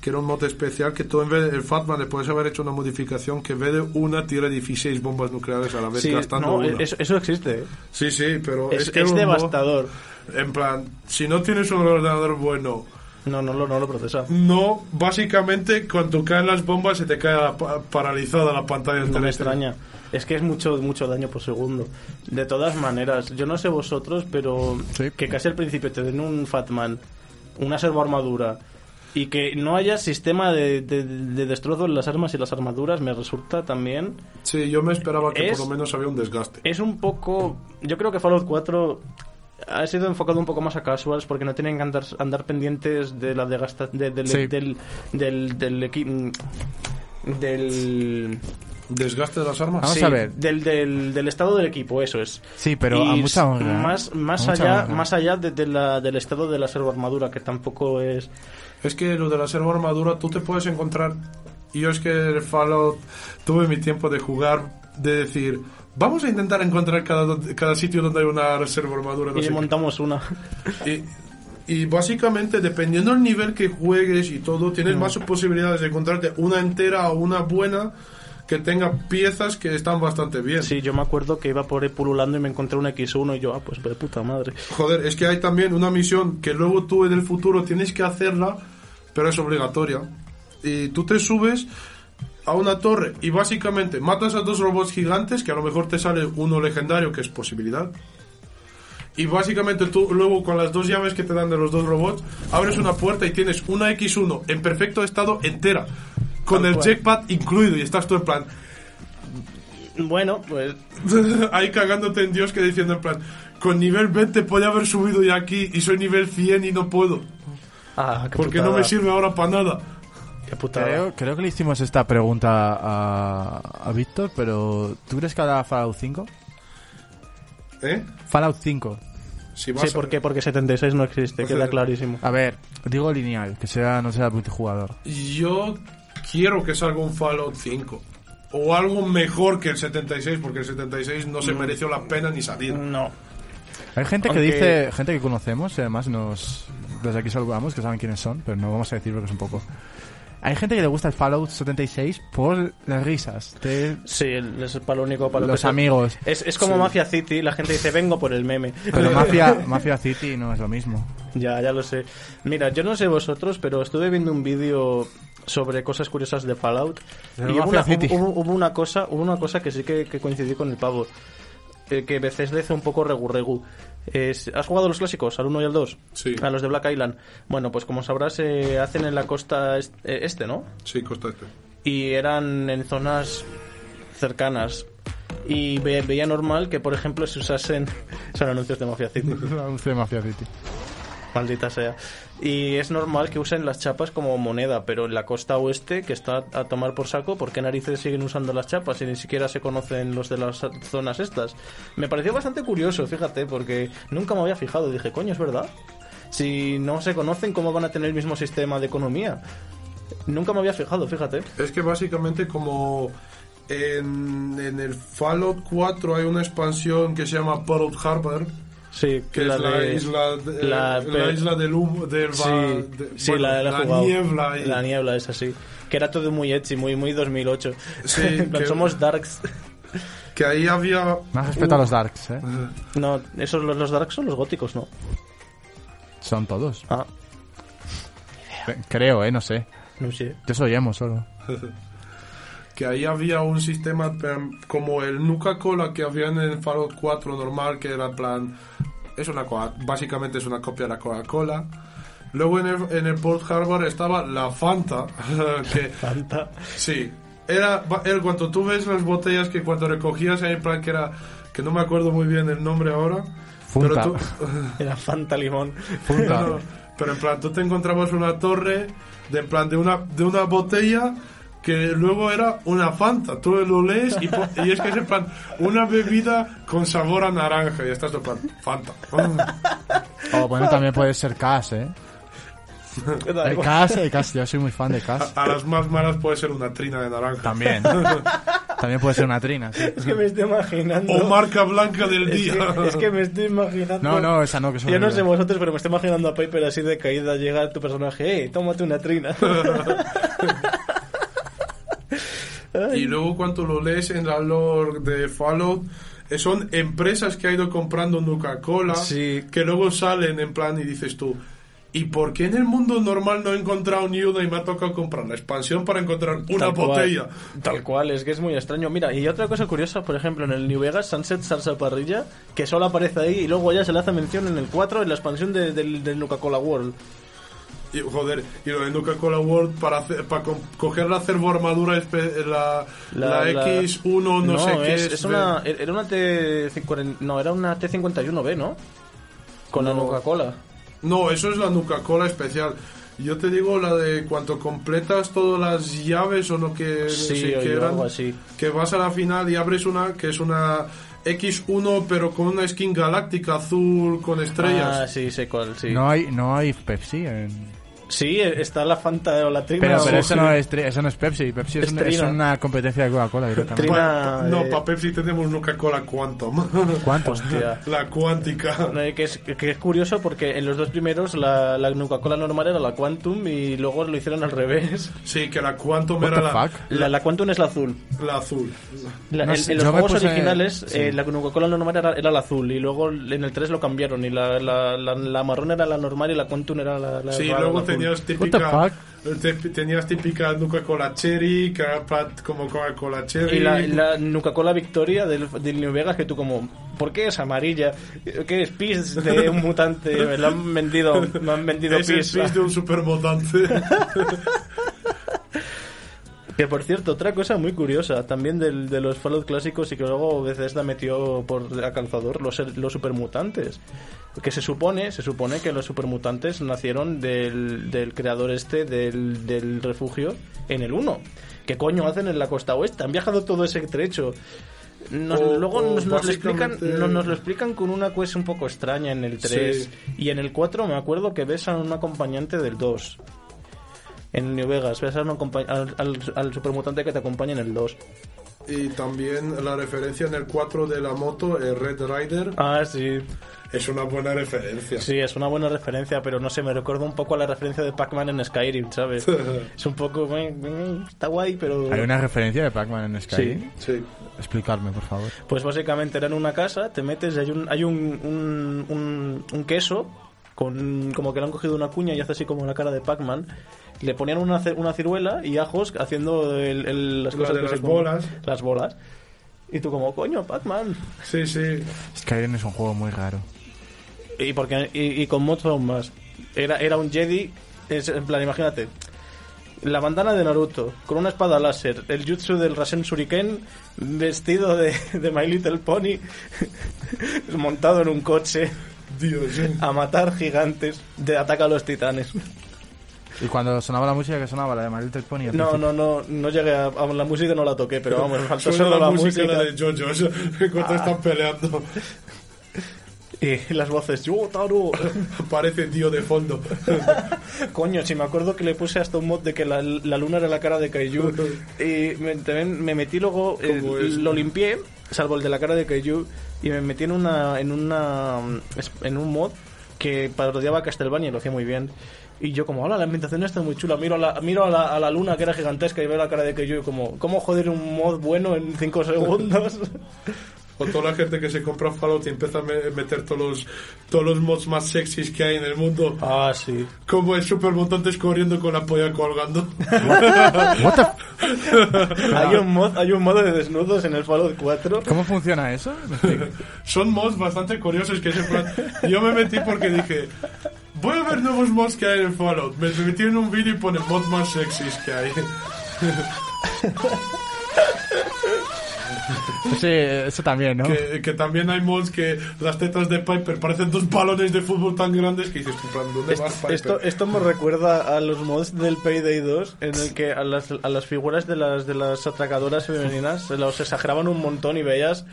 que era un mod especial que tú en vez el Fatman le puedes haber hecho una modificación que en vez de una tira 16 bombas nucleares a la vez Sí, gastando no, una. eso, eso existe. ¿eh? Sí, sí, pero Es, es, que es devastador. en plan, si no tienes un ordenador bueno, No, no, lo- no lo procesa. no, básicamente cuando caen las bombas se te cae la pa- paralizada la pantalla del No me extraña. Es que es mucho, mucho daño por segundo. De todas maneras, yo no sé vosotros, pero Sí. que casi al principio te den un Fatman, una servo armadura y que no haya sistema de, de, de destrozo en las armas y las armaduras me resulta también. Sí, yo me esperaba que Es- por lo menos había un desgaste. Es un poco. Yo creo que Fallout 4 ha sido enfocado un poco más a casuals porque no tienen que andar, andar pendientes de la degasta, de- del, Sí. del, del, del equi- del ¿Desgaste de las armas? Vamos Sí, a ver. Del, del, del estado del equipo, eso es. Sí, pero a Y mucha honra, ¿eh? Más, más A mucha allá, honra. más allá de, de la, del estado de la armadura, que tampoco es. Es que lo de la servo armadura tú te puedes encontrar. Yo es que el Fallout tuve mi tiempo de jugar, de decir, vamos a intentar encontrar cada, cada sitio donde hay una reserva armadura. no y sé qué". montamos una. Y, y básicamente, dependiendo del nivel que juegues y todo, tienes más posibilidades de encontrarte una entera o una buena que tenga piezas que están bastante bien. Sí, yo me acuerdo que iba por ahí pululando y me encontré un X1 y yo, ah, pues de puta madre. Joder, es que hay también una misión que luego tú en el futuro tienes que hacerla, pero es obligatoria. Y tú te subes a una torre y básicamente matas a dos robots gigantes, que a lo mejor te sale uno legendario, que es posibilidad. Y básicamente tú luego con las dos llaves que te dan de los dos robots, abres una puerta y tienes una X1 en perfecto estado entera, con Tal el cual. jetpack incluido, y estás tú en plan, Bueno, pues. ahí cagándote en Dios que diciendo en plan, con nivel 20 podía haber subido ya aquí y soy nivel 100 y no puedo. Ah, Porque no putada. me sirve ahora para nada. Qué putada. Creo, creo que le hicimos esta pregunta a, a Víctor, pero ¿tú crees que hará Fallout 5? ¿Eh? Fallout 5. Si Sí, a- ¿por qué? Porque 76 no existe, queda clarísimo. A ver, digo lineal, que sea no sea multijugador. Yo quiero que salga un Fallout 5. O algo mejor que el 76, porque el 76 no se Mm. mereció la pena ni salir. No. Hay gente que Aunque- dice, gente que conocemos, y además nos desde aquí saludamos, que saben quiénes son, pero no vamos a decir porque es un poco. Hay gente que le gusta el Fallout 76 por las risas Sí, es para lo único para lo los que amigos. Es, es como Mafia City, la gente dice, vengo por el meme. Pero Mafia, Mafia City no es lo mismo. Ya, ya lo sé. Mira, yo no sé vosotros, pero estuve viendo un vídeo sobre cosas curiosas de Fallout y hubo una, City. hubo, hubo una cosa, hubo una cosa que sí que, que coincidí con el pavo, eh, que Bethesda hizo un poco regu regu. Es- ¿Has jugado los clásicos, al 1 y al 2? Sí. A los de Black Island. Bueno, pues como sabrás, se hacen en la costa eh, este, ¿no? Sí, costa este. y eran en zonas cercanas. Y ve- veía normal que, por ejemplo, se usasen. Son anuncios de Mafia City, Anuncio de Mafia City. Maldita sea. Y es normal que usen las chapas como moneda, pero en la costa oeste, que está a tomar por saco, ¿por qué narices siguen usando las chapas y ni siquiera se conocen los de las zonas estas? Me pareció bastante curioso, fíjate, porque nunca me había fijado. Dije, coño, es verdad. Si no se conocen, ¿cómo van a tener el mismo sistema de economía? Nunca me había fijado, fíjate. Es que básicamente como en, el Fallout 4 hay una expansión que se llama Pearl Harbor, Sí, que la es la de- isla, de- la la, isla del humo, del Sí, de- sí, bueno, la, la la niebla y- La niebla es así. Que era todo muy edgy, muy, muy 2008. Sí, que- somos darks. que ahí había Más respeto a los Darks, ¿eh? No, esos los, los darks son los góticos, ¿no? Son todos. Ah, Creo, ¿eh? No sé. no sé. Yo soy emo solo. que ahí había un sistema em, como el Nuka Cola que había en el Fallout 4 normal, que era en plan. Es una básicamente es una copia de la Coca-Cola. Luego en el, en el Port Harbor estaba la Fanta, que Fanta. sí, era, era cuando tú ves las botellas que cuando recogías en plan que era, que no me acuerdo muy bien el nombre ahora, Funta. pero tú, Era Fanta Limón. Funta. no, pero en plan, tú te encontrabas una torre de en plan de una, de una botella que luego era una Fanta. Tú lo lees y, es que es en plan una bebida con sabor a naranja y estás en plan Fanta. O bueno, también puede ser Cass, ¿eh? El. Cass, el Cass, yo soy muy fan de Cass. A las más malas puede ser una trina de naranja. También. También puede ser una trina, sí. Es que me estoy imaginando. O marca blanca del es, día. que, es que me estoy imaginando. No, no, esa no, que es Yo no sé vosotros, pero me estoy imaginando a Piper así de caída. Llega tu personaje, eh, tómate una trina. Y luego cuando lo lees en la lore de Fallout, eh, son empresas que ha ido comprando Nuka-Cola Sí. que luego salen en plan y dices tú, ¿y por qué en el mundo normal no he encontrado ni una y me ha tocado comprar la expansión para encontrar una Tal cual. botella? Tal cual, es que es muy extraño. Mira, y otra cosa curiosa, por ejemplo, en el New Vegas Sunset Salsa Parrilla, que solo aparece ahí y luego ya se le hace mención en el 4 en la expansión de- del, del Coca-Cola World. Y, joder, y lo de Nuka-Cola World para, hacer- para co- coger la cervo armadura, la, la, X1, no, sé qué es, es. una, era una T no, era una T51B, ¿no? Con la No. Coca-Cola. No, eso es la Nuka-Cola especial. Yo te digo la de cuando completas todas las llaves o no que, Sí, sí, que eran, así. que vas a la final y abres una que es una X1 pero con una skin galáctica azul con Ah, estrellas. sí, sé cuál, sí. No hay, no hay Pepsi en... Sí, está la Fanta o la Trina. Pero, o- pero eso, no es, eso no es Pepsi. Pepsi es, Es una competencia de Coca-Cola directamente. Trina. Pa- pa- no, eh, para Pepsi tenemos Nuka-Cola Quantum. ¿Cuánto? Hostia. la cuántica. No, que, es, que es curioso porque en los dos primeros la, la Coca-Cola normal era la Quantum y luego lo hicieron al revés. Sí, que la Quantum What era the la, fuck? La, la Quantum es la azul. la azul. La- No en, en los juegos puse- originales sí. eh, la Coca-Cola normal era, era la azul y luego en el 3 lo cambiaron y la, la, la, la marrón era la normal y la Quantum era la, la Sí, luego la azul. Tenías the típica. fuck? te- tenías típica Nuka-Cola Cherry, que era pat- como Coca-Cola Cherry. Y la, la Coca-Cola Victoria del, del New Vegas que tú como, ¿por qué es amarilla? ¿Qué es pis de un mutante? Me lo han vendido, me han vendido es el pis. pis de un supermutante. Que por cierto, otra cosa muy curiosa también del, de los Fallout clásicos y que luego Bethesda metió por a calzador los, los supermutantes. Que se supone, se supone que los supermutantes nacieron del, del creador este del, del refugio en el 1. ¿Qué coño hacen en la costa oeste? Han viajado todo ese trecho. Nos- O- luego o nos, nos lo explican, nos, nos lo explican con una cosa un poco extraña en el 3 Sí. y en el 4 me acuerdo que ves a un acompañante del 2 en New Vegas. Ves a un acompa- al, al, al supermutante que te acompaña en el 2. y también la referencia en el 4 de la moto, el Red Rider, Ah, sí. es una buena referencia. Sí, es una buena referencia, pero no sé, me recuerda un poco a la referencia de Pac-Man en Skyrim, ¿sabes? es un poco... eh, eh, Está guay, pero... ¿Hay una referencia de Pac-Man en Sky? Sí. Sí. Explicarme, por favor. Pues básicamente era en una casa, te metes y hay un, hay un, un, un- un queso con como que le han cogido una cuña y hace así como la cara de Pac-Man. Le ponían una, una ciruela y ajos haciendo el- el- las La cosas de que las se comen. bolas. Las bolas. Y tú como, coño, Pac-Man. Sí, sí. Skyrim es un juego muy raro. Y, porque, y, y con mods aún más. Era, era un Jedi, es, en plan, imagínate. La bandana de Naruto, con una espada láser, el jutsu del Rasen Shuriken, vestido de, de My Little Pony, montado en un coche, Dios. eh. a matar gigantes, de ataca a los titanes. Y cuando sonaba la música, que sonaba? La de Little Pony. No, principio. no, no, no llegué a, a la música, no la toqué, pero vamos, me faltó Suena solo la, la música, música. la de JoJo's cuando están peleando. Y las voces, yo, Taro. Aparece tío de fondo. Coño, si me acuerdo que le puse hasta un mod de que la, la luna era la cara de Kaiju. y me, también me metí luego, eh, lo limpié, salvo el de la cara de Kaiju, y me metí en una en una en un mod que parodiaba Castlevania y lo hacía muy bien. Y yo como, hola, la ambientación está muy chula. Miro a la, miro a la, a la luna que era gigantesca y veo la cara de Kaiju y como, ¿cómo joder un mod bueno en 5 segundos? O toda la gente que se compra Fallout y empieza a me- meter todos los, todos los mods más sexys que hay en el mundo. ah, sí. Como el supermutantes corriendo con la polla colgando. What the- Hay un mod, hay un modo de desnudos en el Fallout 4. ¿Cómo funciona eso? Son mods bastante curiosos que plan... Yo me metí porque dije... Voy a ver nuevos mods que hay en Fallout. Me, me metí en un vídeo y pone mods más sexys que hay. Sí, eso también, ¿no? Que, que también hay mods que las tetas de Piper parecen dos balones de fútbol tan grandes que dices, "En plan, ¿dónde vas, Piper? Esto, esto me recuerda a los mods del Payday 2 en el que a las, a las figuras de las, de las atracadoras femeninas se los exageraban un montón y veías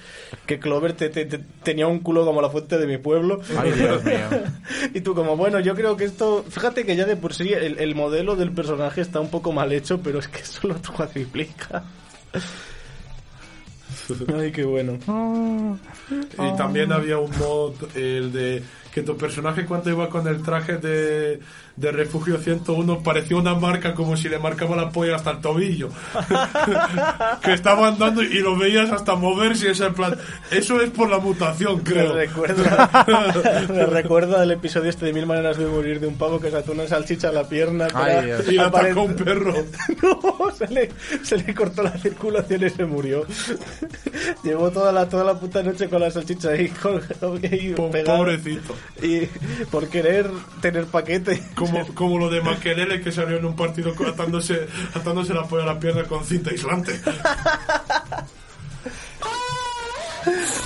que Clover te- te- te- tenía un culo como la fuente de mi pueblo. Ay, Dios mío. y tú como, bueno, yo creo que esto... Fíjate que ya de por sí el, el modelo del personaje está un poco mal hecho, pero es que eso lo cuadriplica. Ay, qué bueno. Y también había un mod, el de que tu personaje cuando iba con el traje de, de Refugio 101 parecía una marca como si le marcaba la polla hasta el tobillo. que estaba andando y lo veías hasta moverse. y es en plan, eso es por la mutación, Me creo. recuerda, me recuerda el episodio este de Mil Maneras de Morir de un pavo que se ató una salchicha a la pierna. para- Ay, Dios. Y aparent- atacó un perro. No, se le, se le cortó la circulación y se murió. Llevó toda la, toda la puta noche con la salchicha ahí, con, pegada. Pobrecito. Y por querer tener paquete. Como, como lo de Maquelele que salió en un partido atándose, atándose la polla a la pierna con cinta aislante.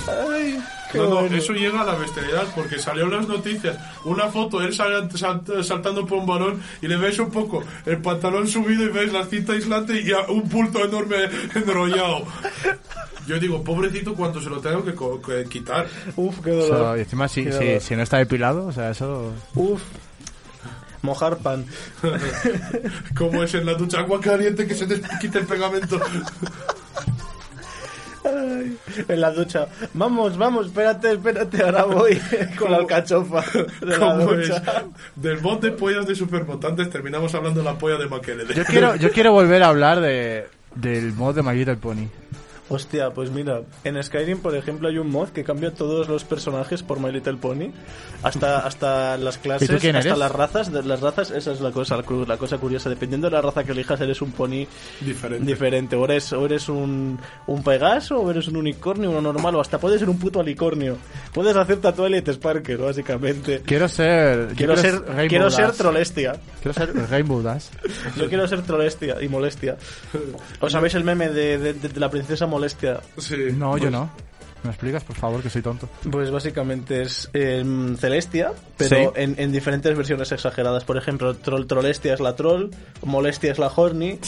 Ay, qué No, no, bueno. eso llega a la bestialidad porque salió en las noticias una foto, él sal- sal- saltando por un balón y le ves un poco el pantalón subido y ves la cinta aislante y un pulto enorme enrollado. Yo digo, pobrecito, cuánto se lo tengo que, co- que quitar. Uf, qué O dolor. sea, y encima, si, Qué si, si no está depilado, o sea, eso... Uf. Mojar pan. Como es en la ducha, agua caliente que se te quita el pegamento. Ay, en la ducha. Vamos, vamos, espérate, espérate, ahora voy con la alcachofa de la Como es ducha. del mod de pollas de supermutantes terminamos hablando de la polla de Maquelele. Yo quiero, yo quiero volver a hablar de, del mod de My Little Pony. Hostia, pues mira, en Skyrim, por ejemplo, hay un mod que cambia todos los personajes por My Little Pony, hasta hasta las clases, ¿Y tú quién hasta eres? las razas, de las razas, esa es la cosa, la cosa curiosa, dependiendo de la raza que elijas, eres un pony Diferente. diferente, o eres, o eres un, un pegaso, o eres un unicornio, uno normal, o hasta puedes ser un puto alicornio. Puedes hacerte a Twilight Sparkle, básicamente. Quiero ser... Quiero ser, Rainbow quiero ser. Trolestia. Quiero ser Rainbow Dash. Yo quiero ser Trolestia y Molestia. ¿Os sabéis el meme de, de- de la princesa Molestia? Sí, No, pues, yo no. ¿Me explicas, por favor, que soy tonto? Pues básicamente es em, Celestia, pero Sí. en, en diferentes versiones exageradas. Por ejemplo, Troll Trolestia es la Troll, Molestia es la Horny.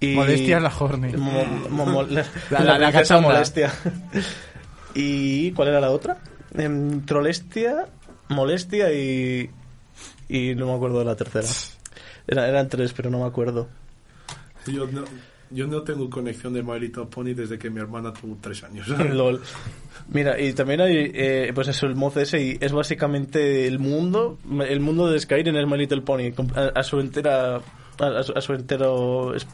Y Molestia es la Horny. Mo- mo- mo- la, La-. Molestia. ¿Y cuál era la otra? Em, Trolestia, Molestia y. Y no me acuerdo de la tercera. Era- eran tres, pero no me acuerdo. Yo no, yo no tengo conexión de My Little Pony desde que mi hermana tuvo tres años. LOL. Mira, y también hay, eh, pues eso, el mod ese, y es básicamente el mundo, el mundo de Skyrim es My Little Pony, a, a su entera, a, a su, entero es-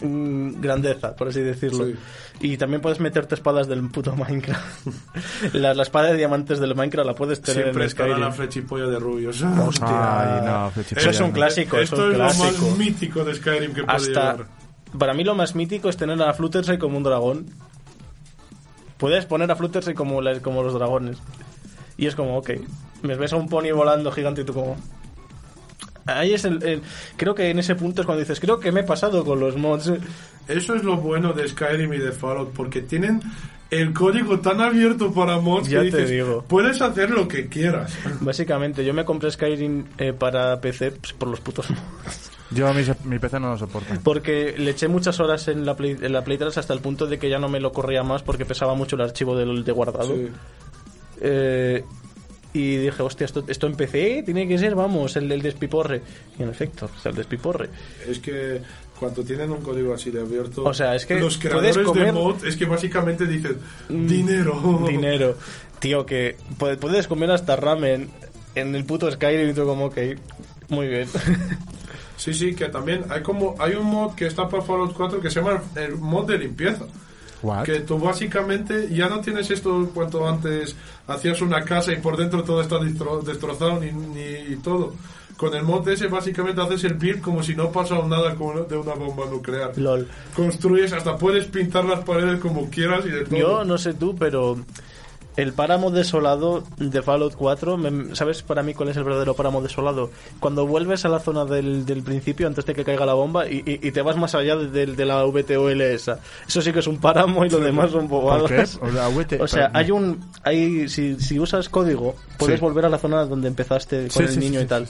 mm, grandeza, por así decirlo. Sí. Y también puedes meterte espadas del puto Minecraft. la, la espada de diamantes del Minecraft la puedes tener Siempre en Skyrim. la flechipolla de rubios. Hostia. Ay, no, Flechipolla, Eso es un clásico, Esto es es lo más mítico de Skyrim que puede Hasta llegar. Para mí lo más mítico es tener a Fluttershy como un dragón. Puedes poner a Fluttershy como, la- como los dragones. Y es como, ok, me ves a un pony volando gigante y tú como... Ahí es el, el- Creo que en ese punto es cuando dices, creo que me he pasado con los mods. Eso es lo bueno de Skyrim y de Fallout, porque tienen el código tan abierto para mods Ya que te digo. puedes hacer lo que quieras. Básicamente, yo me compré Skyrim eh, para PC pues, por los putos mods. Yo, mi, mi PC no lo soporta. Porque le eché muchas horas en la, Play, en la Play 3 hasta el punto de que ya no me lo corría más porque pesaba mucho el archivo del de guardado. Sí. Eh, y dije, hostia, esto, esto en PC tiene que ser, vamos, el del despiporre. Y en efecto, es el despiporre. Es que cuando tienen un código así de abierto, O sea, es que los creadores de mod es que básicamente dicen dinero. Dinero. Tío, que pu- puedes comer hasta ramen en el puto Skyrim y tú como, ok, muy bien. Sí, sí, que también hay como hay un mod que está para Fallout 4 que se llama el mod de limpieza. What? Que tú básicamente ya no tienes esto cuanto antes hacías una casa y por dentro todo está destro- destrozado ni, ni todo. Con el mod ese básicamente haces el build como si no pasara nada con- de una bomba nuclear. LOL. Construyes, hasta puedes pintar las paredes como quieras y de todo. Yo no sé tú, pero El páramo desolado de Fallout 4, me- ¿sabes para mí cuál es el verdadero páramo desolado? Cuando vuelves a la zona del, del principio, antes de que caiga la bomba, y, y- y te vas más allá de, de- la VTOL esa. Eso sí que es un páramo y lo demás son ¿Por bobadas. qué? O sea, VT O sea, hay un... Hay, si, si usas código, puedes Sí. volver a la zona donde empezaste con Sí, el sí, niño y tal.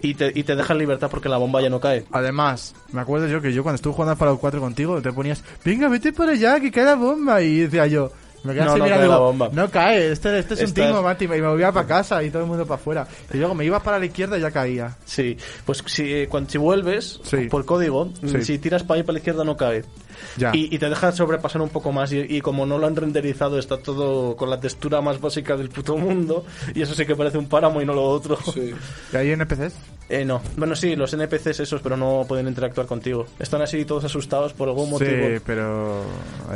Y, te, y te dejan libertad porque la bomba ya no cae. Además, me acuerdo yo que yo cuando estuve jugando a Fallout 4 contigo, te ponías, venga, vete para allá, que cae la bomba. Y decía yo, me quedé No, así no mirando, cae la digo, bomba. No cae, este, este es un tingo, Mati. Y me volvía para casa y todo el mundo para afuera. Y luego me iba para la izquierda y ya caía. Sí, pues si, eh, cuando, si vuelves Sí. por código, Sí. si tiras para ahí para la izquierda no cae. Ya. Y, y te deja sobrepasar un poco más y, y como no lo han renderizado está todo con la textura más básica del puto mundo y eso sí que parece un páramo y no lo otro. Sí. ¿Y hay NPCs? Eh, no, bueno sí, los NPCs esos pero no pueden interactuar contigo. Están así todos asustados por algún motivo. Sí, pero...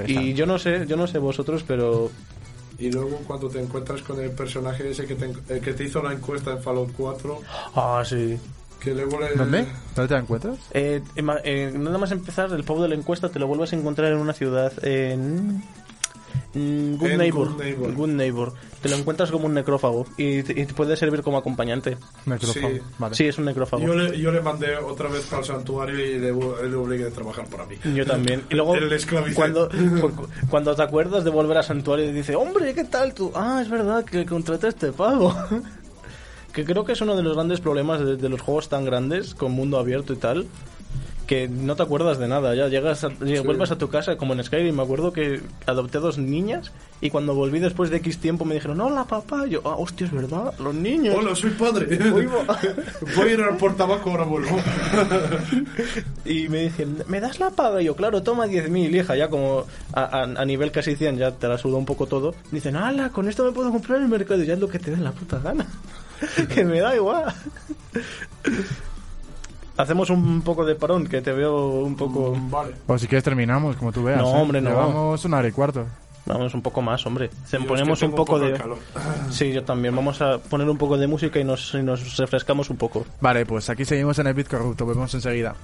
Y yo no sé, yo no sé vosotros, pero Y luego cuando te encuentras con el personaje ese que te, el que te hizo la encuesta en Fallout 4, ah sí. Que luego le... ¿Dónde? ¿Dónde te la encuentras? Eh, ema- eh, nada más empezar el pavo de la encuesta te lo vuelves a encontrar en una ciudad en mm, Good Neighbor. Good Neighbor. Good Neighbor. Te lo encuentras como un necrófago y te, y te puede servir como acompañante. Necrófago. Sí. Vale. Sí, es un necrófago. Yo le, yo le mandé otra vez para el santuario y le, le obligué a trabajar para mí. Yo también. Y luego, cuando, cu- cuando te acuerdas de volver a Santuario y dice, hombre, ¿qué tal tú? Ah, es verdad que contraté este pavo. que creo que es uno de los grandes problemas de, de los juegos tan grandes, con mundo abierto y tal, que no te acuerdas de nada. Ya llegas, a- lleg- vuelves a tu casa, como en Skyrim. Me acuerdo que adopté dos niñas y cuando volví después de X tiempo me dijeron, hola papá. Yo, ah, hostia, es verdad, los niños. Hola, soy padre. Voy a ir al portabaco, ahora vuelvo. Y me dicen, ¿me das la paga? Y yo, claro, toma 10.000, hija, ya como a, a- a nivel casi 100 ya te la suda un poco todo. Dicen, ala, con esto me puedo comprar el mercado y ya es lo que te dé la puta gana. que me da igual. Hacemos un poco de parón, que te veo un poco... Vale. O si quieres terminamos, como tú veas. No, ¿eh? hombre, no. Llevamos una hora y cuarto. Vamos un poco más, hombre. Yo Ponemos un poco de... calor. Sí, yo también. Vamos a poner un poco de música y nos, y nos refrescamos un poco. Vale, pues aquí seguimos en el Bit Corrupto. Volvemos enseguida.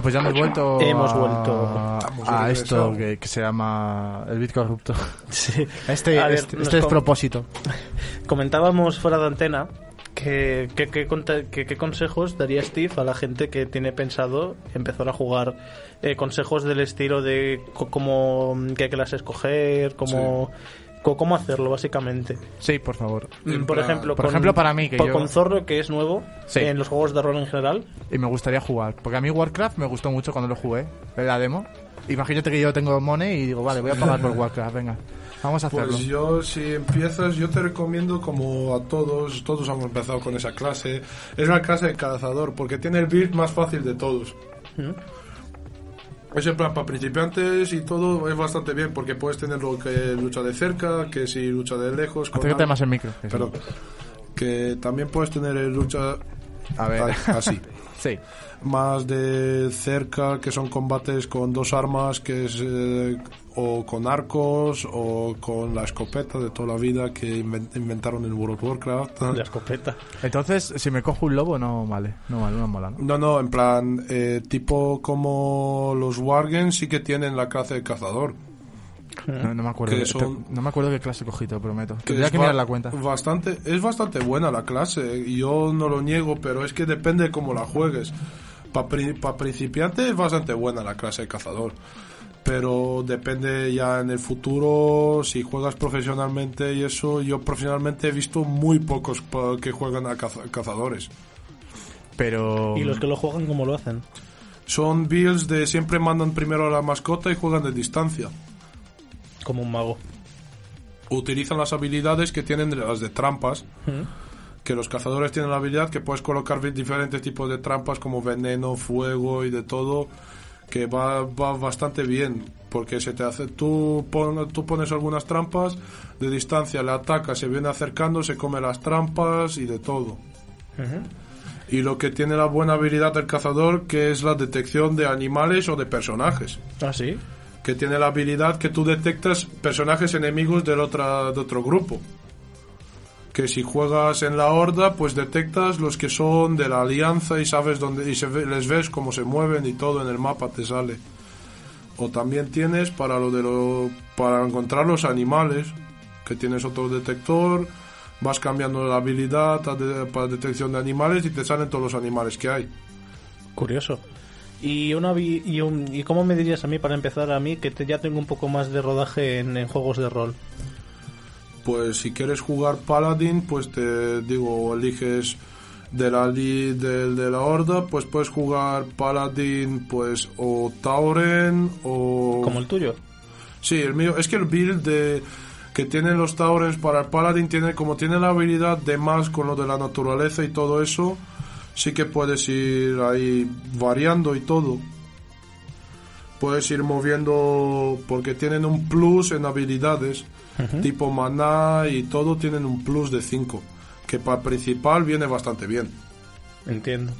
Bueno, pues ya hemos vuelto. Hemos a- vuelto. A esto que, que se llama el bit corrupto. Sí. Este, ver, este, este com- despropósito. Comentábamos fuera de antena que qué que- qué consejos daría Steve a la gente que tiene pensado empezar a jugar eh, consejos del estilo de co- cómo qué clase escoger, cómo co- cómo hacerlo básicamente. Sí, por favor. Mm, Por ejemplo, por con- ejemplo, para mí, que por- yo- con Zorro que es nuevo Sí. en los juegos de rol en general. Y me gustaría jugar. Porque a mí Warcraft me gustó mucho cuando lo jugué. La demo. Imagínate que yo tengo money y digo, vale, voy a pagar por Warcraft. Venga, vamos a hacerlo. Pues yo, si empiezas, yo te recomiendo como a todos, todos hemos empezado con esa clase, es una clase de cazador, porque tiene el build más fácil de todos. Es en plan, para principiantes y todo es bastante bien, porque puedes tener lo que lucha de cerca, que si lucha de lejos. con Acércate más el micro. que sí. Perdón. Que también puedes tener lucha A ver. Así. Sí. Más de cerca, que son combates con dos armas, que es eh, o con arcos o con la escopeta de toda la vida que inven- inventaron en World of Warcraft. La escopeta. Entonces, si me cojo un lobo, no vale. No vale, no mola, ¿no? No, no, en plan, eh, tipo como los Wargames sí que tienen la clase de cazador. No, no me acuerdo. Que qué- son- No me acuerdo qué clase cogí, te lo prometo. que Tendría es que mirar la cuenta. Bastante, es bastante buena la clase, y yo no lo niego, pero es que depende de cómo la juegues. Para principiante es bastante buena la clase de cazador, pero depende ya en el futuro, si juegas profesionalmente y eso, yo profesionalmente he visto muy pocos que juegan a caza- cazadores. Pero. ¿Y los que lo juegan cómo lo hacen? Son builds de siempre mandan primero a la mascota y juegan de distancia. Como un mago. utilizan las habilidades que tienen de las de trampas. Que los cazadores tienen la habilidad que puedes colocar diferentes tipos de trampas como veneno, fuego y de todo. Que va, va bastante bien. Porque se te hace. Tú, pon- tú pones algunas trampas, de distancia le ataca, se viene acercando, se come las trampas y de todo. Y lo que tiene la buena habilidad del cazador, que es la detección de animales o de personajes ¿Ah, sí? que tiene la habilidad que tú detectas personajes enemigos del otra, de otro grupo. Que si juegas en la horda, pues detectas los que son de la alianza y sabes dónde y se les ves cómo se mueven y todo en el mapa te sale. O también tienes para lo de lo para encontrar los animales, que tienes otro detector, vas cambiando la habilidad para detección de animales y te salen todos los animales que hay. Curioso. ¿Y, una y, un- ¿Y cómo me dirías a mí, para empezar, a mí, que te- ya tengo un poco más de rodaje en juegos de rol? Pues si quieres jugar Paladin, pues te digo, eliges de la del de la horda, pues puedes jugar Paladin, pues o Tauren o Como el tuyo. Sí, el mío, es que el build de que tienen los Taurens para el Paladin tiene como tiene la habilidad de más con lo de la naturaleza y todo eso, sí que puedes ir ahí variando y todo. Puedes ir moviendo porque tienen un plus en habilidades, tipo maná y todo tienen un plus de 5, que para el principal viene bastante bien, Entiendo.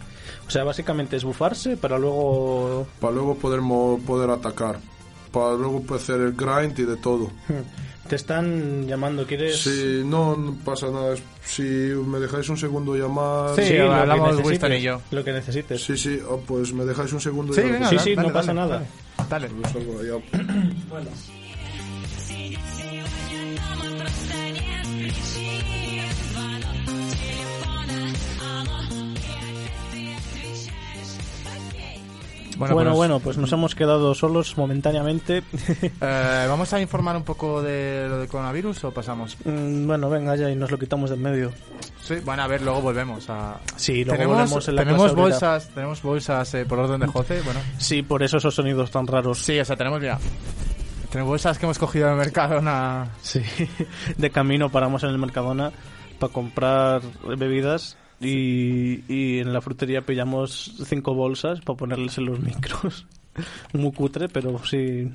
O sea, básicamente es bufarse para luego... para luego poder mo- poder atacar, para luego hacer el grind y de todo. Te están llamando, ¿quieres...? Si no, no pasa nada. Si me dejáis un segundo llamar. Sí, lo que hablamos necesites, Winston y yo. Lo que necesites. Sí, sí, oh, pues me dejáis un segundo Sí, llamar. venga, Sí, dale, sí, no dale, pasa dale, nada. Dale. Pues salgo Bueno, Bueno, pues, bueno, pues nos hemos quedado solos momentáneamente. eh, ¿Vamos a informar un poco de lo del coronavirus o pasamos? Mm, bueno, venga ya y nos lo quitamos de en medio. Sí, bueno, a ver, luego volvemos a... Sí, luego tenemos volvemos en la tenemos bolsas, tenemos bolsas eh, por orden de José, bueno. Sí, por eso esos sonidos tan raros. Sí, o sea, tenemos, mira, tenemos bolsas que hemos cogido del mercado, una... Sí, de camino paramos en el Mercadona para comprar bebidas y, y en la frutería pillamos cinco bolsas para ponerles en los micros. Muy cutre, pero si,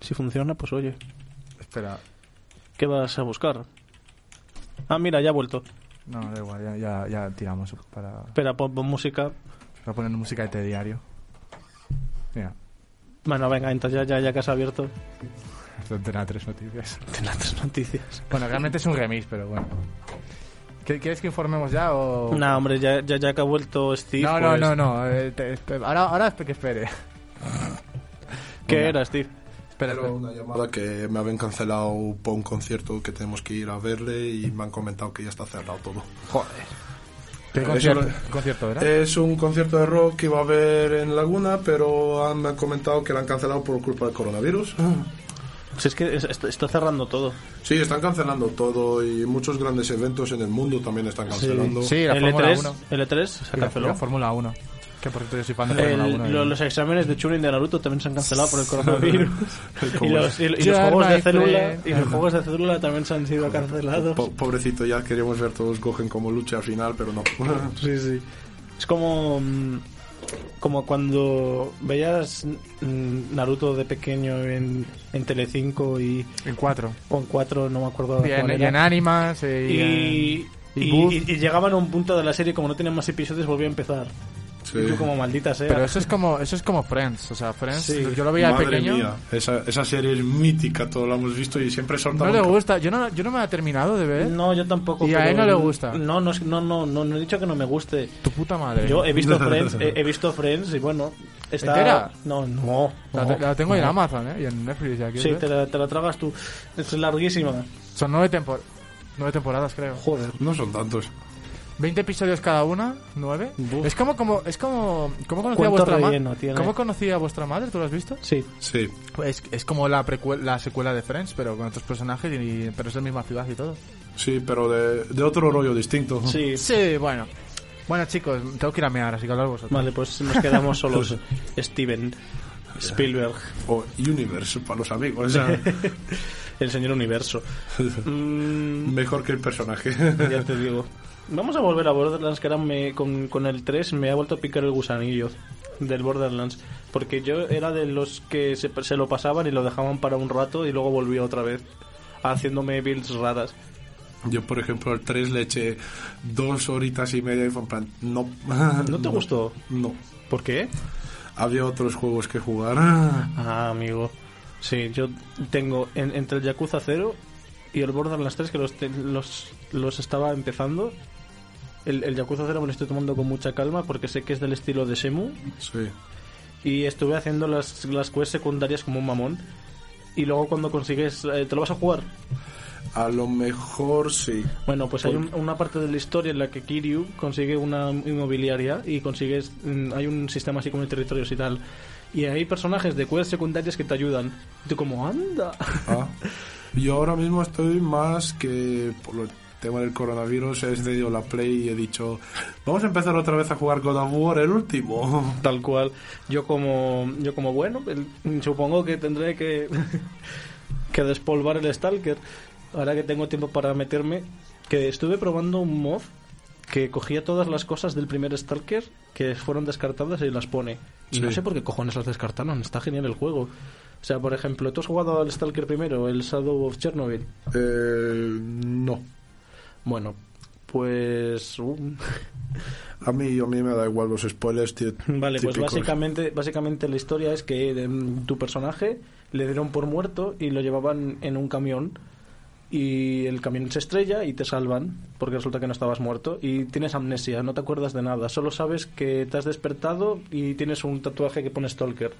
si funciona, pues oye, Espera, ¿qué vas a buscar? Ah, mira, ya ha vuelto. no, da igual, ya, ya, ya tiramos para, Espera, pon, pon música. para poner música de telediario. Mira, Bueno, venga, entonces ya, ya, ya que has abierto, esto es Antena 3 Noticias. ten las noticias. Bueno, realmente es un remix, pero bueno. ¿Qué- ¿Quieres que informemos ya o...? No, hombre, ya, ya, ya que ha vuelto Steve. no, no, pues- no, no, eh, te- ahora, ahora que espere. ¿Qué Venga. era, Steve? Espera, Era espera. una llamada que me habían cancelado por un concierto que tenemos que ir a verle y me han comentado que ya está cerrado todo. ¿Qué Eso concierto, concierto era? Es un concierto de rock que iba a haber en Laguna, pero han- me han comentado que lo han cancelado por culpa del coronavirus. Si es que es- está, cerrando todo. Sí, están cancelando todo y muchos grandes eventos en el mundo también están cancelando. Sí, la Fórmula L3, 1. L3 se La, canceló. la Fórmula 1. Que por cierto yo soy fan de El- Fórmula 1. lo- los exámenes de Turing de Naruto también se han cancelado por el coronavirus. y los, y- y los You're juegos de célula y los juegos de célula también se han sido cancelados. Po- pobrecito, ya queríamos ver todos Gogen como lucha al final, pero no. Sí, sí. Es como mm, como cuando veías Naruto de pequeño en, en Telecinco y En 4. o en 4, no me acuerdo Y en, cuál y en Animas. eh, y, y, Y, llegaban a un punto de la serie, como no tenían más episodios, volvía a empezar. Sí. Y tú como maldita sea. Pero eso es como eso es como Friends, o sea, Friends, Sí. yo lo veía de Madre pequeño. mía, esa, esa serie es mítica, todo lo hemos visto y siempre No soltaban... le gusta, yo no, yo no me la he terminado de ver. No, yo tampoco. ¿Y a él no le gusta? No, no, no, no, no, no he dicho que no me guste. Tu puta madre. Yo he visto Friends, he, he visto Friends y bueno, está... ¿Entera? No, no. la, no, te- la tengo en no. Amazon, ¿eh? Y en Netflix. quieres Sí, te la, te la tragas tú. Es larguísima. Son nueve, tempor nueve temporadas, creo. Joder. No son tantos. 20 episodios cada una, nueve. Buf. Es como, como, es como, ¿cómo conocía ¿Cuánto vuestra relleno madre? tiene? ¿Cómo conocía a vuestra madre? ¿Tú lo has visto? Sí. Sí. Pues es como la precuela, la secuela de Friends, pero con otros personajes, y, pero es la misma ciudad y todo. Sí, pero de, de otro rollo distinto. Sí. Sí, bueno. Bueno, chicos, tengo que ir a mear, así que hablar vosotros. Vale, pues nos quedamos solos. Steven Spielberg, O Universe para los amigos. o sea, el señor universo. Mm, mejor que el personaje. ya te digo. Vamos a volver a Borderlands, que ahora me, con, con el 3 me ha vuelto a picar el gusanillo del Borderlands. Porque yo era de los que se, se lo pasaban y lo dejaban para un rato y luego volvía otra vez haciéndome builds raras. Yo, por ejemplo, al 3 le eché dos horitas y media y fue en plan, no. ¿No te gustó? No. ¿Por qué? Había otros juegos que jugar. Ah, amigo. Sí, yo tengo en- entre el Yakuza 0 y el Borderlands 3 que los, los, los estaba empezando. El, el Yakuza 0 me lo estoy tomando con mucha calma porque sé que es del estilo de Semu Sí. y estuve haciendo las, las quests secundarias como un mamón. Y luego cuando consigues... eh, ¿Te lo vas a jugar? A lo mejor sí. Bueno, pues hay un- una parte de la historia en la que Kiryu consigue una inmobiliaria y consigues... mm, Hay un sistema así como de territorios y tal. Y hay personajes de quests secundarias que te ayudan. Y tú como, anda. Ah. Yo ahora mismo estoy más que por tema del coronavirus. He cedido la Play y he dicho, vamos a empezar otra vez a jugar God of War, el último. Tal cual. Yo como, yo como bueno, supongo que tendré que, que despolvar el Stalker. Ahora que tengo tiempo para meterme, que estuve probando un mod que cogía todas las cosas del primer Stalker que fueron descartadas y las pone. Y no sé por qué cojones las descartaron. Está genial el juego. O sea, por ejemplo, ¿tú has jugado al Stalker primero, el Shadow of Chernobyl? Eh, no. Bueno, pues... uh, A mí, a mí me da igual los spoilers. tí- Vale, pues básicamente, básicamente la historia es que em, tu personaje le dieron por muerto y lo llevaban en un camión y el camión se estrella y te salvan porque resulta que no estabas muerto y tienes amnesia, no te acuerdas de nada, solo sabes que te has despertado y tienes un tatuaje que pone Stalker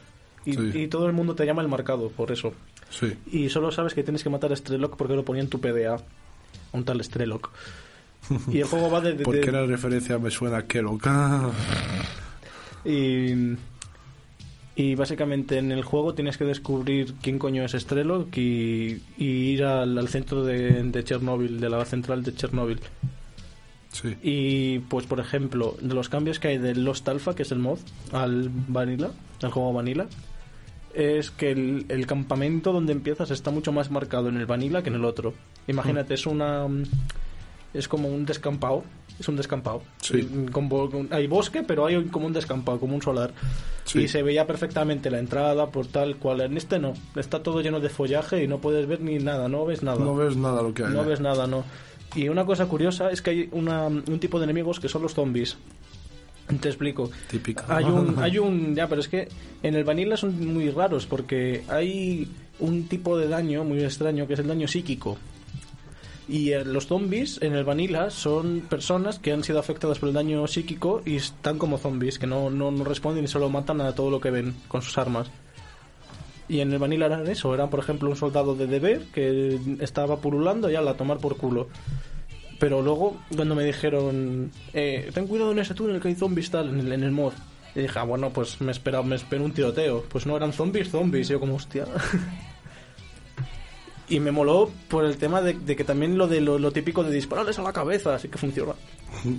y, Sí. y todo el mundo te llama el marcado por eso Sí. y solo sabes que tienes que matar a Strelok porque lo ponía en tu PDA, un tal Strelok. Y el juego va de... de- Porque de- la referencia me suena a Kellogg. Y, y básicamente en el juego tienes que descubrir quién coño es Strelok y, y ir al, al centro de, de Chernóbil, de la central de Chernóbil. Sí. Y pues por ejemplo, de los cambios que hay del Lost Alpha, que es el mod, al Vanilla, al juego Vanilla, es que el, el campamento donde empiezas está mucho más marcado en el Vanilla que en el otro. Imagínate, es una es como un descampado, es un descampado. Sí. Hay bosque, pero hay como un descampado, como un solar. Sí. Y se veía perfectamente la entrada por tal cual. En este no, está todo lleno de follaje y no puedes ver ni nada, no ves nada. No ves nada lo que hay. No ves nada, no. Y una cosa curiosa es que hay una, un tipo de enemigos que son los zombies. Te explico. Típico. Hay un, hay un, ya, pero es que en el vanilla son muy raros porque hay un tipo de daño muy extraño que es el daño psíquico. Y eh, los zombies en el vanilla son personas que han sido afectadas por el daño psíquico y están como zombies, que no, no, no responden y solo matan a todo lo que ven con sus armas. Y en el vanilla eran eso, eran por ejemplo un soldado de deber que estaba pululando y ala, a tomar por culo. Pero luego, cuando me dijeron, eh, ten cuidado en ese túnel que hay zombies tal, en el, en el mod. Y dije, ah, bueno, pues me espera, me espero un tiroteo. Pues no eran zombies, zombies. Y yo como, hostia. y me moló por el tema de, de que también lo de lo, lo típico de dispararles a la cabeza, así que funciona.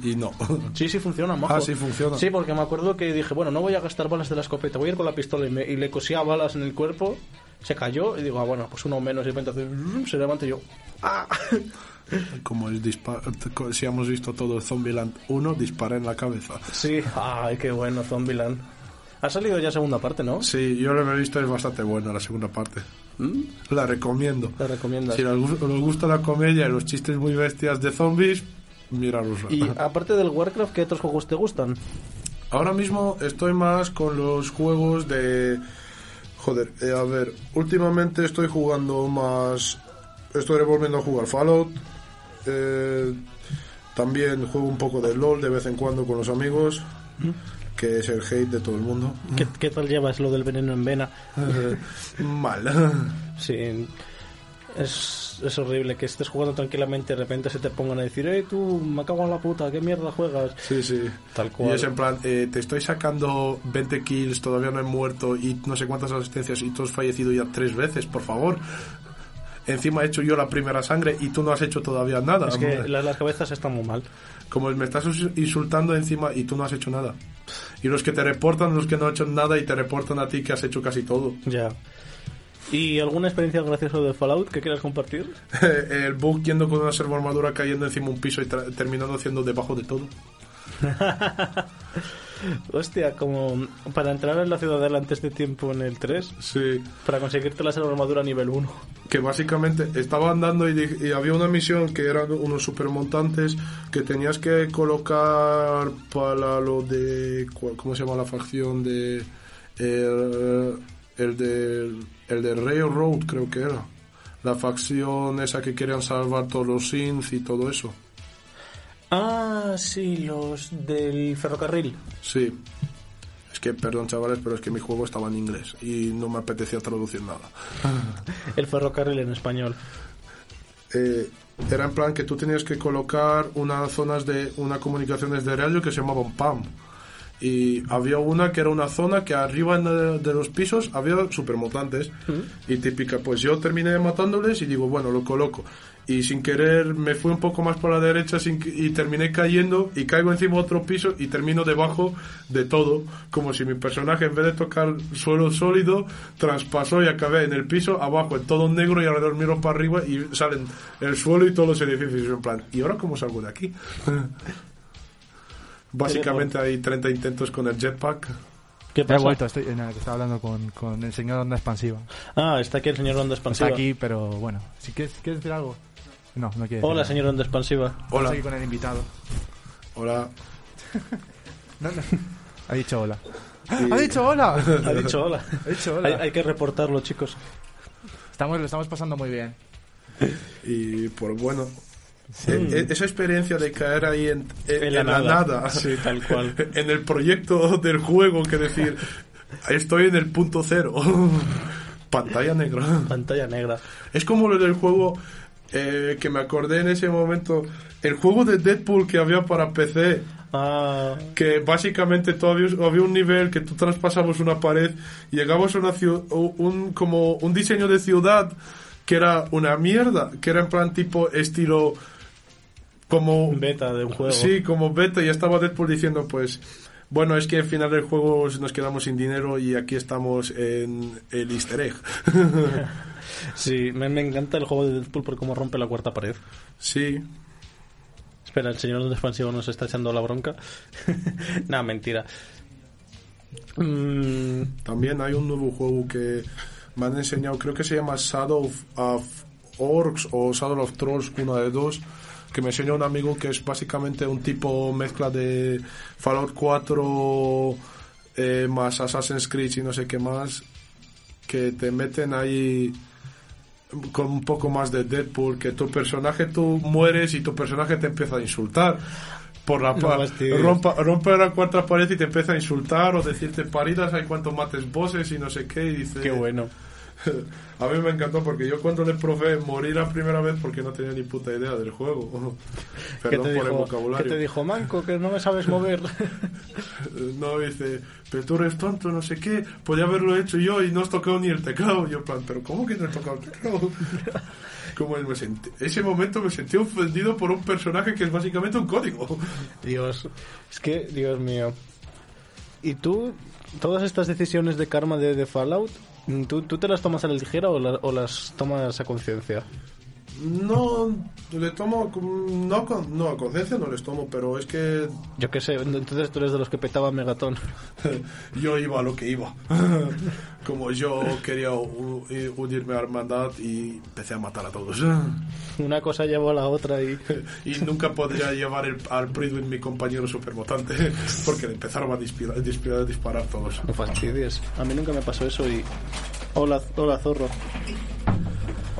Y no. Sí, sí funciona, majo. Ah, sí funciona. Sí, porque me acuerdo que dije, bueno, no voy a gastar balas de la escopeta, voy a ir con la pistola y, me- y le cosía balas en el cuerpo, se cayó y digo, ah, bueno, pues uno menos y de repente se levanta y yo, ¡ah! Como el disparo. Si hemos visto todo Zombieland 1, dispara en la cabeza. Sí, ay, qué bueno, Zombieland. Ha salido ya segunda parte, ¿no? Sí, yo lo he visto, es bastante buena la segunda parte. La recomiendo. La recomiendas. Si os gu- os gusta la comedia y los chistes muy bestias de zombies, mirarosla. Y aparte del Warcraft, ¿qué otros juegos te gustan? Ahora mismo estoy más con los juegos de... Joder, eh, a ver, últimamente estoy jugando más... Estoy volviendo a jugar Fallout. Eh, también juego un poco de LOL de vez en cuando con los amigos, que es el hate de todo el mundo. ¿Qué, qué tal llevas lo del veneno en vena? Eh, Mal. Sí, es, es horrible que estés jugando tranquilamente y de repente se te pongan a decir, ¡eh, tú, me cago en la puta, qué mierda juegas! Sí, sí. Tal Y cual. es en plan, eh, te estoy sacando 20 kills, todavía no he muerto y no sé cuántas asistencias y tú has fallecido ya tres veces, por favor. Encima he hecho yo la primera sangre y tú no has hecho todavía nada. Es que hombre. la- las cabezas están muy mal. Como me estás ins- insultando encima y tú no has hecho nada. Y los que te reportan, los que no han hecho nada y te reportan a ti que has hecho casi todo. Ya. ¿Y alguna experiencia graciosa de Fallout que quieras compartir? El bug yendo con una servoarmadura cayendo encima un piso y terminando haciendo debajo de todo. Hostia, como para entrar en la ciudadela antes de tiempo en el 3, Sí. para conseguirte la armadura nivel 1. que básicamente estaba andando y, y había una misión que eran unos supermontantes que tenías que colocar para lo de ¿cómo se llama la facción de el, el de el de Railroad creo que era la facción esa que querían salvar todos los synths y todo eso Ah, sí, los del ferrocarril. sí. Es que perdón chavales pero es que mi juego estaba en inglés y no me apetecía traducir nada. El ferrocarril en español. eh, era en plan que tú tenías que colocar unas zonas de una comunicaciones de radio que se llamaban PAM y había una que era una zona que arriba de, los pisos había supermutantes. Y típica pues yo terminé matándoles y digo bueno lo coloco y sin querer me fui un poco más por la derecha sin que- y terminé cayendo y caigo encima de otro piso y termino debajo de todo como si mi personaje en vez de tocar suelo sólido traspasó y acabé en el piso abajo en todo negro y alrededor miro para arriba y salen el suelo y todos los edificios en plan ¿y ahora cómo salgo de aquí? Básicamente hay 30 intentos con el jetpack ¿Qué He pasa? vuelto, estoy, nada, que estaba hablando con, con el señor Onda Expansiva. Ah, está aquí el señor Onda Está Expansiva. aquí, pero bueno. Si quieres, ¿quieres decir algo? No, no quiere decir Hola, nada. señor Onda Expansiva. Hola. aquí con el invitado. Hola No, no. Ha dicho hola. ¡Ha dicho hola! Ha dicho hola. Ha dicho hola. Hay, hay que reportarlo, chicos. Estamos, lo estamos pasando muy bien. y pues bueno e- e- esa experiencia de caer ahí en, en- En la en la nada. nada, Sí, tal cual. en el proyecto del juego que decir estoy en el punto cero pantalla negra Pantalla negra. es como lo del juego eh, que me acordé en ese momento el juego de Deadpool que había para PC Ah, que básicamente todavía había un nivel que tú traspasabas una pared llegabas a una un como un diseño de ciudad que era una mierda que era en plan tipo estilo como beta de un juego. sí como beta y estaba Deadpool diciendo pues bueno es que al final del juego nos quedamos sin dinero y aquí estamos en el Easter egg Sí, me, me encanta el juego de Deadpool por cómo rompe la cuarta pared. sí Espera, el señor Onda Expansivo nos está echando la bronca. Nada, mentira. Mm, También hay un nuevo juego que me han enseñado, creo que se llama Shadow of, of Orcs o Shadow of Trolls, una de dos, que me enseñó un amigo que es básicamente un tipo mezcla de Fallout 4 eh, más Assassin's Creed y no sé qué más, que te meten ahí con un poco más de Deadpool, que tu personaje tú mueres y tu personaje te empieza a insultar. Por la No rompa, rompe la cuarta pared y te empieza a insultar o decirte paridas hay cuanto mates bosses y no sé qué y dice qué bueno. A mí me encantó porque yo cuando le probé morir la primera vez porque no tenía ni puta idea del juego. ¿Qué perdón por el dijo, vocabulario. ¿Qué te dijo Manco? Que no me sabes mover. no dice pero tú eres tonto no sé qué podía haberlo hecho yo y no has tocado ni el teclado. Yo plan pero cómo que no he tocado el teclado como me sentí, ese momento me sentí ofendido por un personaje que es básicamente un código. Dios, es que, Dios mío. ¿Y tú, todas estas decisiones de karma de, de Fallout, ¿tú, tú te las tomas a la ligera o, la- o las tomas a conciencia? No, le tomo, no, no a conciencia no les tomo, pero es que Yo qué sé, entonces tú eres de los que petaban Megatón. yo iba a lo que iba. Como yo quería unirme a hermandad y empecé a matar a todos. Una cosa llevó a la otra y... Y nunca podría llevar el, al Pridwin, mi compañero supermutante, porque le empezaron a disparar, a disparar, a disparar todos. No fastidies. A mí nunca me pasó eso y... Hola, hola zorro.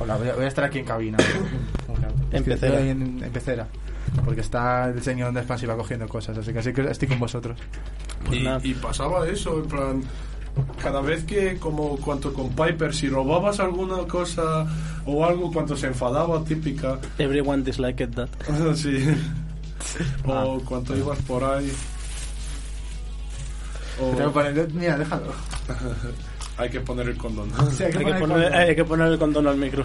Hola, voy a, voy a estar aquí en cabina. En pecera. Estoy En, en pecera. Porque está el señor de expansiva cogiendo cosas, así que así que estoy con vosotros. Pues y, pasaba eso, en plan, cada vez que, como cuanto con Piper, si robabas alguna cosa o algo, cuando se enfadaba, típica, Everyone disliked that. sí. O cuando ibas por ahí. O tengo que poner- Mira, déjalo. hay que poner el condón. Sí, hay que Hay que, poner poner, condón. hay que poner el condón al micro.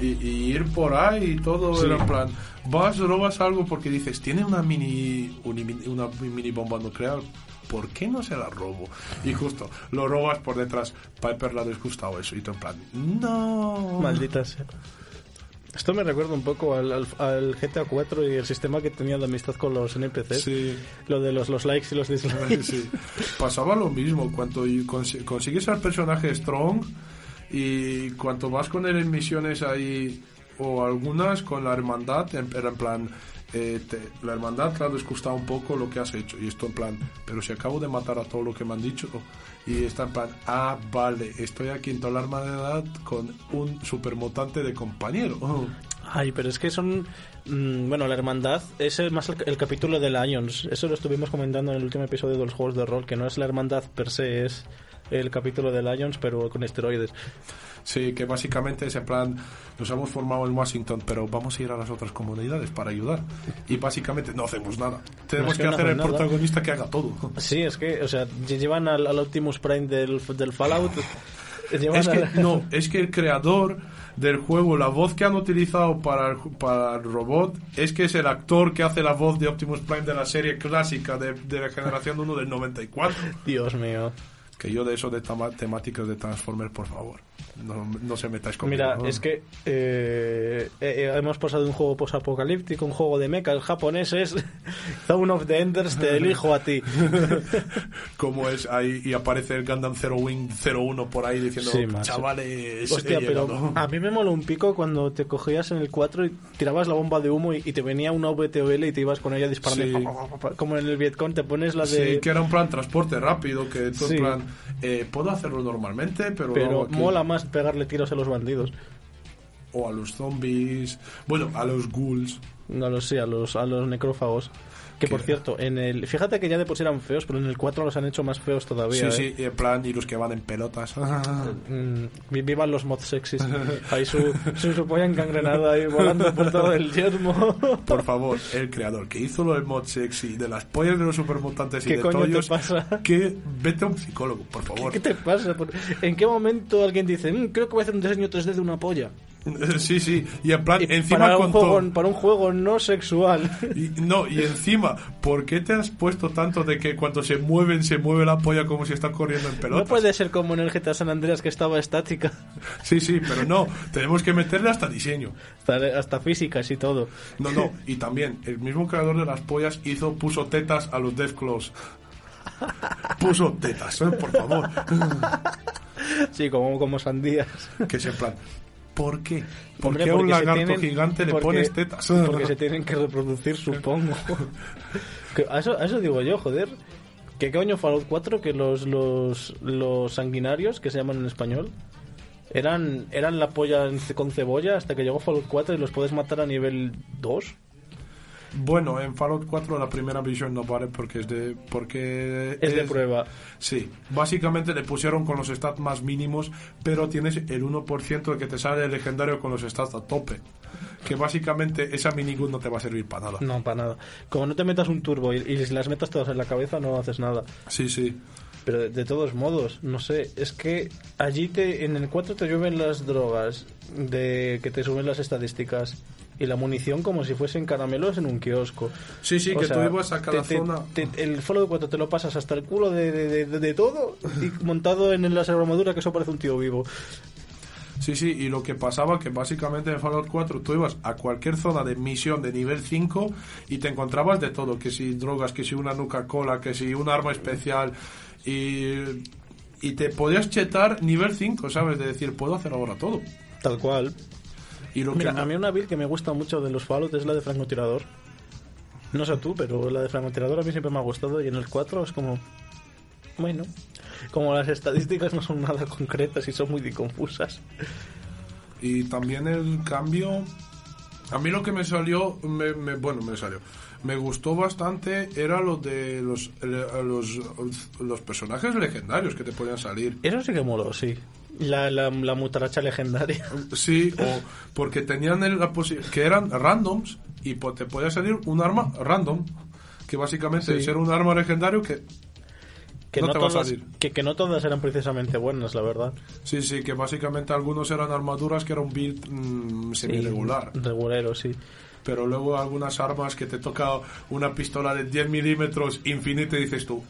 y, y ir por ahí y todo Sí. era en plan vas robas algo porque dices tiene una mini una mini bomba nuclear ¿por qué no se la robo? y justo lo robas por detrás Piper le ha disgustado eso y tú en plan no Maldita sea. Esto me recuerda un poco al, al, al GTA 4 y el sistema que tenía de amistad con los NPCs. sí, Lo de los, los likes y los dislikes. sí. pasaba lo mismo consi- consigues al personaje strong y cuanto vas con él en misiones ahí o algunas con la hermandad en, era en plan eh, te- la hermandad ha disgustado un poco lo que has hecho y esto en plan pero si acabo de matar a todo lo que me han dicho y está en ah vale estoy aquí en toda la hermandad con un supermutante de compañero Ay, pero es que son... mm, bueno, la hermandad es el- más el, capítulo de Lions. Eso lo estuvimos comentando en el último episodio de los juegos de rol, que no es la hermandad per se, es el capítulo de Lions, pero con esteroides. Sí, que básicamente es en plan, nos hemos formado en Washington, pero vamos a ir a las otras comunidades para ayudar. Y básicamente no hacemos nada. Tenemos es que que no hacer el nada. protagonista que haga todo. Sí, es que, o sea, lle- llevan al, al Optimus Prime del, del Fallout. Es que, no, es que el creador del juego, la voz que han utilizado para el, para el robot, es que es el actor que hace la voz de Optimus Prime de la serie clásica de, de la generación 1 del 94. Dios mío. Que yo de eso de temáticas de Transformers, por favor, no, no se metáis conmigo. Mira, es que eh, eh, hemos pasado de un juego posapocalíptico, un juego de mechas japoneses, Zone of the Enders, te elijo a ti. como es ahí y aparece el Gundam Zero Wing 01 por ahí diciendo Sí, chavales Hostia, pero llegado". a mí me moló un pico cuando te cogías en el 4 y tirabas la bomba de humo y, y te venía una VTOL y te ibas con ella disparando. Sí. Como en el Vietcong te pones la de... Sí, que era un plan transporte rápido, que tú Sí. en plan, eh, puedo hacerlo normalmente, pero, Pero mola más pegarle tiros a los bandidos. O a los zombies, bueno, a los ghouls. No lo sé, a los, a los necrófagos. Que por cierto, en el fíjate que ya de por sí eran feos, pero en el 4 los han hecho más feos todavía. Sí, ¿eh? sí, en plan, y los que van en pelotas. Mm, vi- vivan los mod sexys. Ahí su, su, su polla encangrenada ahí volando por todo el yermo. Por favor, el creador que hizo lo del mod sexy, de las pollas de los supermutantes y ¿Qué de coño te tollos, pasa? que vete a un psicólogo, por favor. ¿Qué te pasa? ¿Por- ¿En qué momento alguien dice, "Mm, creo que voy a hacer un diseño 3D de una polla? Sí, sí, y en plan, encima para, un con juego, todo- para un juego no sexual. Y, no, y encima, ¿por qué te has puesto tanto de que cuando se mueven, se mueve la polla como si está corriendo en pelotas? No puede ser como en el GTA San Andreas que estaba estática. Sí, sí, pero no, tenemos que meterle hasta diseño. Hasta, hasta físicas y todo. No, no, y también, el mismo creador de las pollas hizo, puso tetas a los Deathclaws. Puso tetas, ¿eh? por favor. Sí, como, como sandías. Que es en plan, ¿por qué? ¿Por Hombre, qué a un lagarto tienen- gigante le porque- pones tetas? Porque se tienen que reproducir, supongo. A, eso, a eso digo yo, joder. ¿Qué coño Fallout 4 que los, los, los sanguinarios, que se llaman en español, eran, eran la polla con cebolla hasta que llegó Fallout 4 y los puedes matar a nivel 2? Bueno, en Fallout 4 la primera visión no vale porque es de... Porque Es de prueba. Sí, básicamente le pusieron con los stats más mínimos, pero tienes el 1% de que te sale el legendario con los stats a tope. Que básicamente esa minigun no te va a servir para nada. No, para nada. Como no te metas un turbo y, y si las metas todas en la cabeza, no haces nada. Sí, sí. Pero de, de todos modos, no sé, es que allí te, en el 4 te llueven las drogas, de que te suben las estadísticas y la munición como si fuesen caramelos en un kiosco. Sí, sí, O que sea, tú ibas a cada te- te- zona... te- el Fallout 4 te lo pasas hasta el culo de, de, de- de todo y montado en la armadura que eso parece un tío vivo. Sí, sí, y lo que pasaba que básicamente en Fallout 4 tú ibas a cualquier zona de misión de nivel 5 y te encontrabas de todo, que si drogas, que si una nuca cola, que si un arma especial y, y te podías chetar nivel 5, ¿sabes? De decir, puedo hacer ahora todo. Tal cual. Y lo Mira, que a mí una build que me gusta mucho de los Fallout es la de francotirador. No sé tú, pero la de francotirador a mí siempre me ha gustado y en el 4 es como... Bueno, como las estadísticas no son nada concretas y son muy confusas. Y también el cambio. A mí lo que me salió, me, me- bueno, me salió. Me gustó bastante era lo de los, los, los personajes legendarios que te podían salir. Eso sí que moló, sí. La, la, la mutaracha legendaria. Sí, o porque tenían el- la posi- que eran randoms y te podía salir un arma random. Que básicamente Sí. era un arma legendario que. Que No no, te va a todas, salir. que, que no todas eran precisamente buenas, la verdad. Sí, sí, que básicamente algunos eran armaduras que era un build mm, semi-regular. Regulero, sí. pero luego algunas armas que te toca una pistola de 10 milímetros infinita y dices tú,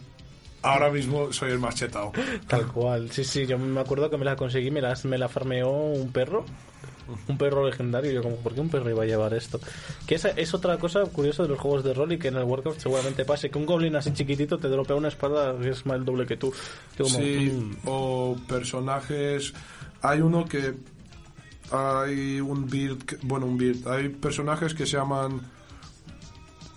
ahora mismo soy el más chetado. Tal cual. Sí, sí, yo me acuerdo que me la conseguí, me la, me la farmeó un perro. Un perro legendario. Yo como, ¿por qué un perro iba a llevar esto? Que esa es otra cosa curiosa de los juegos de rol y que en el Warcraft seguramente pase. Que un goblin así chiquitito te dropea una espada que es más el doble que tú. Que como, Sí, mm, o personajes... Hay uno que... Hay un build... bueno, un build. Hay personajes que se llaman...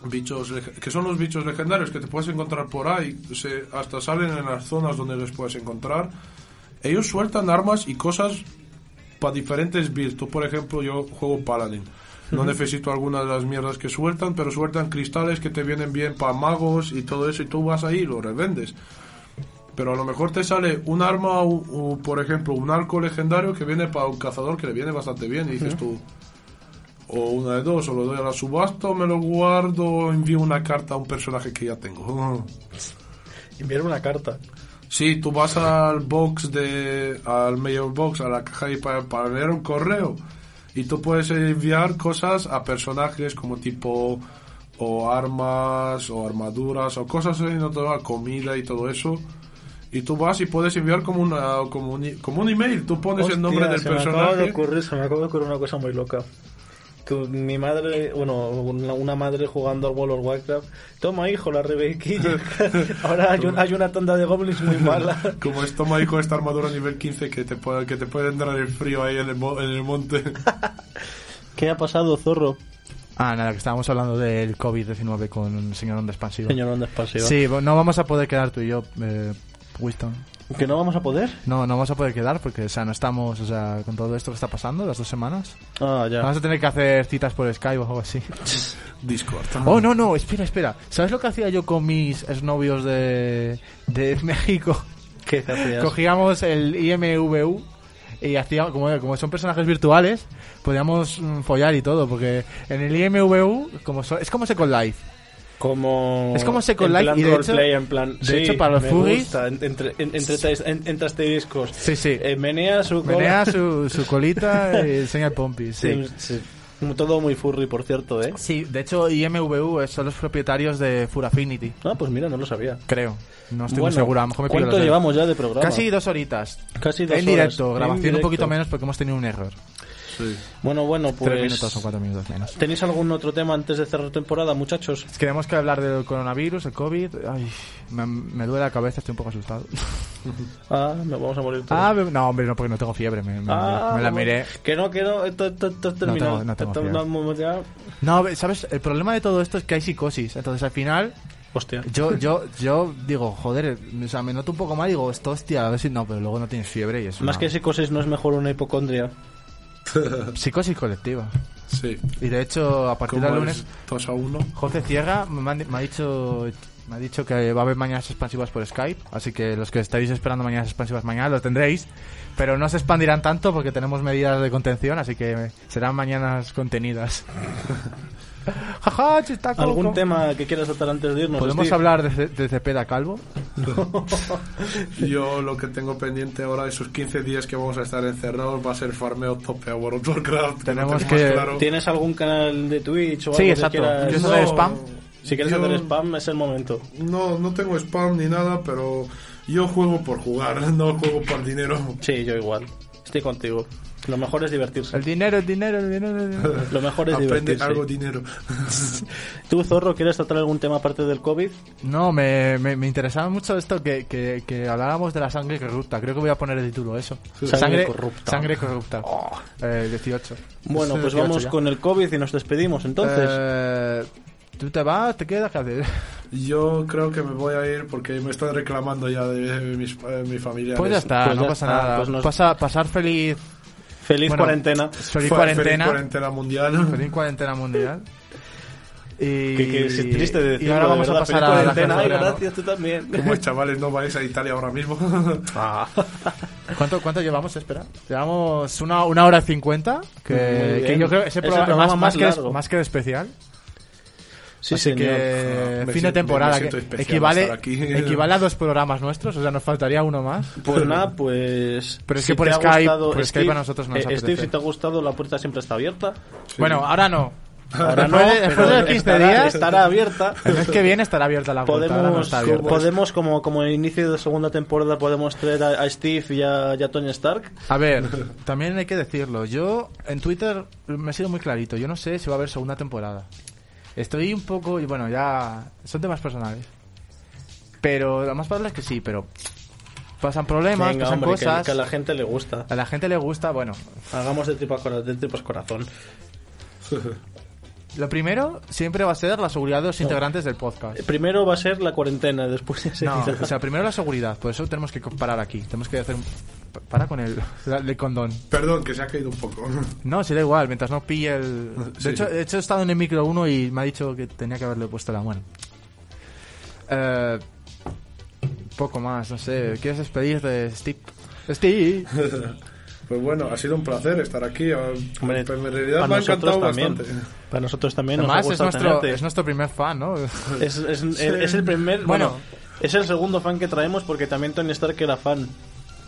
Bichos, que son los bichos legendarios que te puedes encontrar por ahí, se, hasta salen en las zonas donde les puedes encontrar. Ellos sueltan armas y cosas para diferentes builds. Tú, por ejemplo, yo juego Paladin. No necesito alguna de las mierdas que sueltan, pero sueltan cristales que te vienen bien para magos y todo eso, y tú vas ahí y lo revendes. Pero a lo mejor te sale un arma, o, o, por ejemplo, un arco legendario que viene para un cazador que le viene bastante bien, y dices tú, o una de dos, o lo doy a la subasta, o me lo guardo, o envío una carta a un personaje que ya tengo. enviar una carta. Sí, tú vas al box de. al mail box, a la caja y para, para leer un correo. Y tú puedes enviar cosas a personajes como tipo. o armas, o armaduras, o cosas así, no toda comida y todo eso. Y tú vas y puedes enviar como, una, como, un, como un email. Tú pones el nombre del Hostia, se Me acaba de personaje. ocurrir, se me acaba de ocurrir una cosa muy loca. Tu- mi madre, bueno, una, una madre jugando al World of Warcraft. Toma, hijo, la Rebequilla. Ahora hay, un- hay una tanda de goblins muy mala. Como es toma ahí con esta armadura nivel 15 que te puede, que te puede entrar el frío ahí en el, mo- en el monte. ¿Qué ha pasado, zorro? Ah, nada, que estábamos hablando del COVID-19 con el señor Onda Expansivo. Señor Onda Expansiva. Sí, no vamos a poder quedar tú y yo, eh, Winston. ¿Que no vamos a poder? No, no vamos a poder quedar porque, o sea, no estamos, o sea, con todo esto que está pasando, las dos semanas. Ah, ya. Vamos a tener que hacer citas por Skype o algo así. Discord. Oh, no, no, espera, espera. ¿Sabes lo que hacía yo con mis exnovios de, de México? ¿Qué hacías? Cogíamos el IMVU y hacíamos, como, como son personajes virtuales, podíamos mm, follar y todo, porque en el IMVU, como so- es como Second Life. Como... Es como Second en Life plan y de hecho- en plan... de sí, hecho, para los furries- en- Entre, en- entre, en- entre asteriscos. Sí, sí. Eh, menea su cola. Menea su, su colita y enseña el pompi, sí. Sí. Todo muy furry, por cierto, ¿eh? Sí, de hecho IMVU son los propietarios de Full Affinity, Ah, pues mira, no lo sabía. creo. No estoy muy Bueno, seguro, a lo mejor me ¿Cuánto llevamos ya de programa? Casi dos horitas. Casi dos en horas. directo, En grabación un directo. poquito menos porque hemos tenido un error. Bueno, bueno, pues... Tres minutos o cuatro minutos menos. ¿Tenéis algún otro tema antes de cerrar temporada, muchachos? Tenemos que hablar del coronavirus, el COVID. Ay, me, me duele la cabeza, estoy un poco asustado. Ah, nos vamos a morir todos. Ah, no, hombre, no, porque no tengo fiebre. Me, me- Ah, me la miré. Que no, que no, esto, esto, esto es terminado. tengo- no tengo vamos ya- No, be- ¿sabes? El problema de todo esto es que hay psicosis. Entonces, al final, Hostia. yo, yo, yo digo, joder, o sea, me noto un poco mal. Digo, esto, hostia, a ver si no, pero luego no tienes fiebre y es Más una que psicosis no es mejor una hipocondria. psicosis colectiva. Sí. Y de hecho, a partir del es lunes, dos a uno. José Cierra me, han- me ha dicho me ha dicho que va a haber mañanas expansivas por Skype, así que los que estáis esperando mañanas expansivas mañana lo tendréis, pero no se expandirán tanto porque tenemos medidas de contención, así que serán mañanas contenidas. Jaja, chistaco. ¿Algún tema que quieras tratar antes de irnos? ¿Podemos Steve? hablar de, de Cepeda Calvo? Yo lo que tengo pendiente ahora, esos 15 días que vamos a estar encerrados, va a ser farmeo tope a World of Warcraft. que Tenemos más que- claro. ¿Tienes algún canal de Twitch o Sí, algo exacto. que quieras? ¿Quieres hacer spam? Si quieres Yo- hacer spam, es el momento. No, no tengo spam ni nada, pero yo juego por jugar, no juego por dinero. Sí, yo igual. Estoy contigo. Lo mejor es divertirse. El dinero, el dinero, el dinero. el dinero. Lo mejor es Aprende divertirse. algo dinero. ¿Tú, Zorro, quieres tratar algún tema aparte del COVID? No, me, me, me interesaba mucho esto que, que, que habláramos de la sangre corrupta. Creo que voy a poner el título eso. Sangre corrupta. Sangre corrupta. Eh, 18. Bueno, pues 18 vamos ya. con el COVID y nos despedimos entonces. Eh, ¿Tú te vas? ¿Te quedas? ¿Qué haces? Yo creo que me voy a ir porque me están reclamando ya de mis, eh, mi familia. Pues ya está, Pues no ya pasa está, nada. pues nos- Pasa- pasar feliz, Feliz bueno, cuarentena. feliz cuarentena. cuarentena mundial. Feliz cuarentena mundial. Y, Que, que es triste y decirlo, ahora de vamos a pasar Feliz a la cuarentena. De gracias, tú también. Como chavales no vais a Italia ahora mismo. Ah. ¿Cuánto, ¿Cuánto llevamos? Espera. Llevamos una, una hora cincuenta. Que, que yo creo que Es ese el programa, programa más, más más, que, más que especial. Sí, Así señor. que Me fin de temporada. que equivale, equivale a dos programas nuestros. O sea, nos faltaría uno más. Pues nada, pues. Pero es si que por Skype- gustado, por Skype Steve, a nosotros nos eh, apetece. Steve, si te ha gustado, la puerta siempre está abierta. Bueno, ahora no. Ahora no, Después de- después pero de 15 estará, días- estará abierta. El mes que viene estará abierta la puerta. no Podemos, está abierta. podemos como, como en inicio de segunda temporada, podemos traer a, a Steve y a, y a Tony Stark. A ver, también hay que decirlo. Yo en Twitter me he sido muy clarito. Yo no sé si va a haber segunda temporada. Estoy un poco. Y bueno, ya. Son temas personales. Pero lo más probable es que sí, pero. Pasan problemas, Venga, pasan hombre, cosas. que a la gente le gusta. A la gente le gusta, bueno. Hagamos de tripas, de tripas corazón. Lo primero siempre va a ser la seguridad de los integrantes del podcast. Primero va a ser la cuarentena, después ya se No, o sea, primero la seguridad. Por eso tenemos que parar aquí. Tenemos que hacer un. Para con el, el condón. Perdón, que se ha caído un poco. No, sí da igual, mientras no pille el... De, Sí. hecho, de hecho, he estado en el micro 1 y me ha dicho que tenía que haberle puesto la mano. Eh, poco más, no sé. ¿Quieres despedirte, Steve? Steve. Pues bueno, ha sido un placer estar aquí. Hombre, en realidad para me ha nosotros encantado también. bastante. Para nosotros también nos ha Además, es nuestro, es nuestro primer fan, ¿no? Es, es- es el primer. Bueno, Bueno. es el segundo fan que traemos porque también Tony Stark era fan.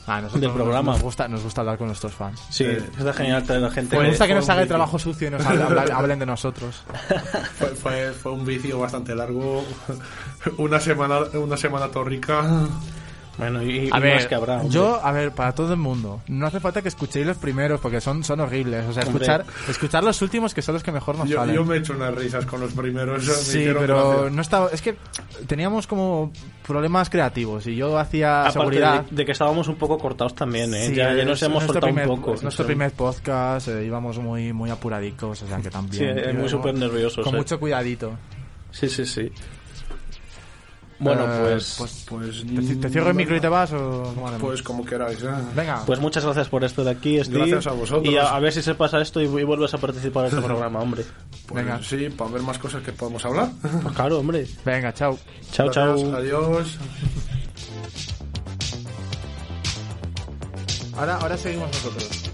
Ah, nosotros Del programa. Nos gusta, nos gusta hablar con nuestros fans. Sí, está genial traer a gente. Me que- gusta que nos fue haga el trabajo sucio y nos hablen, hablen- hablen de nosotros. Fue, fue, fue un vicio bastante largo. Una semana, una semana torrica. Bueno, y, más que habrá. hombre. yo, a ver, para todo el mundo, no hace falta que escuchéis los primeros porque son, son horribles. O sea, escuchar, escuchar los últimos que son los que mejor nos Yo, salen. yo me he hecho unas risas con los primeros. me Sí, pero gracia. no estaba. Es que teníamos como problemas creativos y yo hacía Aparte seguridad. de, de que estábamos un poco cortados también, ¿eh? Sí, ya, ya es- nos hemos nuestro soltado primer- un poco. es nuestro Sí. primer podcast, eh, íbamos muy muy apuradicos, o sea que Sí, también. eh, muy súper nerviosos. Con eh. mucho cuidadito. Sí, sí, sí. Bueno, Eh, pues, pues, Pues, ¿te, te cierro el micro y te vas o cómo? Pues como queráis. ¿eh? Venga. pues muchas gracias por estar aquí, Steve. Gracias a vosotros. Y a, a ver si se pasa esto y, y vuelves a participar en este programa, hombre. Pues Venga. sí, para ver más cosas que podemos hablar. Pues claro, hombre. Venga, chao. Chao, chao. Adiós. Ahora, ahora seguimos nosotros.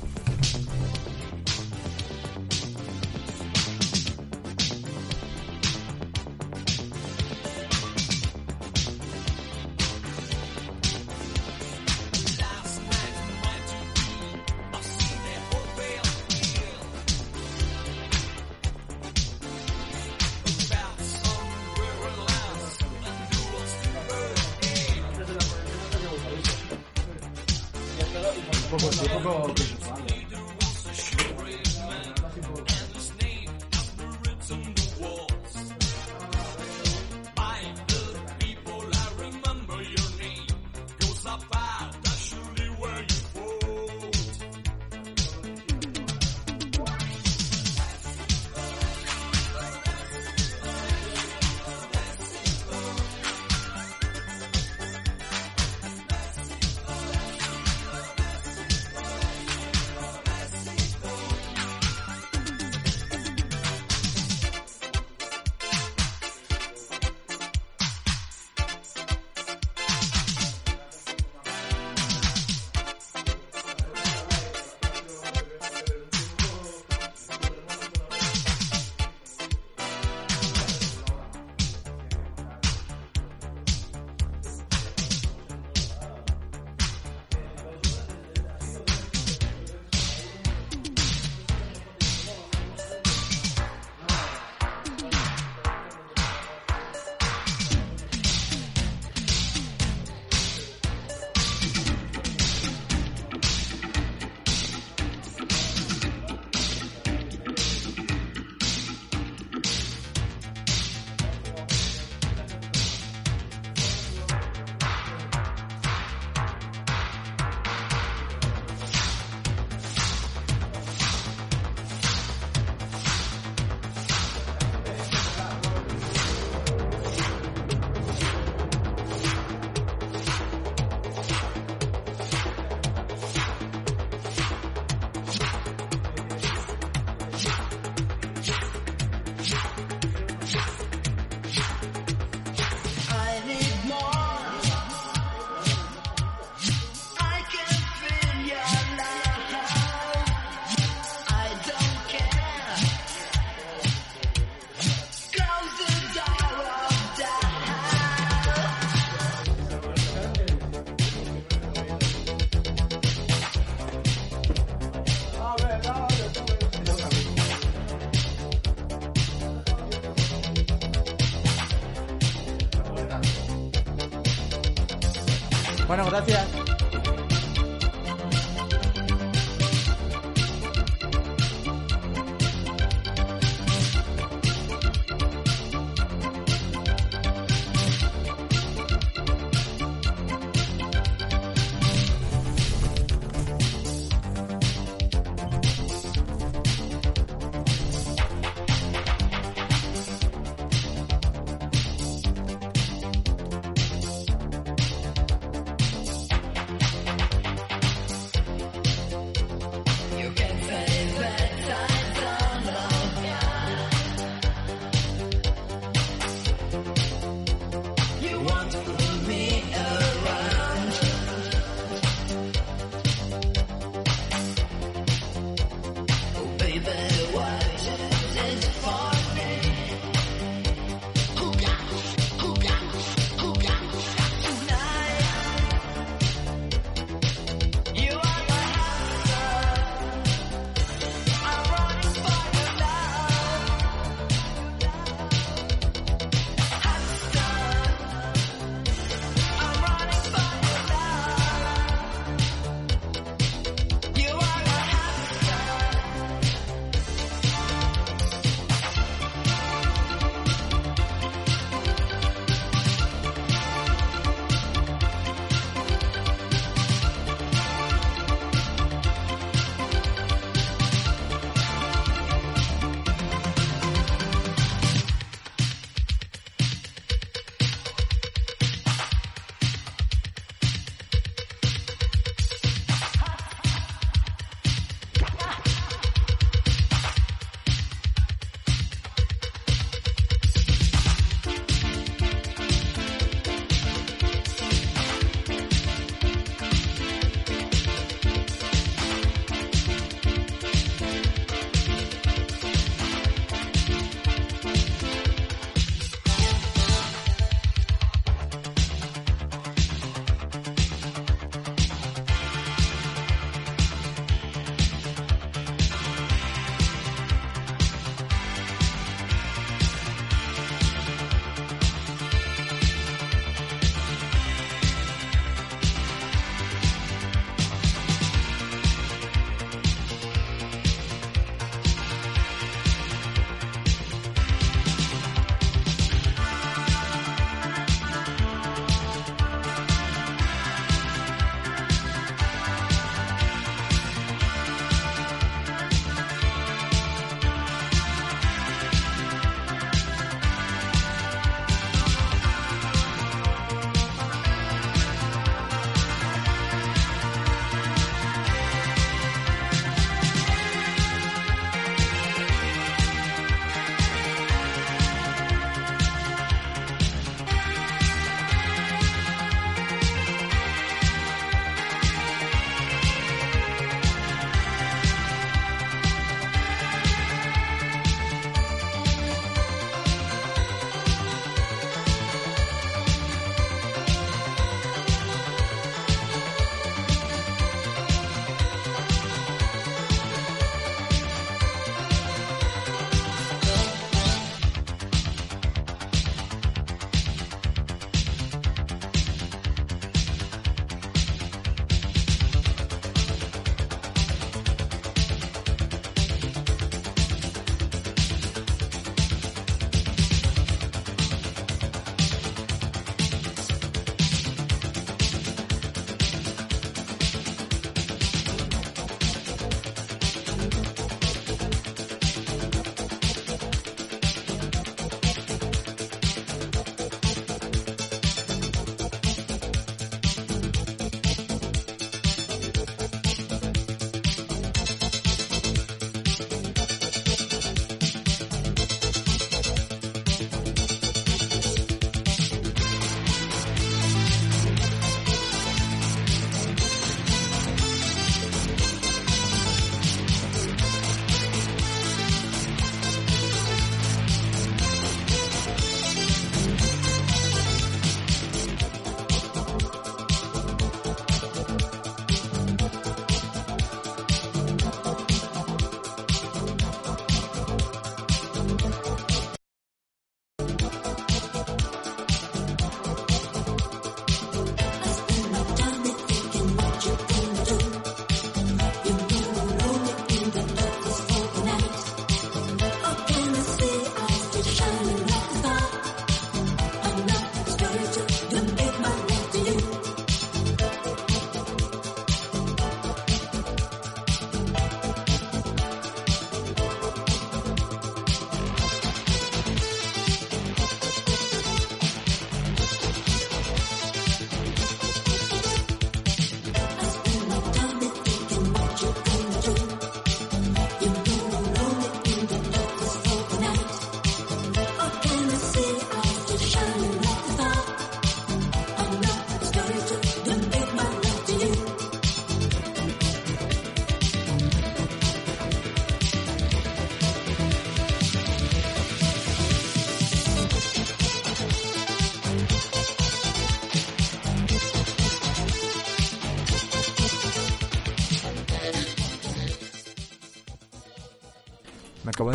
Gracias.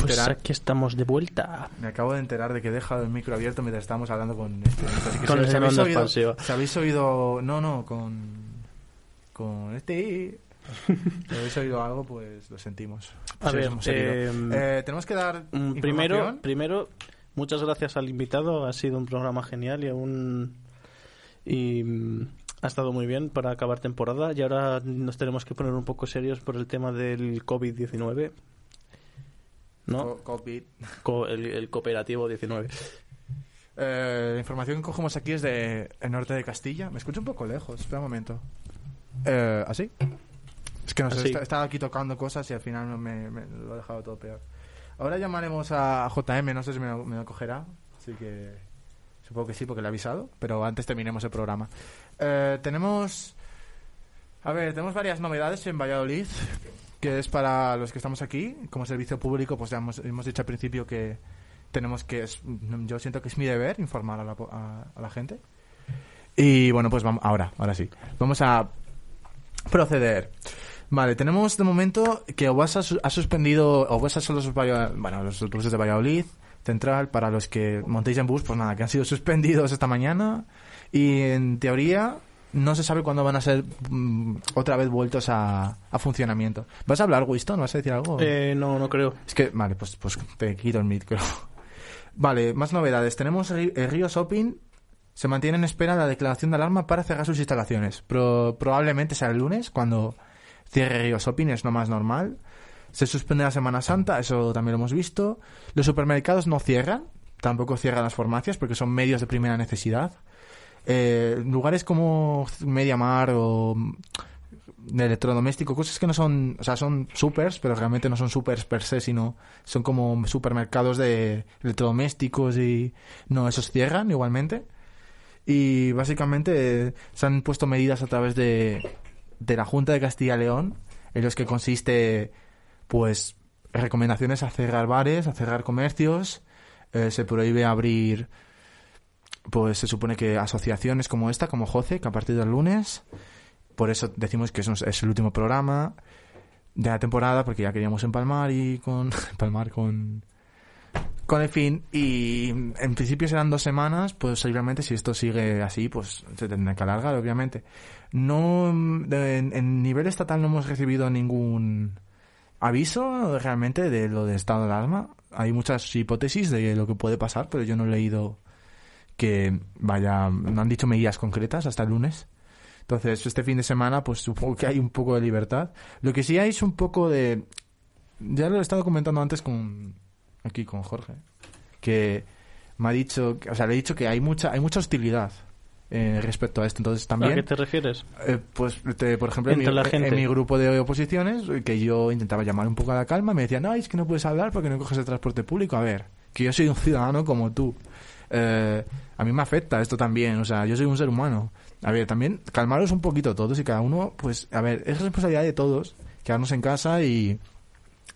Pues enterar. aquí estamos de vuelta. Me acabo de enterar de que he dejado el micro abierto mientras estábamos hablando con este. Así que Con si- el si habéis oído, expansiva. si habéis oído. No, no, con. Con este. Si habéis oído algo, pues lo sentimos. A Sí, ver, eh, Eh, tenemos que dar. Primero, primero, muchas gracias al invitado. Ha sido un programa genial y aún y mm, ha estado muy bien para acabar temporada. Y ahora nos tenemos que poner un poco serios por el tema del COVID-19. ¿No? Co- COVID. Co- el, el cooperativo 19. Eh, la información que cogemos aquí es de el norte de Castilla. Me escucho un poco lejos. Espera un momento. Eh, ¿Así? Es que no sé, estaba aquí tocando cosas y al final me, me lo he dejado todo peor. Ahora llamaremos a JM, no sé si me lo, me lo cogerá. Así que supongo que sí, porque le he avisado. Pero antes terminemos el programa. Eh, tenemos. A ver, tenemos varias novedades en Valladolid. Que es para los que estamos aquí. Como servicio público, pues ya hemos, hemos dicho al principio que tenemos que. es- yo siento que es mi deber informar a la, a- a la gente. Y bueno, pues vamos. Ahora, ahora sí. Vamos a proceder. Vale, tenemos de momento que Obasa ha suspendido, Obasa son los, bueno, los autobuses de Valladolid Central, para los que montéis en bus, pues nada, que han sido suspendidos esta mañana y en teoría no se sabe cuándo van a ser mm, otra vez vueltos a, a funcionamiento. ¿Vas a hablar, Winston? ¿Vas a decir algo? Eh, no, no creo. Es que, vale, pues, pues te quito el micro. Vale, más novedades. Tenemos el Río Shopping. Se mantiene en espera la declaración de alarma para cerrar sus instalaciones. Pro- probablemente sea el lunes, cuando cierre Río Shopping, es lo más normal. Se suspende la Semana Santa, eso también lo hemos visto. Los supermercados no cierran, tampoco cierran las farmacias porque son medios de primera necesidad. Eh, lugares como Mediamar o de electrodoméstico, cosas que no son, o sea, son supers, pero realmente no son supers per se, sino son como supermercados de electrodomésticos y no, esos cierran igualmente. Y básicamente eh, se han puesto medidas a través de, de la Junta de Castilla y León, en los que consiste, pues, recomendaciones a cerrar bares, a cerrar comercios, eh, se prohíbe abrir, pues se supone que asociaciones como esta, como JOCE, que a partir del lunes, por eso decimos que es, el último programa de la temporada, porque ya queríamos empalmar y con empalmar con con el fin y en principio serán dos semanas, pues obviamente si esto sigue así, pues se tendrá que alargar, obviamente. No, en, en nivel estatal no hemos recibido ningún aviso realmente de lo de estado de alarma. Hay muchas hipótesis de lo que puede pasar, pero yo no he leído que vaya, no han dicho medidas concretas hasta el lunes. Entonces, este fin de semana, pues supongo que hay un poco de libertad. Lo que sí hay es un poco de... Ya lo he estado comentando antes con... Aquí con Jorge. Que me ha dicho... O sea, le he dicho que hay mucha, hay mucha hostilidad eh, respecto a esto. Entonces, ¿A también... qué te refieres? Eh, pues, te- por ejemplo, en mi, Entre la gente. en mi grupo de oposiciones, que yo intentaba llamar un poco a la calma, me decían, no, es que no puedes hablar porque no coges el transporte público. A ver, que yo soy un ciudadano como tú. Eh, a mí me afecta esto también, o sea, yo soy un ser humano. A ver, también calmaros un poquito todos y cada uno, pues, a ver, es responsabilidad de todos quedarnos en casa y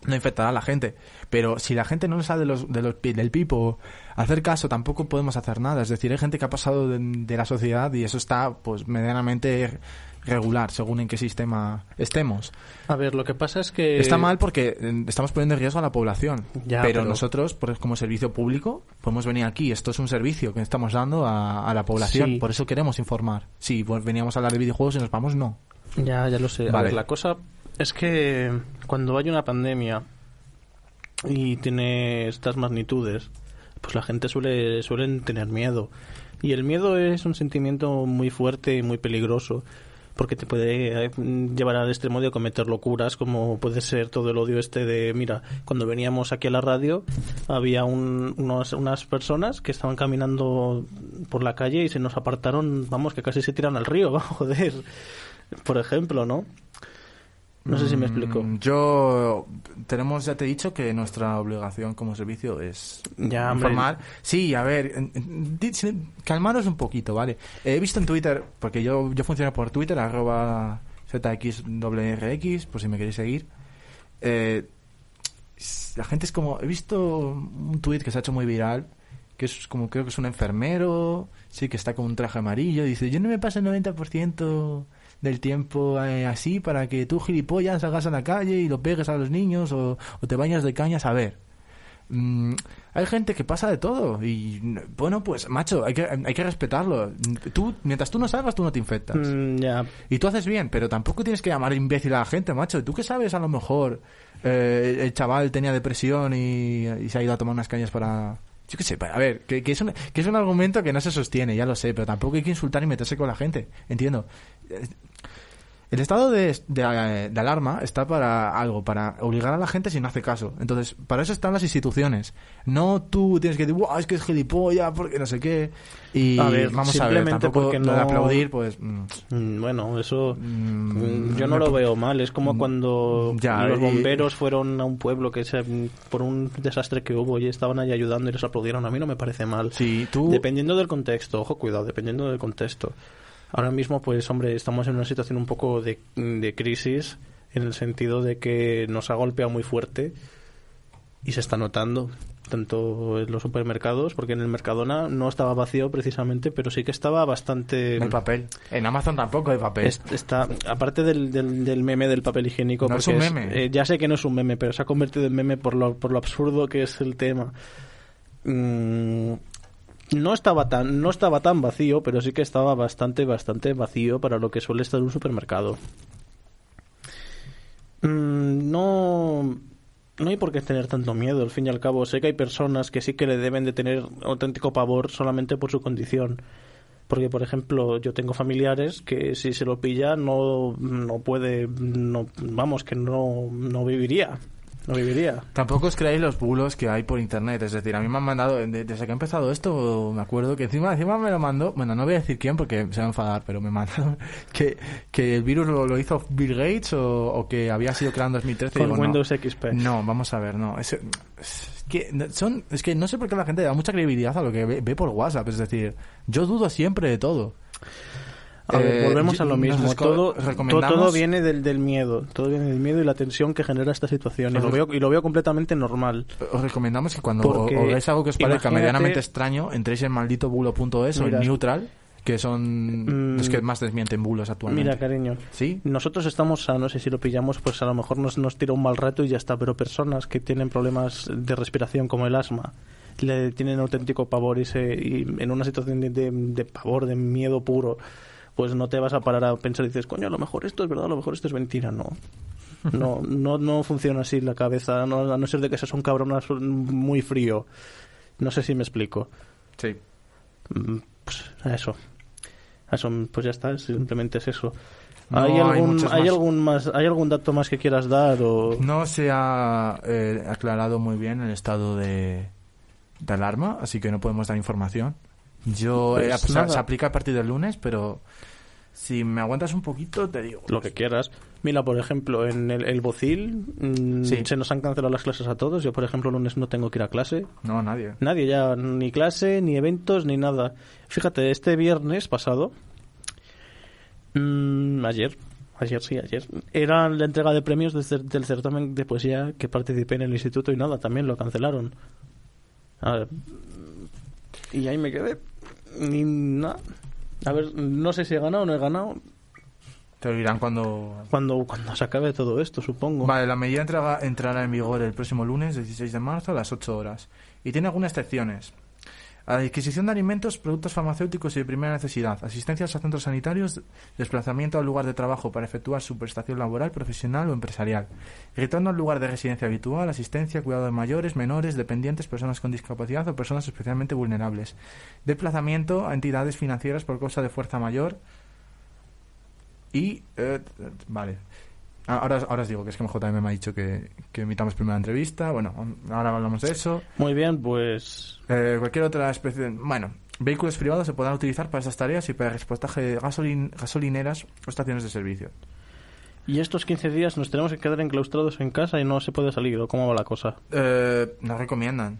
no infectar a la gente. Pero si la gente no le sale de los, de los, del pipo hacer caso, tampoco podemos hacer nada. Es decir, hay gente que ha pasado de, de la sociedad y eso está, pues, medianamente regular, según en qué sistema estemos. A ver, lo que pasa es que... Está mal porque estamos poniendo en riesgo a la población. Ya, pero, pero- nosotros, como servicio público, podemos venir aquí. Esto es un servicio que estamos dando a, a la población. Sí. Por eso queremos informar. Si pues, veníamos a hablar de videojuegos y nos vamos, no. Ya, ya lo sé. A Vale. ver, la cosa es que cuando hay una pandemia y tiene estas magnitudes, pues la gente suele suelen tener miedo. Y el miedo es un sentimiento muy fuerte y muy peligroso porque te puede eh, llevar al extremo de cometer locuras como puede ser todo el odio este de mira cuando veníamos aquí a la radio había un- unos- unas personas que estaban caminando por la calle y se nos apartaron vamos que casi se tiran al río joder por ejemplo no no sé si me explico Mm, Yo tenemos, ya te he dicho que nuestra obligación como servicio es Ya, hombre. informar. Sí, a ver, calmaros un poquito, ¿vale? He visto en Twitter, porque yo, yo funciono por Twitter, arroba ZXWRX, por si me queréis seguir. Eh, la gente es como, he visto un tweet que se ha hecho muy viral, que es como, creo que es un enfermero, sí, que está con un traje amarillo, dice, yo no me paso el 90% del tiempo eh, así para que tú gilipollas salgas a la calle y lo pegues a los niños o, o te bañas de cañas a ver. mm, hay gente que pasa de todo y bueno, pues macho, hay que, hay que respetarlo. Tú, mientras tú no salgas, tú no te infectas. Mm, ya. Y tú haces bien, pero tampoco tienes que llamar imbécil a la gente, macho. ¿Tú qué sabes? A lo mejor eh, el chaval tenía depresión y, y se ha ido a tomar unas cañas para... Yo qué sé, a ver, que, que es un, que es un argumento que no se sostiene, ya lo sé, pero tampoco hay que insultar y meterse con la gente, entiendo. Eh, El estado de, de- de alarma está para algo, para obligar a la gente si no hace caso. Entonces, para eso están las instituciones. No tú tienes que decir, "Buah, es que es gilipollas, porque no sé qué. Y A ver, vamos a ver, simplemente tampoco porque lo de no- aplaudir, pues... mm, Mm, Bueno, eso Mm, yo no me lo veo mal. Es como cuando Ya, los y- bomberos fueron a un pueblo que se, por un desastre que hubo y estaban ahí ayudando y les aplaudieron. A mí no me parece mal. Sí, tú... Dependiendo del contexto, ojo, cuidado, dependiendo del contexto. Ahora mismo, pues, hombre, estamos en una situación un poco de, de crisis en el sentido de que nos ha golpeado muy fuerte y se está notando tanto en los supermercados, porque en el Mercadona no estaba vacío precisamente, pero sí que estaba bastante... No hay papel. En Amazon tampoco hay papel. Es- está aparte del, del, del meme del papel higiénico No es un meme. eh, ya sé que no es un meme pero se ha convertido en meme por lo, por lo absurdo que es el tema Mm, no estaba tan no estaba tan vacío pero sí que estaba bastante bastante vacío para lo que suele estar un supermercado Mm, no no hay por qué tener tanto miedo, al fin y al cabo. Sé que hay personas que sí que le deben de tener auténtico pavor solamente por su condición. Porque, por ejemplo, yo tengo familiares que si se lo pilla no, no puede, no, vamos, que no, no viviría. No viviría. Tampoco os creáis los bulos que hay por internet. Es decir, a mí me han mandado, de- desde que ha empezado esto, me acuerdo que encima, encima me lo mandó, bueno, no voy a decir quién porque se va a enfadar, pero me mandaron que, que el virus lo, lo hizo Bill Gates o, o que había sido creado en 2013. y Con digo, no. Windows XP. No, vamos a ver, no. Es, es que no- son, es que no sé por qué la gente da mucha credibilidad a lo que ve, ve por WhatsApp. Es decir, yo dudo siempre de todo. A ver, Eh, volvemos a lo mismo. Todo, recomendamos- todo viene del, del miedo. Todo viene del miedo y la tensión que genera esta situación. Y lo veo, y lo veo completamente normal. Os recomendamos que cuando Porque, o- algo que os parezca medianamente extraño, entréis en malditobulo.es o en. Neutral, que son Mm. los que más desmienten bulos actualmente. Mira, cariño. ¿Sí? Nosotros estamos sanos y si lo pillamos, pues a lo mejor nos, nos tira un mal rato y ya está. Pero personas que tienen problemas de respiración como el asma, le tienen auténtico pavor y, se, y en una situación de, de- de pavor, de miedo puro, pues no te vas a parar a pensar y dices, coño, a lo mejor esto es verdad, a lo mejor esto es mentira. No. No, no, no funciona así la cabeza, no- a no ser de que seas un cabrón muy frío. No sé si me explico. Sí. Mm, Pues eso. Eso, pues ya está, simplemente es eso. No ¿Hay, algún, hay, más. algún más, ¿Hay algún dato más que quieras dar? O... No se ha eh, aclarado muy bien el estado de, de alarma, así que no podemos dar información. Yo Pues eh, se- nada. se aplica a partir del lunes, pero si me aguantas un poquito, te digo. Lo que quieras. Mira, por ejemplo, en el, el Bocil mm, Sí. se nos han cancelado las clases a todos. Yo, por ejemplo, el lunes no tengo que ir a clase. No, nadie. Nadie ya, ni clase, ni eventos, ni nada. Fíjate, este viernes pasado, mm, ayer, ayer sí, ayer, era la entrega de premios del, cer- del certamen de poesía que participé en el instituto y nada, también lo cancelaron. A ver, y ahí me quedé. Ni nada. A ver, no sé si he ganado o no he ganado. Te lo dirán cuando... Cuando, cuando se acabe todo esto, supongo. Vale, la medida entrará, entrará en vigor el próximo lunes, 16 de marzo, a las 8 horas. Y tiene algunas excepciones. Adquisición de alimentos, productos farmacéuticos y de primera necesidad, asistencias a centros sanitarios, desplazamiento al lugar de trabajo para efectuar su prestación laboral, profesional o empresarial, retorno al lugar de residencia habitual, asistencia, cuidado de mayores, menores, dependientes, personas con discapacidad o personas especialmente vulnerables, desplazamiento a entidades financieras por causa de fuerza mayor y... eh, vale. Ah, Ahora, ahora os digo que es que MJM me ha dicho que, que emitamos primera entrevista. Bueno, ahora hablamos de eso. Muy bien, pues Eh, cualquier otra especie. Bueno, vehículos privados se podrán utilizar para estas tareas y para el repostaje de gasolin- gasolineras o estaciones de servicio. Y estos 15 días nos tenemos que quedar enclaustrados en casa y no se puede salir, ¿o cómo va la cosa? Eh, nos recomiendan.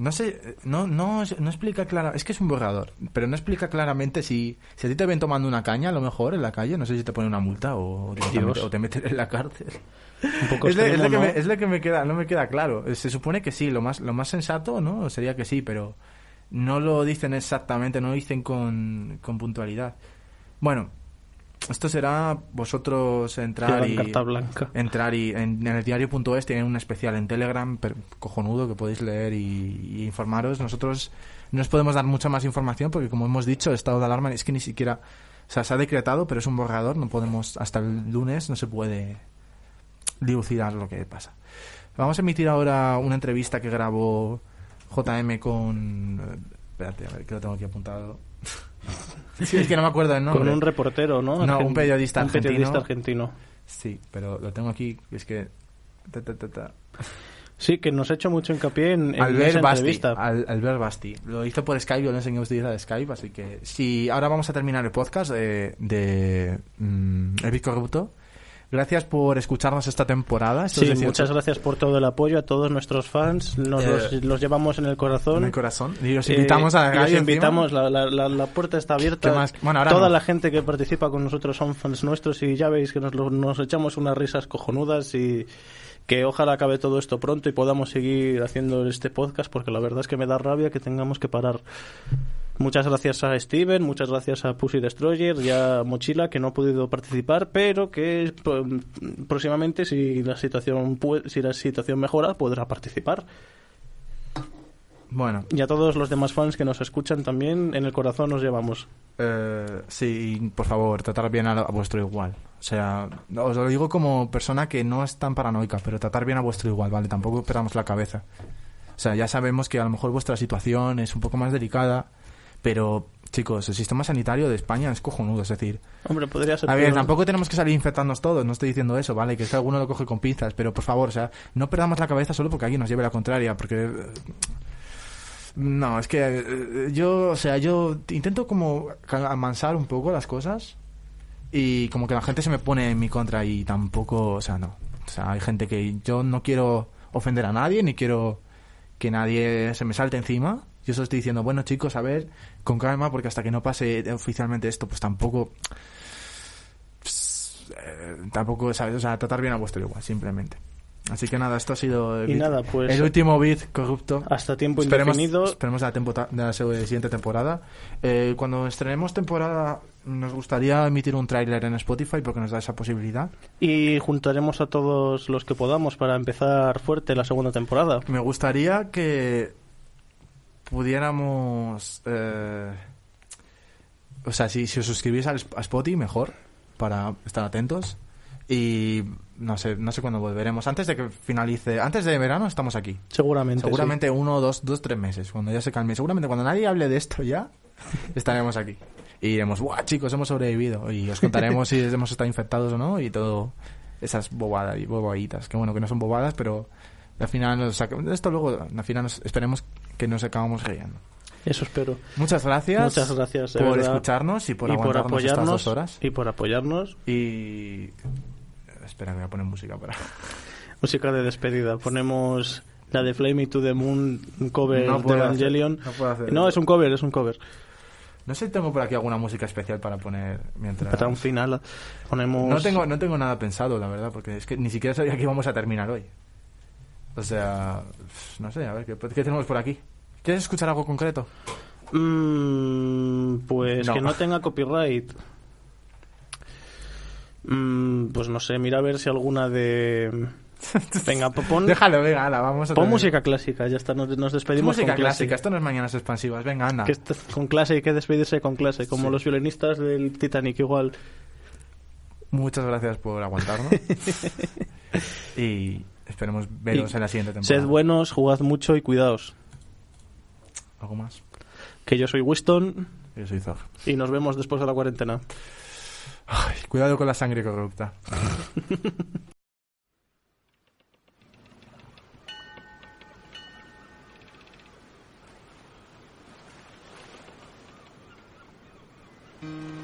No sé, no, no, no explica claramente. Es que es un borrador, pero no explica claramente si, si a ti te ven tomando una caña, a lo mejor en la calle, no sé si te ponen una multa o, te meten en la cárcel. Un poco es, lo, es que es lo que me queda, no me queda claro. Se supone que sí, lo más, lo más sensato, ¿no? Sería que sí, pero no lo dicen exactamente, no lo dicen con, con puntualidad. Bueno, esto será vosotros entrar y carta blanca. entrar y en, en el diario.es tienen un especial en Telegram cojonudo que podéis leer y, y informaros. Nosotros no os podemos dar mucha más información porque como hemos dicho, el estado de alarma es que ni siquiera, o sea, se ha decretado, pero es un borrador, no podemos hasta el lunes no se puede dilucidar lo que pasa. Vamos a emitir ahora una entrevista que grabó JM con eh, espérate, a ver que lo tengo aquí apuntado. sí, es que no me acuerdo el nombre. Con un reportero, ¿no? No, un periodista un argentino. periodista argentino. Sí, pero lo tengo aquí, es que ta, ta, ta. Sí, que nos ha hecho mucho hincapié en, en Albert esa Basti, entrevista. Al- Albert Basti. Lo hizo por Skype, yo le enseñé a utilizar Skype, así que si ahora vamos a terminar el podcast de, de mm, El Corrupto. Gracias por escucharnos esta temporada. Sí, 18 muchas gracias por todo el apoyo a todos nuestros fans. Nos Eh, los, los llevamos en el corazón. En el corazón. Y os Eh, invitamos a la y os radio encima. invitamos, la, la- la- la puerta está abierta. ¿Qué más? Bueno, ahora Toda no. la gente que participa con nosotros son fans nuestros y ya veis que nos, nos echamos unas risas cojonudas y que ojalá acabe todo esto pronto y podamos seguir haciendo este podcast porque la verdad es que me da rabia que tengamos que parar. Muchas gracias a Steven, muchas gracias a Pussy Destroyer y a Mochila que no ha podido participar, pero que pro- próximamente si la situación si la situación mejora podrá participar. Bueno, Y a todos los demás fans que nos escuchan también, en el corazón nos llevamos. eh, sí, por favor, tratar bien a, a vuestro igual. O sea, os lo digo como persona que no es tan paranoica, pero tratar bien a vuestro igual, ¿vale? Tampoco perdamos la cabeza. O sea, ya sabemos que a lo mejor vuestra situación es un poco más delicada, pero chicos, el sistema sanitario de España es cojonudo, es decir, Hombre, podría ser... a ver, peor. tampoco tenemos que salir infectándonos todos, no estoy diciendo eso, ¿vale? Que es que alguno lo coge con pinzas, pero por favor, o sea, no perdamos la cabeza solo porque alguien nos lleve la contraria, porque... No, es que eh, yo, o sea, yo intento como amansar un poco las cosas y como que la gente se me pone en mi contra y tampoco, o sea, no. O sea, hay gente que yo no quiero ofender a nadie ni quiero que nadie se me salte encima. Yo solo estoy diciendo, bueno chicos, a ver, con calma, porque hasta que no pase oficialmente esto, pues tampoco... pues, eh, tampoco, ¿sabes? O sea, tratar bien a vuestro igual, simplemente. Así que nada, esto ha sido el, Y bit- nada, pues- el último beat corrupto. Hasta tiempo Esperemos, indefinido. esperemos la, tempo- de la siguiente temporada. Eh, cuando estrenemos temporada, nos gustaría emitir un tráiler en Spotify porque nos da esa posibilidad. Y juntaremos a todos los que podamos para empezar fuerte la segunda temporada. Me gustaría que pudiéramos... eh, o sea, si, si os suscribís al, a Spotify, mejor, para estar atentos. Y no sé, no sé cuándo volveremos. Antes de que finalice, antes de verano estamos aquí. Seguramente. Seguramente uno, dos, dos, tres meses, cuando ya se calme. Seguramente cuando nadie hable de esto ya, estaremos aquí. Y diremos, ¡guau, chicos, hemos sobrevivido! Y os contaremos si hemos estado infectados o no y todo esas bobadas y bobaditas. Que bueno, que no son bobadas, pero al final nos saca- esto luego, al final nos- esperemos que nos acabamos riendo. Eso espero. Muchas gracias, Muchas gracias por verdad. escucharnos y por y por aguantarnos estas apoyarnos. dos horas. Y por apoyarnos. Y... Espera, que voy a poner música para... Música de despedida. Ponemos la de Flame Me to the Moon, un cover No de Evangelion. hacer- no puedo hacer No, es un cover, es un cover. No sé si tengo por aquí alguna música especial para poner mientras... Para un final ponemos... No tengo, no tengo nada pensado, la verdad, porque es que ni siquiera sabía que íbamos a terminar hoy. O sea, no sé, a ver, ¿qué, qué tenemos por aquí? ¿Quieres escuchar algo concreto? Mm, pues No. que no tenga copyright. Mm, pues no sé, mira a ver si alguna de... Venga, po- pon, Déjalo, venga, ala, vamos a pon música clásica, ya está, nos, nos Es despedimos música con clásica, clase. esto no es mañanas expansivas, venga, anda. Que esto- con clase hay que despedirse con clase, como los violinistas del Titanic igual. Muchas gracias por aguantarnos. y esperemos veros Y en la siguiente temporada. Sed buenos, jugad mucho y cuidaos. ¿Algo más? Que yo soy Winston. Yo soy Zog. Y nos vemos después de la cuarentena. Cuidado con la sangre corrupta.